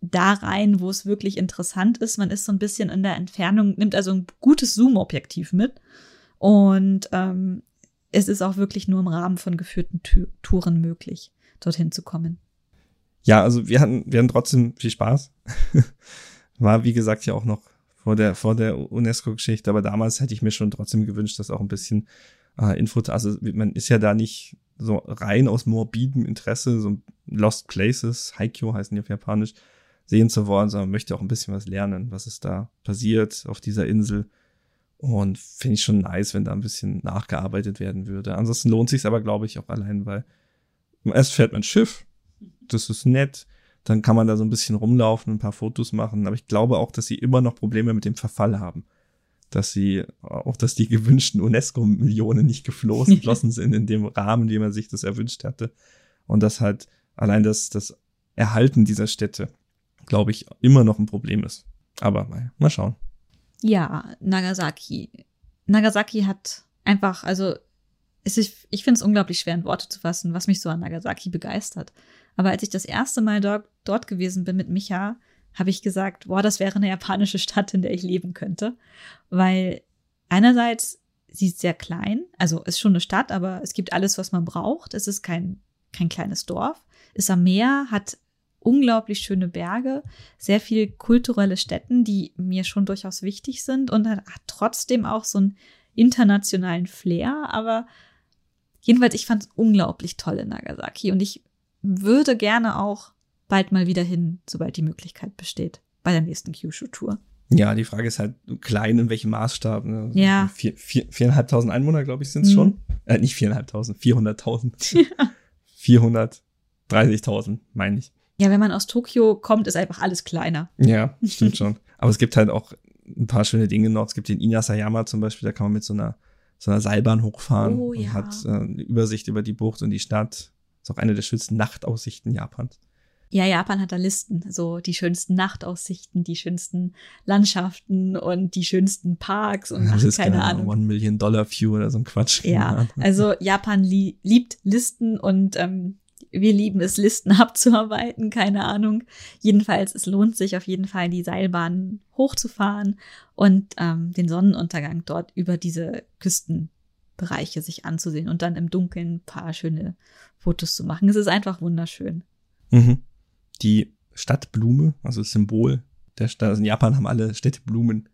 da rein, wo es wirklich interessant ist. Man ist so ein bisschen in der Entfernung, nimmt also ein gutes Zoom-Objektiv mit. Und ähm, es ist auch wirklich nur im Rahmen von geführten Tu- Touren möglich, dorthin zu kommen. Ja, also wir hatten, wir hatten trotzdem viel Spaß. War, wie gesagt, ja auch noch vor der, vor der UNESCO-Geschichte, aber damals hätte ich mir schon trotzdem gewünscht, dass auch ein bisschen äh, Info, also man ist ja da nicht so rein aus morbidem Interesse, so Lost Places, Haikyuu heißen die auf Japanisch, sehen zu wollen, sondern möchte auch ein bisschen was lernen, was ist da passiert auf dieser Insel. Und finde ich schon nice, wenn da ein bisschen nachgearbeitet werden würde. Ansonsten lohnt sich aber, glaube ich, auch allein, weil erst fährt man Schiff, das ist nett, dann kann man da so ein bisschen rumlaufen, ein paar Fotos machen. Aber ich glaube auch, dass sie immer noch Probleme mit dem Verfall haben. Dass sie, auch dass die gewünschten UNESCO-Millionen nicht geflossen sind in dem Rahmen, wie man sich das erwünscht hatte. Und dass halt allein das, das Erhalten dieser Städte, glaube ich, immer noch ein Problem ist. Aber mal, mal schauen. Ja, Nagasaki. Nagasaki hat einfach, also ist, ich finde es unglaublich schwer in Worte zu fassen, was mich so an Nagasaki begeistert. Aber als ich das erste Mal dort, dort gewesen bin mit Micha, habe ich gesagt, boah, das wäre eine japanische Stadt, in der ich leben könnte. Weil einerseits, sie ist sehr klein, also ist schon eine Stadt, aber es gibt alles, was man braucht. Es ist kein, kein kleines Dorf, ist am Meer, hat unglaublich schöne Berge, sehr viel kulturelle Stätten, die mir schon durchaus wichtig sind und hat, hat trotzdem auch so einen internationalen Flair, aber jedenfalls, ich fand es unglaublich toll in Nagasaki und ich würde gerne auch bald mal wieder hin, sobald die Möglichkeit besteht, bei der nächsten Kyushu-Tour. Ja, die Frage ist halt klein in welchem Maßstab. Ne? Ja. Vier, vier, viereinhalbtausend Einwohner, glaube ich, sind es Mhm. schon. Äh, nicht viereinhalbtausend, vierhunderttausend. Vierhundertdreißigtausend, meine ich. Ja, wenn man aus Tokio kommt, ist einfach alles kleiner. Ja, stimmt schon. Aber es gibt halt auch ein paar schöne Dinge noch. Es gibt den Inasayama zum Beispiel, da kann man mit so einer, so einer Seilbahn hochfahren Oh, und ja. hat äh, eine Übersicht über die Bucht und die Stadt. Ist auch eine der schönsten Nachtaussichten Japans. Ja, Japan hat da Listen, so die schönsten Nachtaussichten, die schönsten Landschaften und die schönsten Parks und ach, Das ist keine Ahnung. One Million Dollar View oder so ein Quatsch. Ja, also Japan li liebt Listen und ähm, wir lieben es, Listen abzuarbeiten, keine Ahnung. Jedenfalls, es lohnt sich auf jeden Fall, die Seilbahn hochzufahren und ähm, den Sonnenuntergang dort über diese Küstenbereiche sich anzusehen und dann im Dunkeln ein paar schöne Fotos zu machen. Es ist einfach wunderschön. Mhm. Die Stadtblume, also das Symbol der Stadt, also in Japan haben alle Städte Blumen.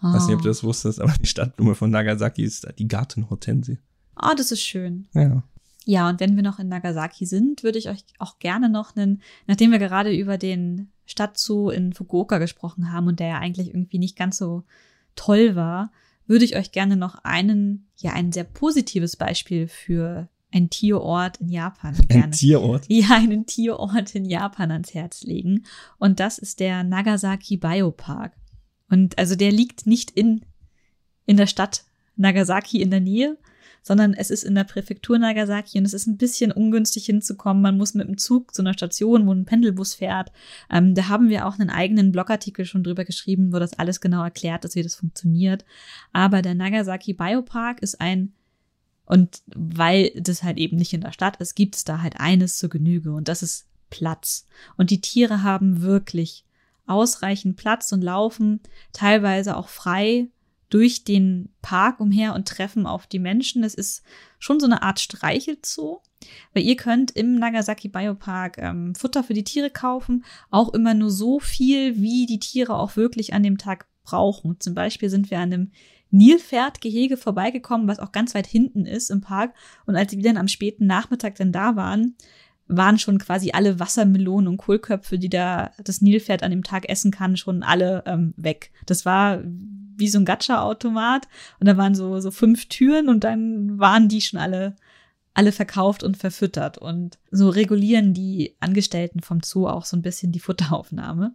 Weiß nicht, ob du das wusstest, aber die Stadtblume von Nagasaki ist die Gartenhortensie. Ah, das ist schön. Ja. Ja, und wenn wir noch in Nagasaki sind, würde ich euch auch gerne noch einen, nachdem wir gerade über den Stadtzoo in Fukuoka gesprochen haben und der ja eigentlich irgendwie nicht ganz so toll war, würde ich euch gerne noch einen, ja, ein sehr positives Beispiel für einen Tierort in Japan Ein gerne. Tierort. ja, einen Tierort in Japan ans Herz legen. Und das ist der Nagasaki Biopark. Und also der liegt nicht in, in der Stadt Nagasaki in der Nähe, sondern es ist in der Präfektur Nagasaki und es ist ein bisschen ungünstig hinzukommen. Man muss mit dem Zug zu einer Station, wo ein Pendelbus fährt. Ähm, da haben wir auch einen eigenen Blogartikel schon drüber geschrieben, wo das alles genau erklärt ist, wie das funktioniert. Aber der Nagasaki Biopark ist ein und weil das halt eben nicht in der Stadt ist, gibt es da halt eines zur Genüge und das ist Platz. Und die Tiere haben wirklich ausreichend Platz und laufen teilweise auch frei durch den Park umher und treffen auf die Menschen. Es ist schon so eine Art Streichelzoo, weil ihr könnt im Nagasaki Biopark ähm, Futter für die Tiere kaufen, auch immer nur so viel, wie die Tiere auch wirklich an dem Tag brauchen. Zum Beispiel sind wir an einem Nilpferdgehege vorbeigekommen, was auch ganz weit hinten ist im Park. Und als wir dann am späten Nachmittag dann da waren, waren schon quasi alle Wassermelonen und Kohlköpfe, die da das Nilpferd an dem Tag essen kann, schon alle ähm, weg. Das war wie so ein Gacha-Automat und da waren so, so fünf Türen und dann waren die schon alle, alle verkauft und verfüttert. Und so regulieren die Angestellten vom Zoo auch so ein bisschen die Futteraufnahme.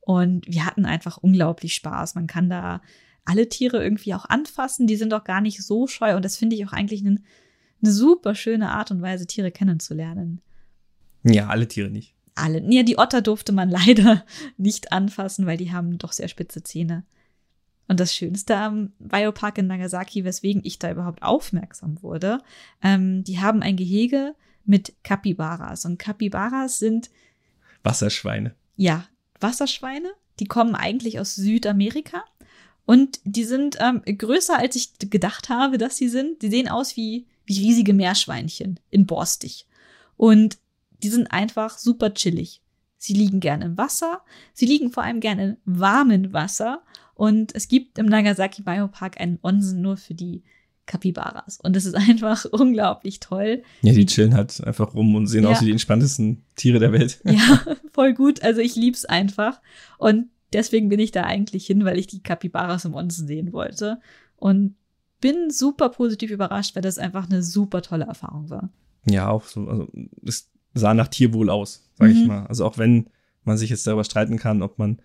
Und wir hatten einfach unglaublich Spaß. Man kann da alle Tiere irgendwie auch anfassen. Die sind auch gar nicht so scheu. Und das finde ich auch eigentlich eine, eine super schöne Art und Weise, Tiere kennenzulernen. Ja, alle Tiere nicht. Alle. Ja, die Otter durfte man leider nicht anfassen, weil die haben doch sehr spitze Zähne. Und das Schönste am Biopark in Nagasaki, weswegen ich da überhaupt aufmerksam wurde, ähm, die haben ein Gehege mit Kapibaras. Und Kapibaras sind Wasserschweine. ja, Wasserschweine. Die kommen eigentlich aus Südamerika. Und die sind ähm, größer, als ich gedacht habe, dass sie sind. Die sehen aus wie, wie riesige Meerschweinchen in borstig. Und die sind einfach super chillig. Sie liegen gerne im Wasser. Sie liegen vor allem gerne in warmem Wasser. Und es gibt im Nagasaki Biopark einen Onsen nur für die Kapibaras. Und es ist einfach unglaublich toll. Ja, die chillen halt einfach rum und sehen ja. aus wie die entspanntesten Tiere der Welt. Ja, voll gut. Also ich lieb's einfach. Und deswegen bin ich da eigentlich hin, weil ich die Kapibaras im Onsen sehen wollte. Und bin super positiv überrascht, weil das einfach eine super tolle Erfahrung war. Ja, auch so. Also es sah nach Tierwohl aus, sag mhm. ich mal. Also auch wenn man sich jetzt darüber streiten kann, ob man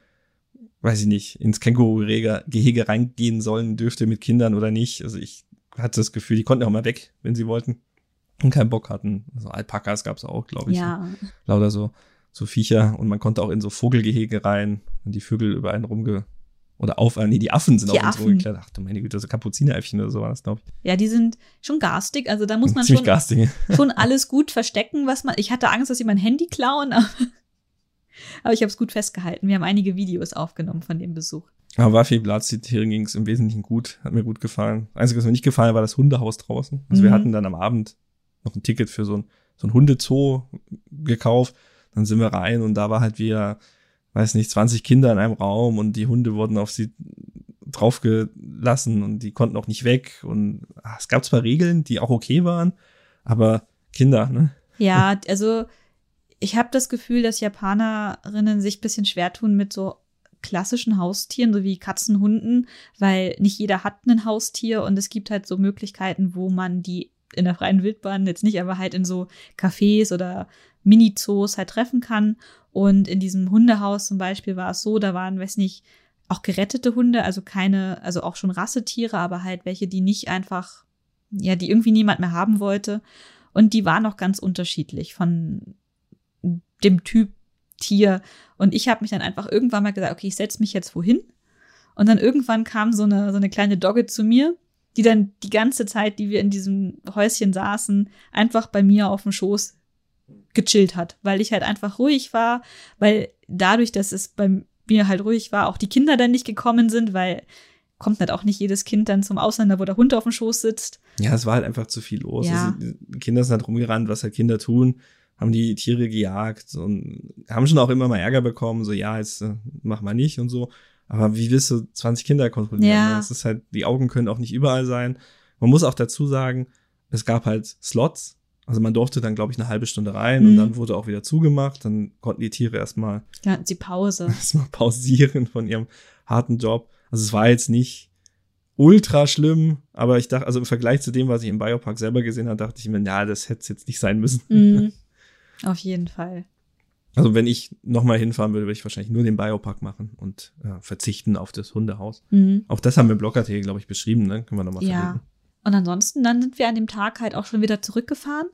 weiß ich nicht, ins Känguru-Gehege reingehen sollen dürfte mit Kindern oder nicht. Also ich hatte das Gefühl, die konnten auch mal weg, wenn sie wollten und keinen Bock hatten. Also Alpakas gab es auch, glaube ich. Ja. So. Lauter so, so Viecher und man konnte auch in so Vogelgehege rein und die Vögel über einen rumge oder auf, nee, die Affen sind die auf uns rumgeklettert. Ach du meine Güte, so Kapuzineräffchen oder so war das, glaube ich. Ja, die sind schon garstig, also da muss man schon, garstig. schon alles gut verstecken, was man, ich hatte Angst, dass sie mein Handy klauen, aber, aber ich habe es gut festgehalten. Wir haben einige Videos aufgenommen von dem Besuch. Aber war viel Platz, die Tieren ging es im Wesentlichen gut, hat mir gut gefallen. Einzige, was mir nicht gefallen war das Hundehaus draußen. Also mhm. wir hatten dann am Abend noch ein Ticket für so ein, so ein Hundezoo gekauft. Dann sind wir rein und da war halt wieder, weiß nicht, 20 Kinder in einem Raum und die Hunde wurden auf sie draufgelassen und die konnten auch nicht weg. Und ach, es gab zwar Regeln, die auch okay waren, aber Kinder, ne? Ja, also ich habe das Gefühl, dass Japanerinnen sich bisschen schwer tun mit so klassischen Haustieren, so wie Katzen, Hunden, weil nicht jeder hat ein Haustier und es gibt halt so Möglichkeiten, wo man die in der freien Wildbahn jetzt nicht, aber halt in so Cafés oder Mini-Zoos halt treffen kann. Und in diesem Hundehaus zum Beispiel war es so, da waren, weiß nicht, auch gerettete Hunde, also keine, also auch schon Rassetiere, aber halt welche, die nicht einfach, ja, die irgendwie niemand mehr haben wollte. Und die waren auch ganz unterschiedlich von dem Typ Tier. Und ich habe mich dann einfach irgendwann mal gesagt, okay, ich setze mich jetzt wohin. Und dann irgendwann kam so eine, so eine kleine Dogge zu mir, die dann die ganze Zeit, die wir in diesem Häuschen saßen, einfach bei mir auf dem Schoß gechillt hat, weil ich halt einfach ruhig war, weil dadurch, dass es bei mir halt ruhig war, auch die Kinder dann nicht gekommen sind, weil kommt halt auch nicht jedes Kind dann zum Ausländer, wo der Hund auf dem Schoß sitzt. Ja, es war halt einfach zu viel los. Ja. Also, die Kinder sind halt rumgerannt, was halt Kinder tun haben die Tiere gejagt und haben schon auch immer mal Ärger bekommen, so ja, jetzt äh, mach mal nicht und so. Aber wie willst du 20 Kinder kontrollieren? Ja. Das ist halt, die Augen können auch nicht überall sein. Man muss auch dazu sagen, es gab halt Slots. Also man durfte dann, glaube ich, eine halbe Stunde rein mhm. und dann wurde auch wieder zugemacht. Dann konnten die Tiere erstmal. Ja, die Pause. Erstmal pausieren von ihrem harten Job. Also es war jetzt nicht ultra schlimm, aber ich dachte, also im Vergleich zu dem, was ich im Biopark selber gesehen habe, dachte ich mir, ja, das hätte es jetzt nicht sein müssen. Mhm. Auf jeden Fall. Also wenn ich nochmal hinfahren würde, würde ich wahrscheinlich nur den Biopark machen und äh, verzichten auf das Hundehaus. Mhm. Auch das haben wir im Blogartikel, glaube ich, beschrieben, ne? Können wir nochmal Ja. Verlinken. Und ansonsten, dann sind wir an dem Tag halt auch schon wieder zurückgefahren.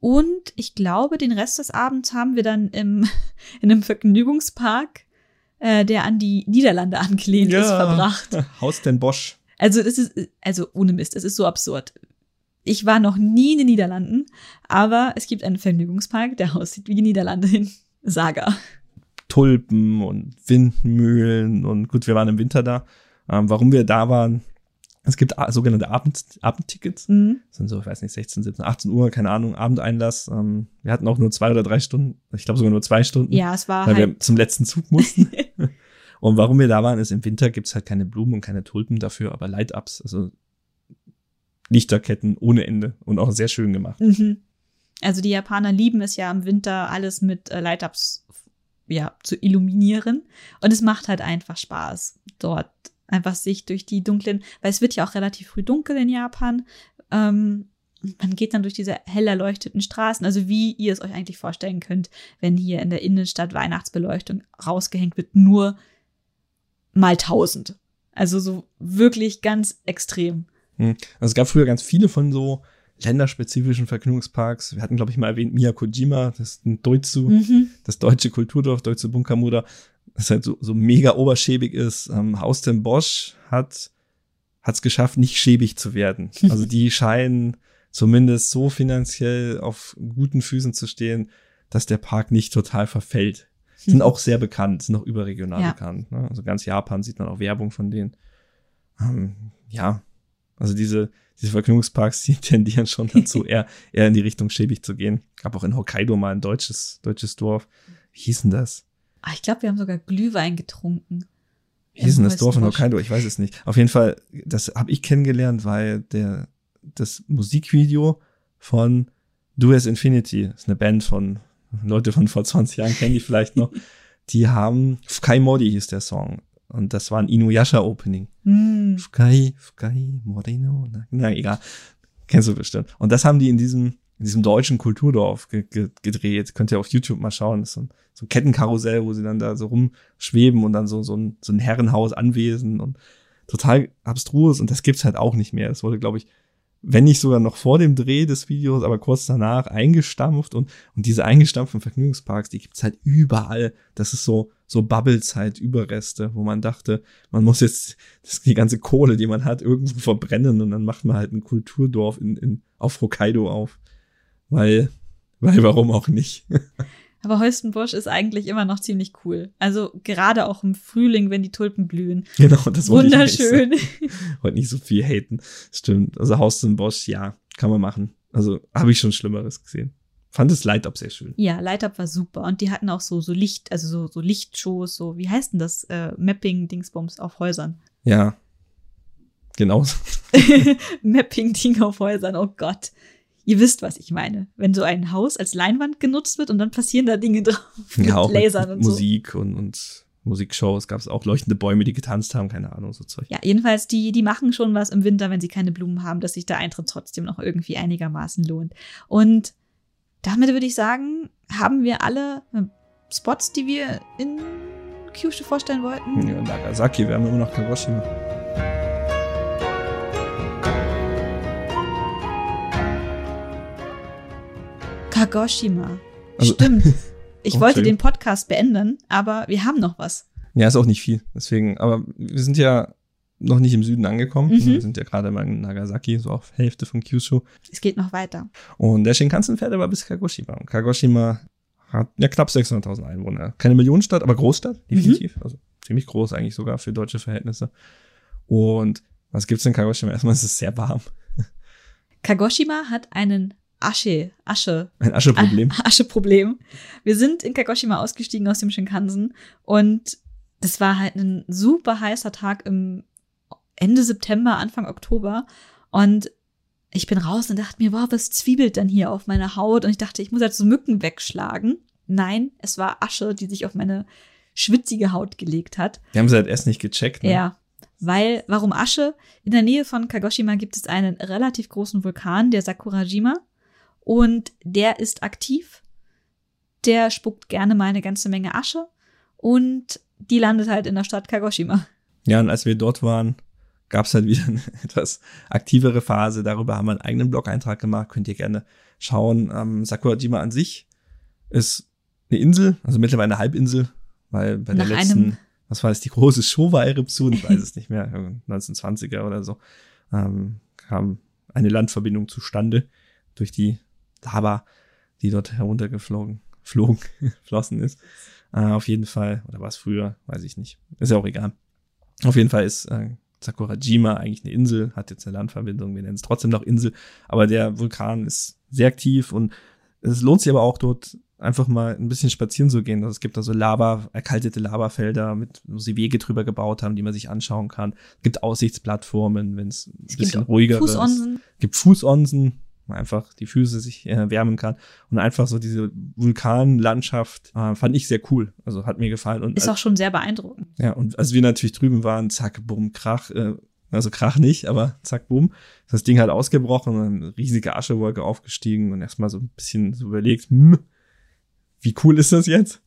Und ich glaube, den Rest des Abends haben wir dann im, in einem Vergnügungspark, äh, der an die Niederlande angelehnt ja. ist, verbracht. Haus den Bosch. Also das ist, also ohne Mist, es ist so absurd. Ich war noch nie in den Niederlanden, aber es gibt einen Vergnügungspark, der aussieht wie die Niederlande in Saga. Tulpen und Windmühlen und gut, wir waren im Winter da. Ähm, warum wir da waren, es gibt sogenannte Abend, Abendtickets. Mhm. Das sind so, ich weiß nicht, 16, 17, 18 Uhr, keine Ahnung, Abendeinlass. Ähm, wir hatten auch nur zwei oder drei Stunden, ich glaube sogar nur zwei Stunden. Ja, es war Weil halt wir zum letzten Zug mussten. und warum wir da waren, ist, im Winter gibt's halt keine Blumen und keine Tulpen dafür, aber Light-Ups. Also Lichterketten ohne Ende und auch sehr schön gemacht. Mhm. Also die Japaner lieben es ja im Winter alles mit äh, Light-Ups ja, zu illuminieren. Und es macht halt einfach Spaß, dort einfach sich durch die dunklen, weil es wird ja auch relativ früh dunkel in Japan. Ähm, man geht dann durch diese hell erleuchteten Straßen, also wie ihr es euch eigentlich vorstellen könnt, wenn hier in der Innenstadt Weihnachtsbeleuchtung rausgehängt wird, nur mal tausend. Also so wirklich ganz extrem. Hm. Also es gab früher ganz viele von so länderspezifischen Vergnügungsparks. Wir hatten, glaube ich, mal erwähnt Miyakojima, das ist ein Deutschu, mhm. das deutsche Kulturdorf, deutsche Bunkermutter, das halt so, so mega oberschäbig ist. Ähm, Haus den Bosch hat es geschafft, nicht schäbig zu werden. Also die scheinen zumindest so finanziell auf guten Füßen zu stehen, dass der Park nicht total verfällt. Sind auch sehr bekannt, sind auch überregional Ja. bekannt. Ne? Also ganz Japan sieht man auch Werbung von denen. Ähm, ja, also diese, diese Vergnügungsparks, die tendieren schon dazu, eher, eher in die Richtung schäbig zu gehen. Gab auch in Hokkaido mal ein deutsches, deutsches Dorf. Wie hieß denn das? Ah, ich glaube, wir haben sogar Glühwein getrunken. Wie hieß denn das Dorf in. Hokkaido? Ich weiß es nicht. Auf jeden Fall, das habe ich kennengelernt, weil der, das Musikvideo von Do As Infinity, das ist eine Band von Leute von vor 20 Jahren, kennen die vielleicht noch. Die haben, Fukai Modi hieß der Song. Und das war ein Inuyasha Opening. Hm. Fukai, Fukai, Morino, na, na egal. Kennst du bestimmt. Und das haben die in diesem, in diesem deutschen Kulturdorf ge ge gedreht. Könnt ihr auf YouTube mal schauen. Das ist so ein, so ein Kettenkarussell, wo sie dann da so rumschweben und dann so, so ein, so ein Herrenhaus anwesen und total abstrus. Und das gibt's halt auch nicht mehr. Das wurde, glaube ich, wenn nicht sogar noch vor dem Dreh des Videos, aber kurz danach eingestampft und, und diese eingestampften Vergnügungsparks, die gibt's halt überall. Das ist so, so Bubble-Zeit-Überreste, wo man dachte, man muss jetzt das, die ganze Kohle, die man hat, irgendwo verbrennen und dann macht man halt ein Kulturdorf in, in, auf Hokkaido auf. Weil, weil warum auch nicht? Aber Holstenbusch ist eigentlich immer noch ziemlich cool. Also gerade auch im Frühling, wenn die Tulpen blühen. genau, das wollte ich eigentlich sagen. Wunderschön. Wollte nicht so viel haten. Stimmt. Also Bosch, ja, kann man machen. Also habe ich schon Schlimmeres gesehen. Fand das Light-Up sehr schön. Ja, Light-Up war super. Und die hatten auch so, so Licht, also so, so Lichtshows, so, wie heißt denn das? Äh, Mapping-Dingsbums auf Häusern. Ja. Genau. Mapping-Ding auf Häusern, oh Gott. Ihr wisst, was ich meine. Wenn so ein Haus als Leinwand genutzt wird und dann passieren da Dinge drauf mit ja, auch Lasern mit und so. Musik und, und Musikshows gab es auch leuchtende Bäume, die getanzt haben, keine Ahnung, so Zeug. Ja, jedenfalls, die, die machen schon was im Winter, wenn sie keine Blumen haben, dass sich der Eintritt trotzdem noch irgendwie einigermaßen lohnt. Und damit würde ich sagen, haben wir alle äh, Spots, die wir in Kyushu vorstellen wollten. Ja, Nagasaki, wir haben immer noch Kagoshima. Kagoshima. Also- Stimmt. Ich Oh, wollte den Podcast beenden, aber wir haben noch was. Ja, ist auch nicht viel. Deswegen, aber wir sind ja noch nicht im Süden angekommen. Mhm. Wir sind ja gerade mal in Nagasaki, so auf Hälfte von Kyushu. Es geht noch weiter. Und der Shinkansen fährt aber bis Kagoshima. Und Kagoshima hat ja knapp 600.000 Einwohner. Keine Millionenstadt, aber Großstadt, definitiv. Also ziemlich groß eigentlich sogar für deutsche Verhältnisse. Und was gibt's in Kagoshima? Erstmal ist es sehr warm. Kagoshima hat einen Asche, Asche, Ein Ascheproblem. Ascheproblem. Wir sind in Kagoshima ausgestiegen aus dem Shinkansen und das war halt ein super heißer Tag im Ende September, Anfang Oktober und ich bin raus und dachte mir, wow, was zwiebelt denn hier auf meiner Haut? Und ich dachte, ich muss jetzt so Mücken wegschlagen. Nein, es war Asche, die sich auf meine schwitzige Haut gelegt hat. Die haben sie halt erst nicht gecheckt. Ne? Ja. Weil, warum Asche? In der Nähe von Kagoshima gibt es einen relativ großen Vulkan, der Sakurajima. Und der ist aktiv. Der spuckt gerne mal eine ganze Menge Asche. Und die landet halt in der Stadt Kagoshima. Ja, und als wir dort waren, gab's halt wieder eine etwas aktivere Phase. Darüber haben wir einen eigenen Blog-Eintrag gemacht. Könnt ihr gerne schauen. Ähm, Sakurajima an sich ist eine Insel, also mittlerweile eine Halbinsel, weil bei der Nach letzten, einem- was war das, die große Showa-Eruption, ich weiß es nicht mehr, 1920er oder so, ähm, kam eine Landverbindung zustande durch die Lava, die dort heruntergeflogen, flogen, flossen ist. Äh, auf jeden Fall, oder war es früher, weiß ich nicht. Ist ja auch egal. Auf jeden Fall ist äh, Sakurajima eigentlich eine Insel, hat jetzt eine Landverbindung, wir nennen es trotzdem noch Insel, aber der Vulkan ist sehr aktiv und es lohnt sich aber auch dort einfach mal ein bisschen spazieren zu gehen. Also es gibt da so Lava, erkaltete Lavafelder, mit, wo sie Wege drüber gebaut haben, die man sich anschauen kann. Es gibt Aussichtsplattformen, wenn es ein bisschen ruhiger ist. Fußonsen. Es gibt Fußonsen, man einfach die Füße sich äh, wärmen kann. Und einfach so diese Vulkanlandschaft äh, fand ich sehr cool. Also hat mir gefallen. Und Ist auch schon sehr beeindruckend. ja, und als wir natürlich drüben waren, zack, bumm, krach, äh, also krach nicht, aber zack, bumm, ist das Ding halt ausgebrochen und eine riesige Aschewolke aufgestiegen und erstmal so ein bisschen so überlegt, hm, wie cool ist das jetzt?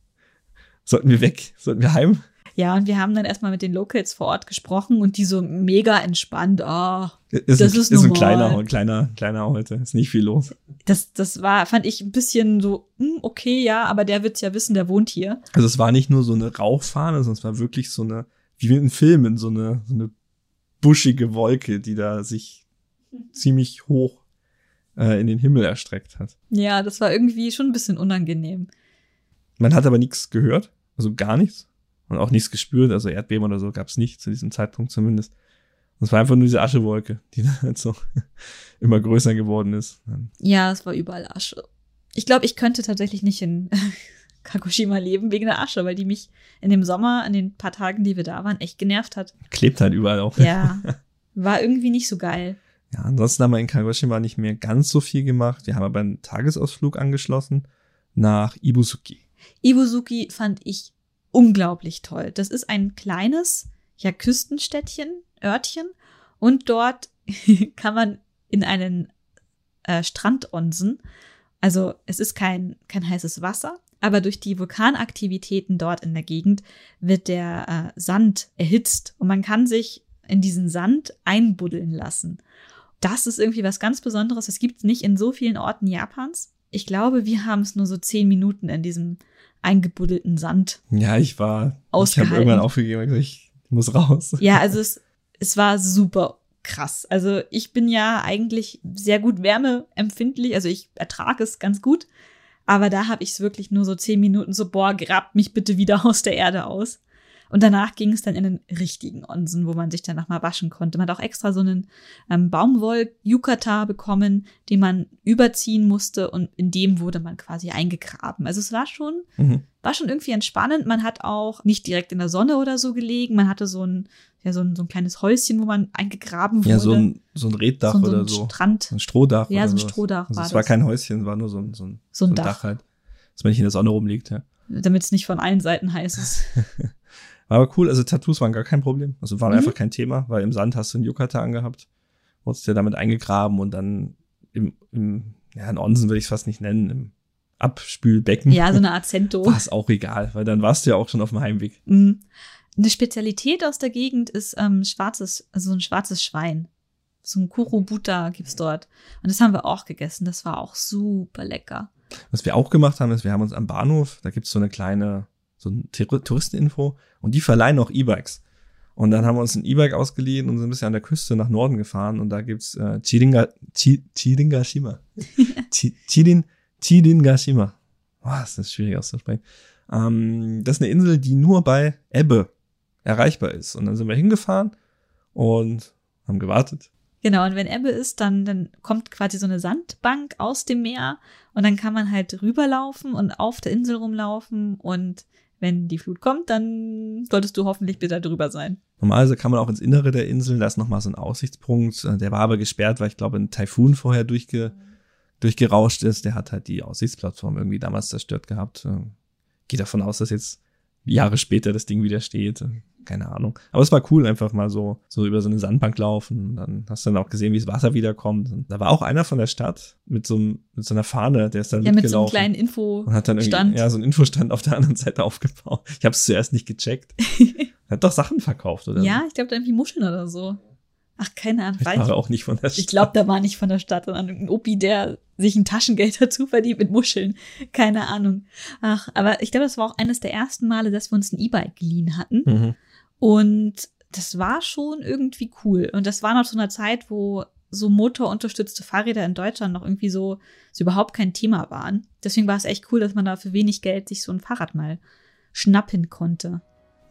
Sollten wir weg? Sollten wir heim? Ja, und wir haben dann erstmal mit den Locals vor Ort gesprochen und die so mega entspannt, oh, Ist, Das ein, ist ist ein kleiner, ein kleiner, kleiner heute. Ist nicht viel los. das, das war, fand ich ein bisschen so, hm, okay, ja, aber der wird's ja wissen, der wohnt hier. Also es war nicht nur so eine Rauchfahne, sondern es war wirklich so eine, wie in Filmen, so eine, so eine buschige Wolke, die da sich ziemlich hoch äh, in den Himmel erstreckt hat. Ja, das war irgendwie schon ein bisschen unangenehm. Man hat aber nichts gehört. Also gar nichts. Und auch nichts gespürt. Also Erdbeben oder so gab es nicht, zu diesem Zeitpunkt zumindest. Und es war einfach nur diese Aschewolke, die dann halt so immer größer geworden ist. Ja, es war überall Asche. Ich glaube, ich könnte tatsächlich nicht in Kagoshima leben wegen der Asche, weil die mich in dem Sommer, an den paar Tagen, die wir da waren, echt genervt hat. Klebt halt überall auch. Ja, war irgendwie nicht so geil. Ja, ansonsten haben wir in Kagoshima nicht mehr ganz so viel gemacht. Wir haben aber einen Tagesausflug angeschlossen nach Ibusuki. Ibusuki fand ich unglaublich toll. Das ist ein kleines, ja, Küstenstädtchen, Örtchen und dort kann man in einen äh, Strandonsen. Also es ist kein, kein heißes Wasser, aber durch die Vulkanaktivitäten dort in der Gegend wird der äh, Sand erhitzt und man kann sich in diesen Sand einbuddeln lassen. Das ist irgendwie was ganz Besonderes. Das gibt es nicht in so vielen Orten Japans. Ich glaube, wir haben es nur so zehn Minuten in diesem eingebuddelten Sand. Ja, ich war. Ich habe irgendwann aufgegeben. Ich muss raus. Ja, also es, es war super krass. Also ich bin ja eigentlich sehr gut wärmeempfindlich. Also ich ertrage es ganz gut. Aber da habe ich es wirklich nur so zehn Minuten so, boah, grabt mich bitte wieder aus der Erde aus. Und danach ging es dann in den richtigen Onsen, wo man sich dann nochmal waschen konnte. Man hat auch extra so einen ähm, Baumwoll-Yukata bekommen, den man überziehen musste und in dem wurde man quasi eingegraben. Also es war schon, mhm. war schon irgendwie entspannend. Man hat auch nicht direkt in der Sonne oder so gelegen. Man hatte so ein, ja, so ein, so ein kleines Häuschen, wo man eingegraben wurde. Ja, so ein, so ein Reddach so, so ein oder so. Strand. Ein Strohdach. Ja, so ein Strohdach. Also war es war kein Häuschen, war nur so ein, so ein, so ein, so ein Dach. Dach halt. Dass man nicht in der Sonne rumliegt, ja. Damit es nicht von allen Seiten heiß ist. Aber cool, also Tattoos waren gar kein Problem. Also waren mhm. einfach kein Thema, weil im Sand hast du einen Yukata angehabt, wurdest ja damit eingegraben und dann im, im ja, in Onsen würde ich es fast nicht nennen, im Abspülbecken. Ja, so eine Art Cento. War es auch egal, weil dann warst du ja auch schon auf dem Heimweg. Mhm. Eine Spezialität aus der Gegend ist ähm, schwarzes, also ein schwarzes Schwein. So ein Kurubuta gibt's dort. Und das haben wir auch gegessen. Das war auch super lecker. Was wir auch gemacht haben, ist, wir haben uns am Bahnhof, da gibt's so eine kleine so ein Touristeninfo und die verleihen auch E-Bikes. Und dann haben wir uns ein E-Bike ausgeliehen und sind ein bisschen an der Küste nach Norden gefahren und da gibt's äh, Chiringa, Chi, Chiringashima. Chirin, Chiringashima. Das ist schwierig auszusprechen. Ähm, das ist eine Insel, die nur bei Ebbe erreichbar ist. Und dann sind wir hingefahren und haben gewartet. Genau, und wenn Ebbe ist, dann, dann kommt quasi so eine Sandbank aus dem Meer und dann kann man halt rüberlaufen und auf der Insel rumlaufen und wenn die Flut kommt, dann solltest du hoffentlich bitte drüber sein. Normalerweise kann man auch ins Innere der Insel, da ist nochmal so ein Aussichtspunkt. Äh, der war aber gesperrt, weil ich glaube, ein Taifun vorher durchge, durchgerauscht ist. Der hat halt die Aussichtsplattform irgendwie damals zerstört gehabt. Äh, Gehe davon aus, dass jetzt Jahre später das Ding wieder steht keine Ahnung. Aber es war cool, einfach mal so, so über so eine Sandbank laufen. Dann hast du dann auch gesehen, wie das Wasser wiederkommt. Und da war auch einer von der Stadt mit so, einem, mit so einer Fahne, der ist dann ja, mitgelaufen. Ja, mit so einem kleinen Info und hat dann irgendwie, Ja, so ein Infostand auf der anderen Seite aufgebaut. Ich habe es zuerst nicht gecheckt. hat doch Sachen verkauft, oder? Ja, ich glaube, da irgendwie Muscheln oder so. Ach, keine Ahnung. Ich war auch nicht von der Stadt. Ich glaube, da war nicht von der Stadt, sondern ein Opi, der sich ein Taschengeld dazu verdient mit Muscheln. Keine Ahnung. Ach, aber ich glaube, das war auch eines der ersten Male, dass wir uns ein E-Bike geliehen hatten. Mhm. Und das war schon irgendwie cool. Und das war noch zu einer Zeit, wo so motorunterstützte Fahrräder in Deutschland noch irgendwie so, so überhaupt kein Thema waren. Deswegen war es echt cool, dass man da für wenig Geld sich so ein Fahrrad mal schnappen konnte.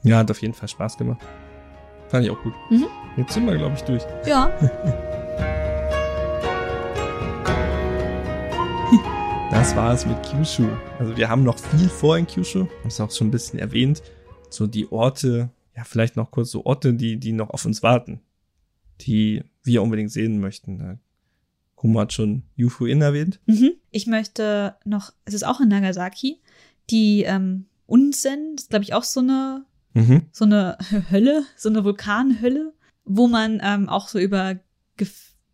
Ja, hat auf jeden Fall Spaß gemacht. Fand ich auch gut. Mhm. Jetzt sind wir, glaube ich, durch. Ja. das war es mit Kyushu. Also wir haben noch viel vor in Kyushu. Haben es auch schon ein bisschen erwähnt. So die Orte, ja, vielleicht noch kurz so Orte, die, die noch auf uns warten, die wir unbedingt sehen möchten. Kuma hat schon Yufu-In erwähnt. Mhm. Ich möchte noch, es ist auch in Nagasaki, die ähm, Unsen, das ist glaube ich auch so eine, mhm. so eine Hölle, so eine Vulkanhölle, wo man ähm, auch so über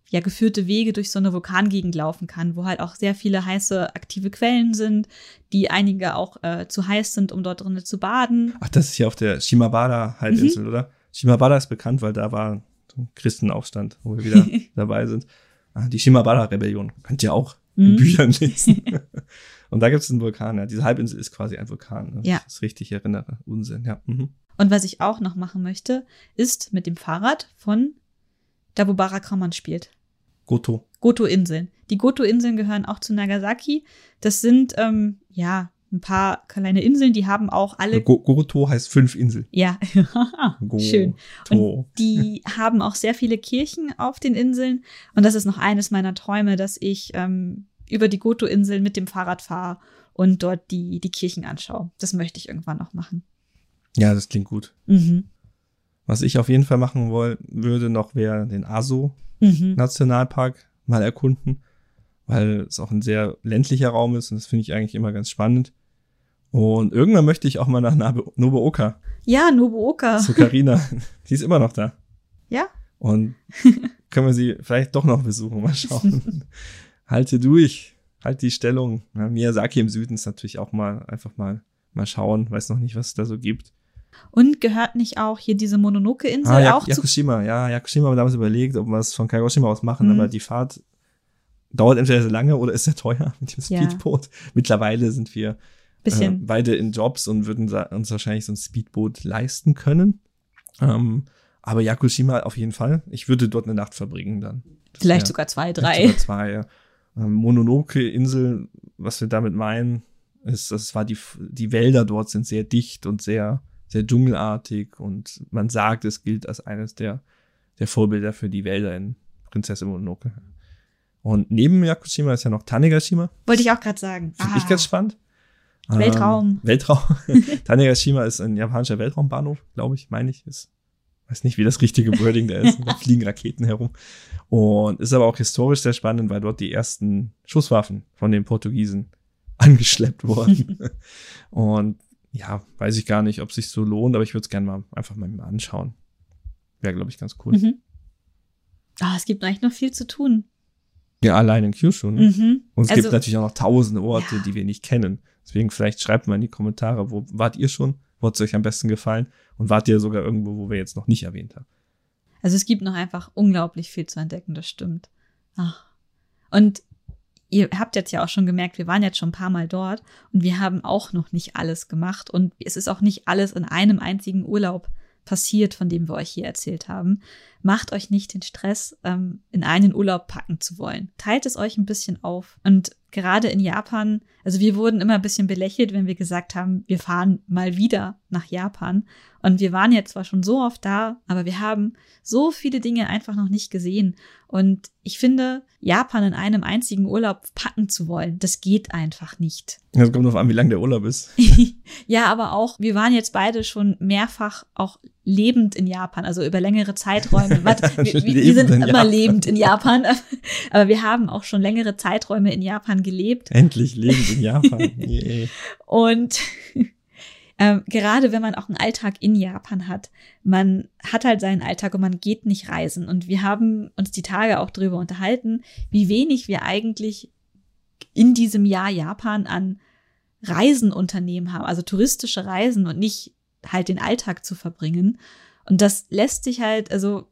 ja, geführte Wege durch so eine Vulkangegend laufen kann, wo halt auch sehr viele heiße aktive Quellen sind, die einige auch äh, zu heiß sind, um dort drinnen zu baden. Ach, das ist hier auf der Shimabara-Halbinsel, mhm. oder? Shimabara ist bekannt, weil da war so ein Christenaufstand, wo wir wieder dabei sind. Ah, die Shimabara-Rebellion könnt ihr auch mhm. in Büchern lesen. Und da gibt es einen Vulkan, ja. Diese Halbinsel ist quasi ein Vulkan, ne? ja. ich das richtig erinnere. Unsinn, ja. Mhm. Und was ich auch noch machen möchte, ist mit dem Fahrrad von da, wo Barakraman spielt. Goto. Goto-Inseln. Die Goto-Inseln gehören auch zu Nagasaki. Das sind, ähm, ja, ein paar kleine Inseln, die haben auch alle. Go Goto heißt fünf Inseln. Ja, schön. Und die haben auch sehr viele Kirchen auf den Inseln. Und das ist noch eines meiner Träume, dass ich ähm, über die Goto-Inseln mit dem Fahrrad fahre und dort die, die Kirchen anschaue. Das möchte ich irgendwann noch machen. Ja, das klingt gut. Mhm. Was ich auf jeden Fall machen würde noch, wäre den Aso mhm. Nationalpark mal erkunden, weil es auch ein sehr ländlicher Raum ist und das finde ich eigentlich immer ganz spannend. Und irgendwann möchte ich auch mal nach Nobuoka. Ja, Nobuoka. Zu Karina. Die ist immer noch da. Ja. Und können wir sie vielleicht doch noch besuchen, mal schauen. Halte durch, halt die Stellung. Ja, Miyazaki im Süden ist natürlich auch mal einfach mal mal schauen, weiß noch nicht, was es da so gibt. Und gehört nicht auch hier diese Mononoke-Insel ah, auch Yakushima, ja, Yakushima haben wir damals überlegt, ob wir es von Kagoshima aus machen, mhm. aber die Fahrt dauert entweder sehr lange oder ist sehr teuer mit dem Speedboot. Ja. Mittlerweile sind wir äh, beide in Jobs und würden uns wahrscheinlich so ein Speedboot leisten können. Ähm, aber Yakushima auf jeden Fall. Ich würde dort eine Nacht verbringen dann. Das vielleicht sogar zwei, drei. Sogar zwei, ja. Ähm, Mononoke-Insel, was wir damit meinen, ist, das war die, die Wälder dort sind sehr dicht und sehr, sehr dschungelartig und man sagt, es gilt als eines der, der Vorbilder für die Wälder in Prinzessin Mononoke. Und neben Yakushima ist ja noch Tanegashima. Wollte ich auch gerade sagen. Finde ich ganz spannend. Weltraum. Ähm, Weltraum. Tanegashima ist ein japanischer Weltraumbahnhof, glaube ich, meine ich. Ist, weiß nicht, wie das richtige Wording da ist. da fliegen Raketen herum. Und ist aber auch historisch sehr spannend, weil dort die ersten Schusswaffen von den Portugiesen angeschleppt worden. und ja, weiß ich gar nicht, ob es sich so lohnt, aber ich würde es gerne mal einfach mal anschauen. Wäre, glaube ich, ganz cool. Mhm. Ah, es gibt eigentlich noch viel zu tun. Ja, allein in Kyushu. Ne? Mhm. Und es also, gibt natürlich auch noch tausende Orte, ja. die wir nicht kennen. Deswegen vielleicht schreibt mal in die Kommentare, wo wart ihr schon? Wo hat es euch am besten gefallen? Und wart ihr sogar irgendwo, wo wir jetzt noch nicht erwähnt haben? Also es gibt noch einfach unglaublich viel zu entdecken, das stimmt. Ach. Und ihr habt jetzt ja auch schon gemerkt, wir waren jetzt schon ein paar Mal dort und wir haben auch noch nicht alles gemacht und es ist auch nicht alles in einem einzigen Urlaub passiert, von dem wir euch hier erzählt haben. Macht euch nicht den Stress, ähm, in einen Urlaub packen zu wollen. Teilt es euch ein bisschen auf. Und gerade in Japan, also wir wurden immer ein bisschen belächelt, wenn wir gesagt haben, wir fahren mal wieder nach Japan. Und wir waren jetzt zwar schon so oft da, aber wir haben so viele Dinge einfach noch nicht gesehen. Und ich finde, Japan in einem einzigen Urlaub packen zu wollen, das geht einfach nicht. Das kommt darauf an, wie lang der Urlaub ist. ja, aber auch, wir waren jetzt beide schon mehrfach auch lebend in Japan, also über längere Zeiträume. Warte, wir, wir sind immer Japan. lebend in Japan, aber wir haben auch schon längere Zeiträume in Japan gelebt. Endlich lebend in Japan. Yeah. Und ähm, gerade wenn man auch einen Alltag in Japan hat, man hat halt seinen Alltag und man geht nicht reisen. Und wir haben uns die Tage auch darüber unterhalten, wie wenig wir eigentlich in diesem Jahr Japan an Reisen unternehmen haben, also touristische Reisen und nicht halt den Alltag zu verbringen. Und das lässt sich halt, also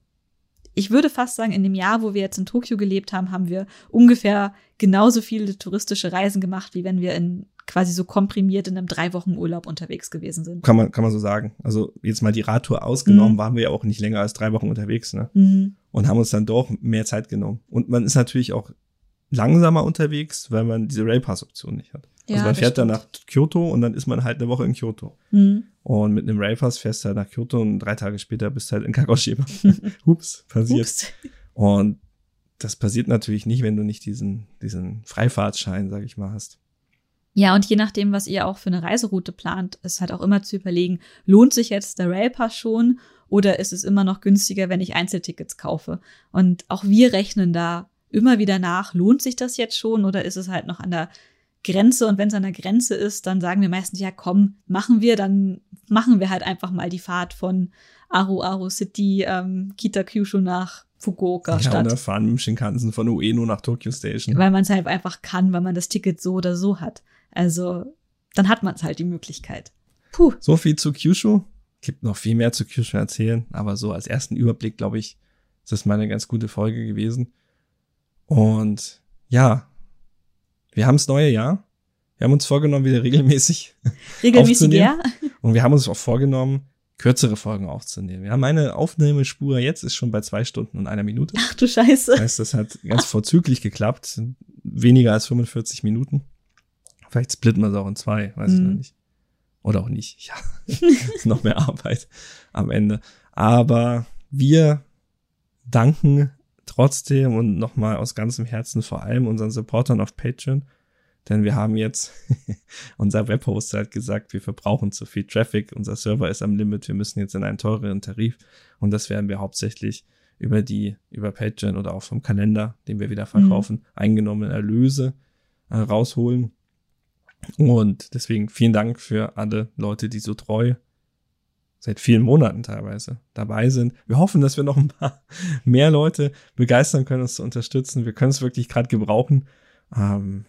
ich würde fast sagen, in dem Jahr, wo wir jetzt in Tokio gelebt haben, haben wir ungefähr genauso viele touristische Reisen gemacht, wie wenn wir in quasi so komprimiert in einem drei Wochen Urlaub unterwegs gewesen sind. Kann man, kann man so sagen. Also jetzt mal die Radtour ausgenommen, mhm. waren wir ja auch nicht länger als drei Wochen unterwegs, ne? Mhm. Und haben uns dann doch mehr Zeit genommen. Und man ist natürlich auch langsamer unterwegs, weil man diese Railpass-Option nicht hat. Also ja, man fährt dann nach Kyoto und dann ist man halt eine Woche in Kyoto. Mhm. Und mit einem Railpass fährst du halt nach Kyoto und drei Tage später bist du halt in Kagoshima. Hups, passiert. Ups. Und das passiert natürlich nicht, wenn du nicht diesen, diesen Freifahrtschein, sag ich mal, hast. Ja, und je nachdem, was ihr auch für eine Reiseroute plant, ist halt auch immer zu überlegen, lohnt sich jetzt der Railpass schon oder ist es immer noch günstiger, wenn ich Einzeltickets kaufe? Und auch wir rechnen da immer wieder nach, lohnt sich das jetzt schon oder ist es halt noch an der Grenze? Und wenn es an der Grenze ist, dann sagen wir meistens, ja, komm, machen wir, dann machen wir halt einfach mal die Fahrt von Aru Aru City, ähm, Kitakyushu nach Fukuoka ja, statt. Oder fahren mit Shinkansen von Ueno nach Tokyo Station. Weil man es halt einfach kann, weil man das Ticket so oder so hat. Also dann hat man es halt die Möglichkeit. Puh. So viel zu Kyushu. Gibt noch viel mehr zu Kyushu erzählen, aber so als ersten Überblick, glaube ich, ist das mal eine ganz gute Folge gewesen. Und ja, wir haben das neue Jahr. Wir haben uns vorgenommen, wieder regelmäßig regelmäßig ja. Und wir haben uns auch vorgenommen, kürzere Folgen aufzunehmen. Ja, meine Aufnahmespur jetzt ist schon bei zwei Stunden und einer Minute. Ach du Scheiße. Das heißt, das hat ganz vorzüglich geklappt. Weniger als 45 Minuten Vielleicht splitten wir es auch in zwei, weiß ich noch Mhm. nicht. Oder auch nicht. Ja, ist noch mehr Arbeit am Ende. Aber wir danken trotzdem und nochmal aus ganzem Herzen vor allem unseren Supportern auf Patreon. Denn wir haben jetzt, unser Webhoster hat gesagt, wir verbrauchen zu viel Traffic, unser Server ist am Limit, wir müssen jetzt in einen teureren Tarif. Und das werden wir hauptsächlich über die, über Patreon oder auch vom Kalender, den wir wieder verkaufen, eingenommene Erlöse äh, rausholen. Und deswegen vielen Dank für alle Leute, die so treu seit vielen Monaten teilweise dabei sind. Wir hoffen, dass wir noch ein paar mehr Leute begeistern können, uns zu unterstützen. Wir können es wirklich gerade gebrauchen. Ähm,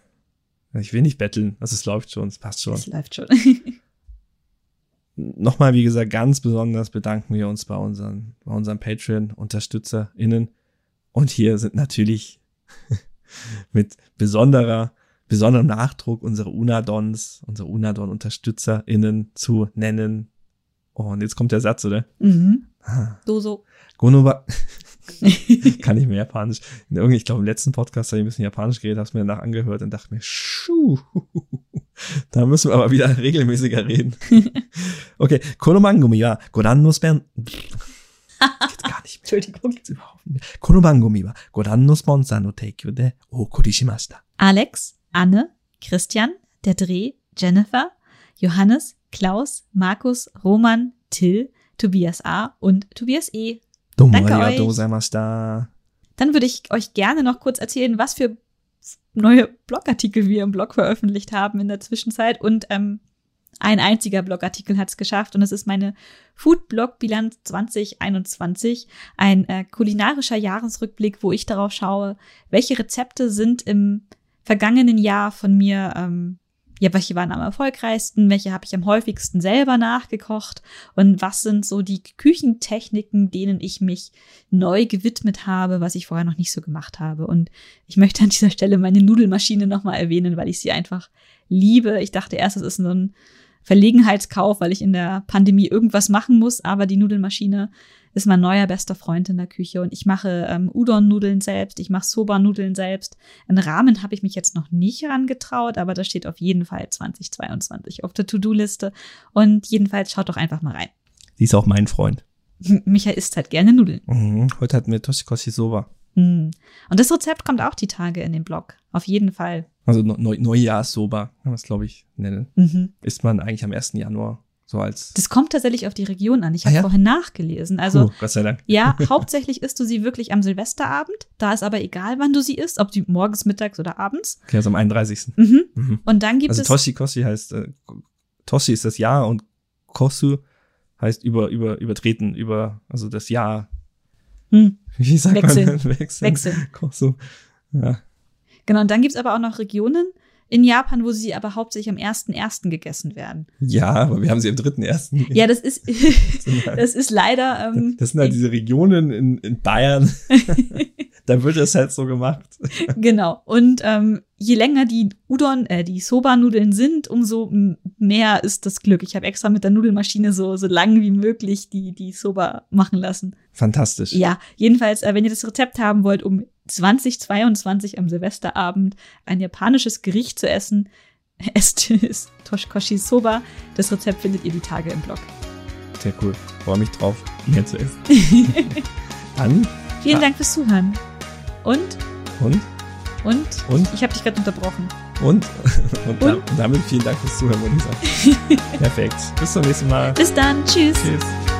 ich will nicht betteln, also es läuft schon, es passt schon. Es läuft schon. Nochmal, wie gesagt, ganz besonders bedanken wir uns bei unseren, bei unseren Patreon-UnterstützerInnen. Und hier sind natürlich mit besonderer, besonderem Nachdruck unsere Unadons, unsere Unadon-UnterstützerInnen zu nennen. Und jetzt kommt der Satz, oder? mhm. Ah. So, so. Gonoba, kann ich mehr Japanisch. Ich glaube, im letzten Podcast habe ich ein bisschen Japanisch geredet, habe es mir danach angehört und dachte mir, schuh, da müssen wir aber wieder regelmäßiger reden. Okay, Konomangumi wa Goran no Spen... Geht gar nicht mehr. Entschuldigung. Geht's überhaupt nicht mehr. Konomangumi wa Goran no Sponsor no Teikyo de okori shimashita. Alex, Anne, Christian, der Dreh, Jennifer, Johannes, Klaus, Markus, Roman, Till, Tobias A. und Tobias E. Domo Danke euch. Dann würde ich euch gerne noch kurz erzählen, was für neue Blogartikel wir im Blog veröffentlicht haben in der Zwischenzeit. Und ähm, ein einziger Blogartikel hat es geschafft und es ist meine Food-Blog-Bilanz 2021, ein äh, kulinarischer Jahresrückblick, wo ich darauf schaue, welche Rezepte sind im vergangenen Jahr von mir, ähm, ja, welche waren am erfolgreichsten, welche habe ich am häufigsten selber nachgekocht und was sind so die Küchentechniken, denen ich mich neu gewidmet habe, was ich vorher noch nicht so gemacht habe. Und ich möchte an dieser Stelle meine Nudelmaschine nochmal erwähnen, weil ich sie einfach liebe. Ich dachte erst, es ist so ein Verlegenheitskauf, weil ich in der Pandemie irgendwas machen muss, aber die Nudelmaschine ist mein neuer bester Freund in der Küche und ich mache ähm, Udon-Nudeln selbst, ich mache Soba-Nudeln selbst. Einen Rahmen habe ich mich jetzt noch nicht herangetraut, aber das steht auf jeden Fall 2022 auf der To-Do-Liste und jedenfalls schaut doch einfach mal rein. Sie ist auch mein Freund. Michael isst halt gerne Nudeln. Mhm. Heute hatten wir Toshikoshi Soba. Mm. Und das Rezept kommt auch die Tage in den Blog. Auf jeden Fall. Also Neu Neujahrs-Soba, kann man es, glaube ich, nennen. Mhm. Isst man eigentlich am 1. Januar so als. Das kommt tatsächlich auf die Region an. Ich Ah habe ja? vorhin nachgelesen. Also Puh, Gott sei Dank. ja, hauptsächlich isst du sie wirklich am Silvesterabend. Da ist aber egal, wann du sie isst, ob die morgens, mittags oder abends. Okay, also am 31. Mhm. Mhm. Und dann gibt Also es Toshikoshi heißt, äh, Toshi ist das Jahr und Kosu heißt über, über, übertreten, über, also das Jahr. hm, Wie sagt Wechseln. man? Wechseln. Wechseln. Kosu. Ja. Genau, und dann gibt es aber auch noch Regionen in Japan, wo sie aber hauptsächlich am 1.1. gegessen werden. ja, aber wir haben sie am 3.1. Ja, das ist, das ist leider. Ähm, Das sind halt diese Regionen in, in Bayern. da wird es halt so gemacht. Genau. Und ähm, je länger die Udon, äh, die Soba-Nudeln sind, umso mehr ist das Glück. Ich habe extra mit der Nudelmaschine so, so lang wie möglich die, die Soba machen lassen. Fantastisch. Ja, jedenfalls, äh, wenn ihr das Rezept haben wollt, um 2022 am Silvesterabend ein japanisches Gericht zu essen, esst es Toshikoshi Soba. Das Rezept findet ihr die Tage im Blog. Sehr cool. Freue mich drauf, mehr zu essen. Dann Vielen. Dank fürs Zuhören. Und, und, und, und, ich habe dich gerade unterbrochen. und, und, Und? damit vielen Dank fürs Zuhören, sagen. Perfekt. Bis zum nächsten Mal. Bis dann. Tschüss. Tschüss.